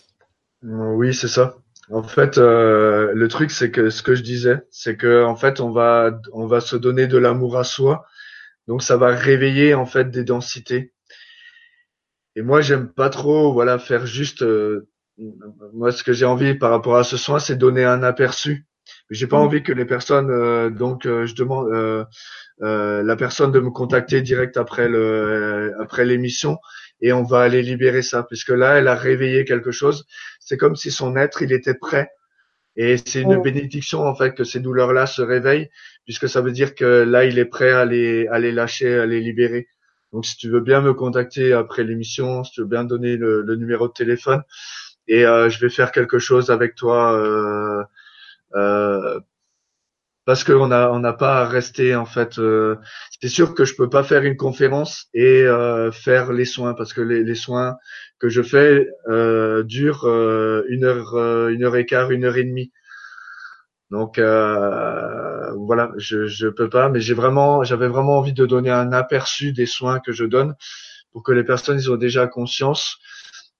Oui, c'est ça. En fait, euh, le truc, c'est que ce que je disais, c'est que en fait, on va, on va se donner de l'amour à soi, donc ça va réveiller en fait des densités. Et moi, j'aime pas trop, voilà, faire juste. euh, moi, ce que j'ai envie par rapport à ce soin, c'est donner un aperçu. J'ai pas Mm. envie que les personnes, euh, donc, euh, je demande euh, euh, la personne de me contacter direct après le, euh, après l'émission, et on va aller libérer ça, puisque là, elle a réveillé quelque chose. C'est comme si son être, il était prêt. Et c'est une Mm. bénédiction en fait que ces douleurs-là se réveillent, puisque ça veut dire que là, il est prêt à les, à les lâcher, à les libérer. Donc, si tu veux bien me contacter après l'émission, si tu veux bien donner le, le numéro de téléphone, et euh, je vais faire quelque chose avec toi, euh, euh, parce qu'on on n'a pas à rester en fait. euh, c'est sûr que je peux pas faire une conférence et euh, faire les soins, parce que les, les soins que je fais euh, durent une heure, une heure et quart, une heure et demie. Donc voilà, je je peux pas, mais j'ai vraiment, j'avais vraiment envie de donner un aperçu des soins que je donne pour que les personnes ils ont déjà conscience.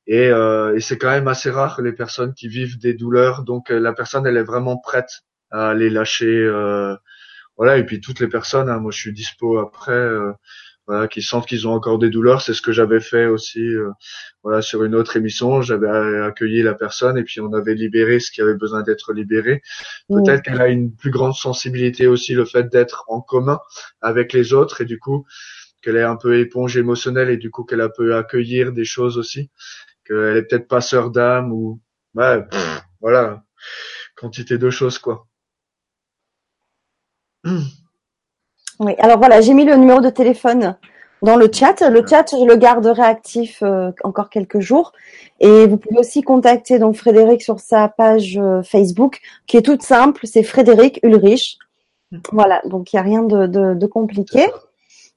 Et, euh, et c'est quand même assez rare les personnes qui vivent des douleurs, donc euh, la personne elle est vraiment prête à les lâcher. euh, voilà, et puis toutes les personnes, hein, moi je suis dispo après, euh, voilà, qui sentent qu'ils ont encore des douleurs, c'est ce que j'avais fait aussi, euh, voilà, sur une autre émission, j'avais accueilli la personne et puis on avait libéré ce qui avait besoin d'être libéré. Mm. Peut-être qu'elle a une plus grande sensibilité aussi, le fait d'être en commun avec les autres et du coup qu'elle est un peu éponge émotionnelle et du coup qu'elle a peut accueillir des choses aussi, qu'elle est peut-être pas sœur d'âme ou ouais, pff, voilà, quantité de choses quoi. Oui, alors voilà, j'ai mis le numéro de téléphone dans le chat. Le chat, je le garderai actif euh, encore quelques jours. Et vous pouvez aussi contacter donc Frédéric sur sa page euh, Facebook, qui est toute simple, c'est Frédéric Ulrich. Voilà, donc il n'y a rien de, de, de compliqué.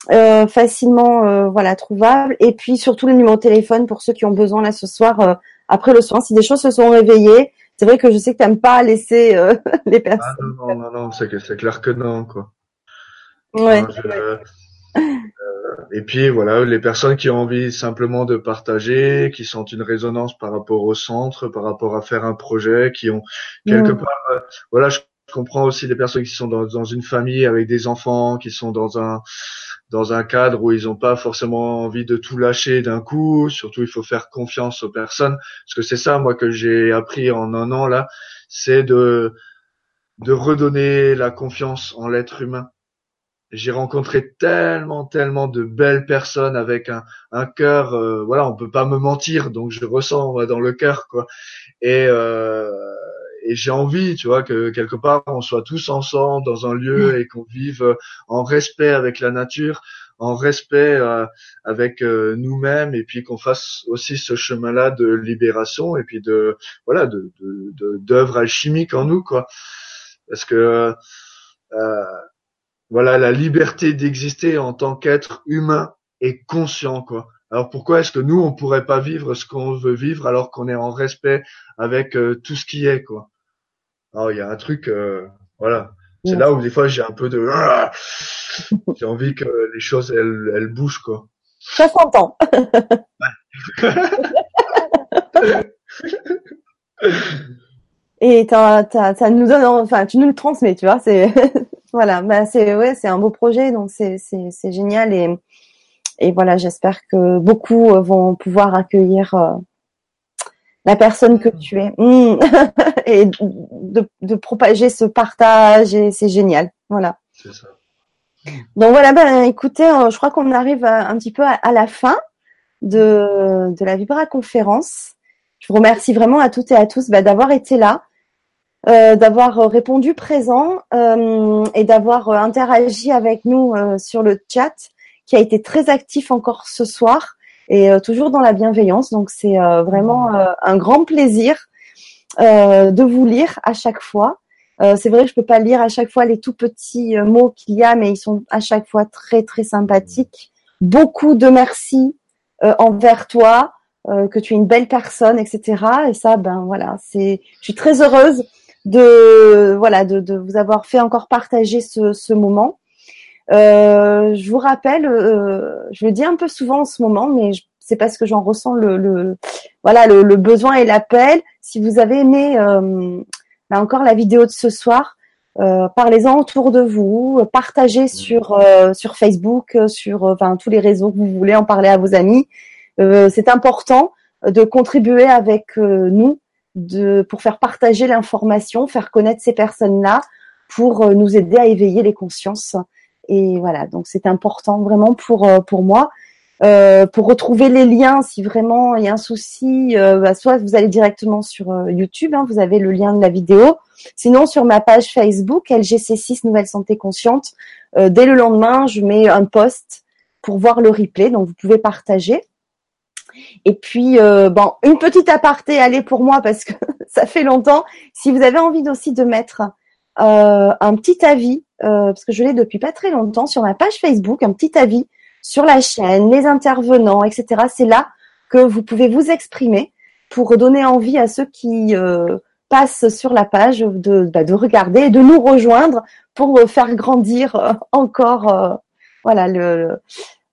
Euh, facilement euh, voilà trouvable et puis surtout le numéro de téléphone pour ceux qui ont besoin là ce soir euh, après le soin si des choses se sont réveillées c'est vrai que je sais que t'aimes pas laisser euh, les Ah personnes non, non, non, non, c'est que c'est clair que non, quoi. ouais Non, je- euh, et puis voilà, les personnes qui ont envie simplement de partager, qui sentent une résonance par rapport au centre, par rapport à faire un projet, qui ont quelque Mm. part, euh, voilà, je comprends aussi les personnes qui sont dans, dans une famille avec des enfants, qui sont dans un dans un cadre où ils n'ont pas forcément envie de tout lâcher d'un coup. Surtout, il faut faire confiance aux personnes, parce que c'est ça, moi, que j'ai appris en un an là, c'est de de redonner la confiance en l'être humain. J'ai rencontré tellement, tellement de belles personnes avec un, un cœur. euh, voilà, on peut pas me mentir, donc je ressens moi, dans le cœur, quoi. Et, euh, et j'ai envie, tu vois, que quelque part on soit tous ensemble dans un lieu et qu'on vive en respect avec la nature, en respect avec nous-mêmes et puis qu'on fasse aussi ce chemin-là de libération et puis de voilà de d'œuvre alchimique en nous quoi. Parce que voilà la liberté d'exister en tant qu'être humain et conscient quoi. Alors pourquoi est-ce que nous on pourrait pas vivre ce qu'on veut vivre alors qu'on est en respect avec euh, tout ce qui est quoi? Il y a un truc, euh, voilà. C'est là où des fois j'ai un peu de, j'ai envie que les choses elles, elles bougent quoi. Ça s'entend. Et t'as, ça nous donne, enfin, tu nous le transmets, tu vois. C'est voilà, bah c'est ouais, c'est un beau projet, donc c'est c'est c'est génial et et voilà, j'espère que beaucoup euh, vont pouvoir accueillir euh, la personne que tu es mmh. et de, propager ce partage et c'est génial. Voilà. C'est ça. Donc voilà, ben écoutez, euh, je crois qu'on arrive un petit peu à, la fin de, de la Vibra conférence. Je vous remercie vraiment à toutes et à tous ben, d'avoir été là, d'avoir répondu présent et d'avoir interagi avec nous sur le chat qui a été très actif encore ce soir et euh, toujours dans la bienveillance. Donc c'est euh, vraiment mmh. euh, un grand plaisir de vous lire à chaque fois. c'est vrai que je peux pas lire à chaque fois les tout petits mots qu'il y a, mais ils sont à chaque fois très très sympathiques. Beaucoup de merci envers toi, que tu es une belle personne, etc. Et ça, ben voilà, c'est, je suis très heureuse de voilà de, de vous avoir fait encore partager ce, ce moment. Euh, je vous rappelle, euh, je le dis un peu souvent en ce moment, mais c'est parce que j'en ressens le, le, voilà le, le besoin et l'appel. Si vous avez aimé euh, là encore la vidéo de ce soir, euh, parlez-en autour de vous, partagez sur euh, sur Facebook, sur enfin tous les réseaux que vous voulez, en parler à vos amis. c'est important de contribuer avec nous de pour faire partager l'information, faire connaître ces personnes-là, pour nous aider à éveiller les consciences et voilà, donc c'est important vraiment pour euh, pour moi. Euh, pour retrouver les liens, si vraiment il y a un souci, euh, bah, soit vous allez directement sur YouTube, hein, vous avez le lien de la vidéo. Sinon, sur ma page Facebook, LGC6 Nouvelle Santé Consciente, dès le lendemain, je mets un post pour voir le replay, donc vous pouvez partager. Et puis, bon, une petite aparté, allez pour moi parce que ça fait longtemps. Si vous avez envie aussi de mettre un petit avis euh, parce que je l'ai depuis pas très longtemps, sur ma page Facebook, un petit avis sur la chaîne, les intervenants, etc. C'est là que vous pouvez vous exprimer pour donner envie à ceux qui euh, passent sur la page de, bah, de regarder et de nous rejoindre pour faire grandir euh, encore voilà le,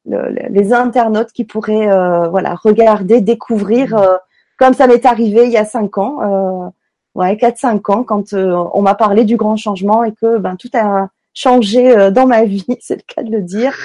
les internautes qui pourraient voilà regarder, découvrir comme ça m'est arrivé il y a cinq ans, ouais quatre cinq ans quand on m'a parlé du grand changement et que ben tout a changé euh, dans ma vie, c'est le cas de le dire.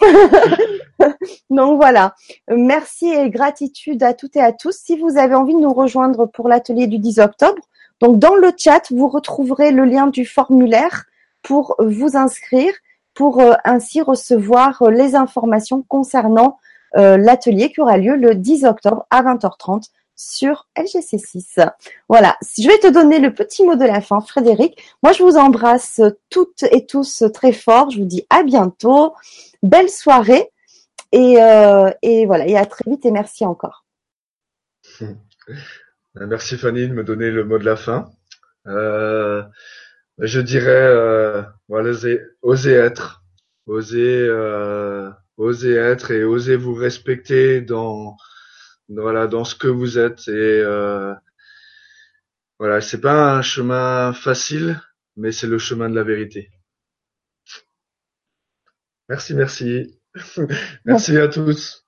Donc voilà, merci et gratitude à toutes et à tous. Si vous avez envie de nous rejoindre pour l'atelier du 10 octobre, donc dans le chat, vous retrouverez le lien du formulaire pour vous inscrire, pour euh, ainsi recevoir euh, les informations concernant l'atelier qui aura lieu le 10 octobre à 20h30 sur LGC6. Voilà, je vais te donner le petit mot de la fin, Frédéric. Moi, je vous embrasse toutes et tous très fort. Je vous dis à bientôt. Belle soirée. Et, euh, voilà, et à très vite et merci encore. Merci Fanny de me donner le mot de la fin. Euh, je dirais, euh, être, oser, oser être et oser vous respecter dans voilà dans ce que vous êtes et euh, voilà c'est pas un chemin facile mais c'est le chemin de la vérité. Merci merci. Merci à tous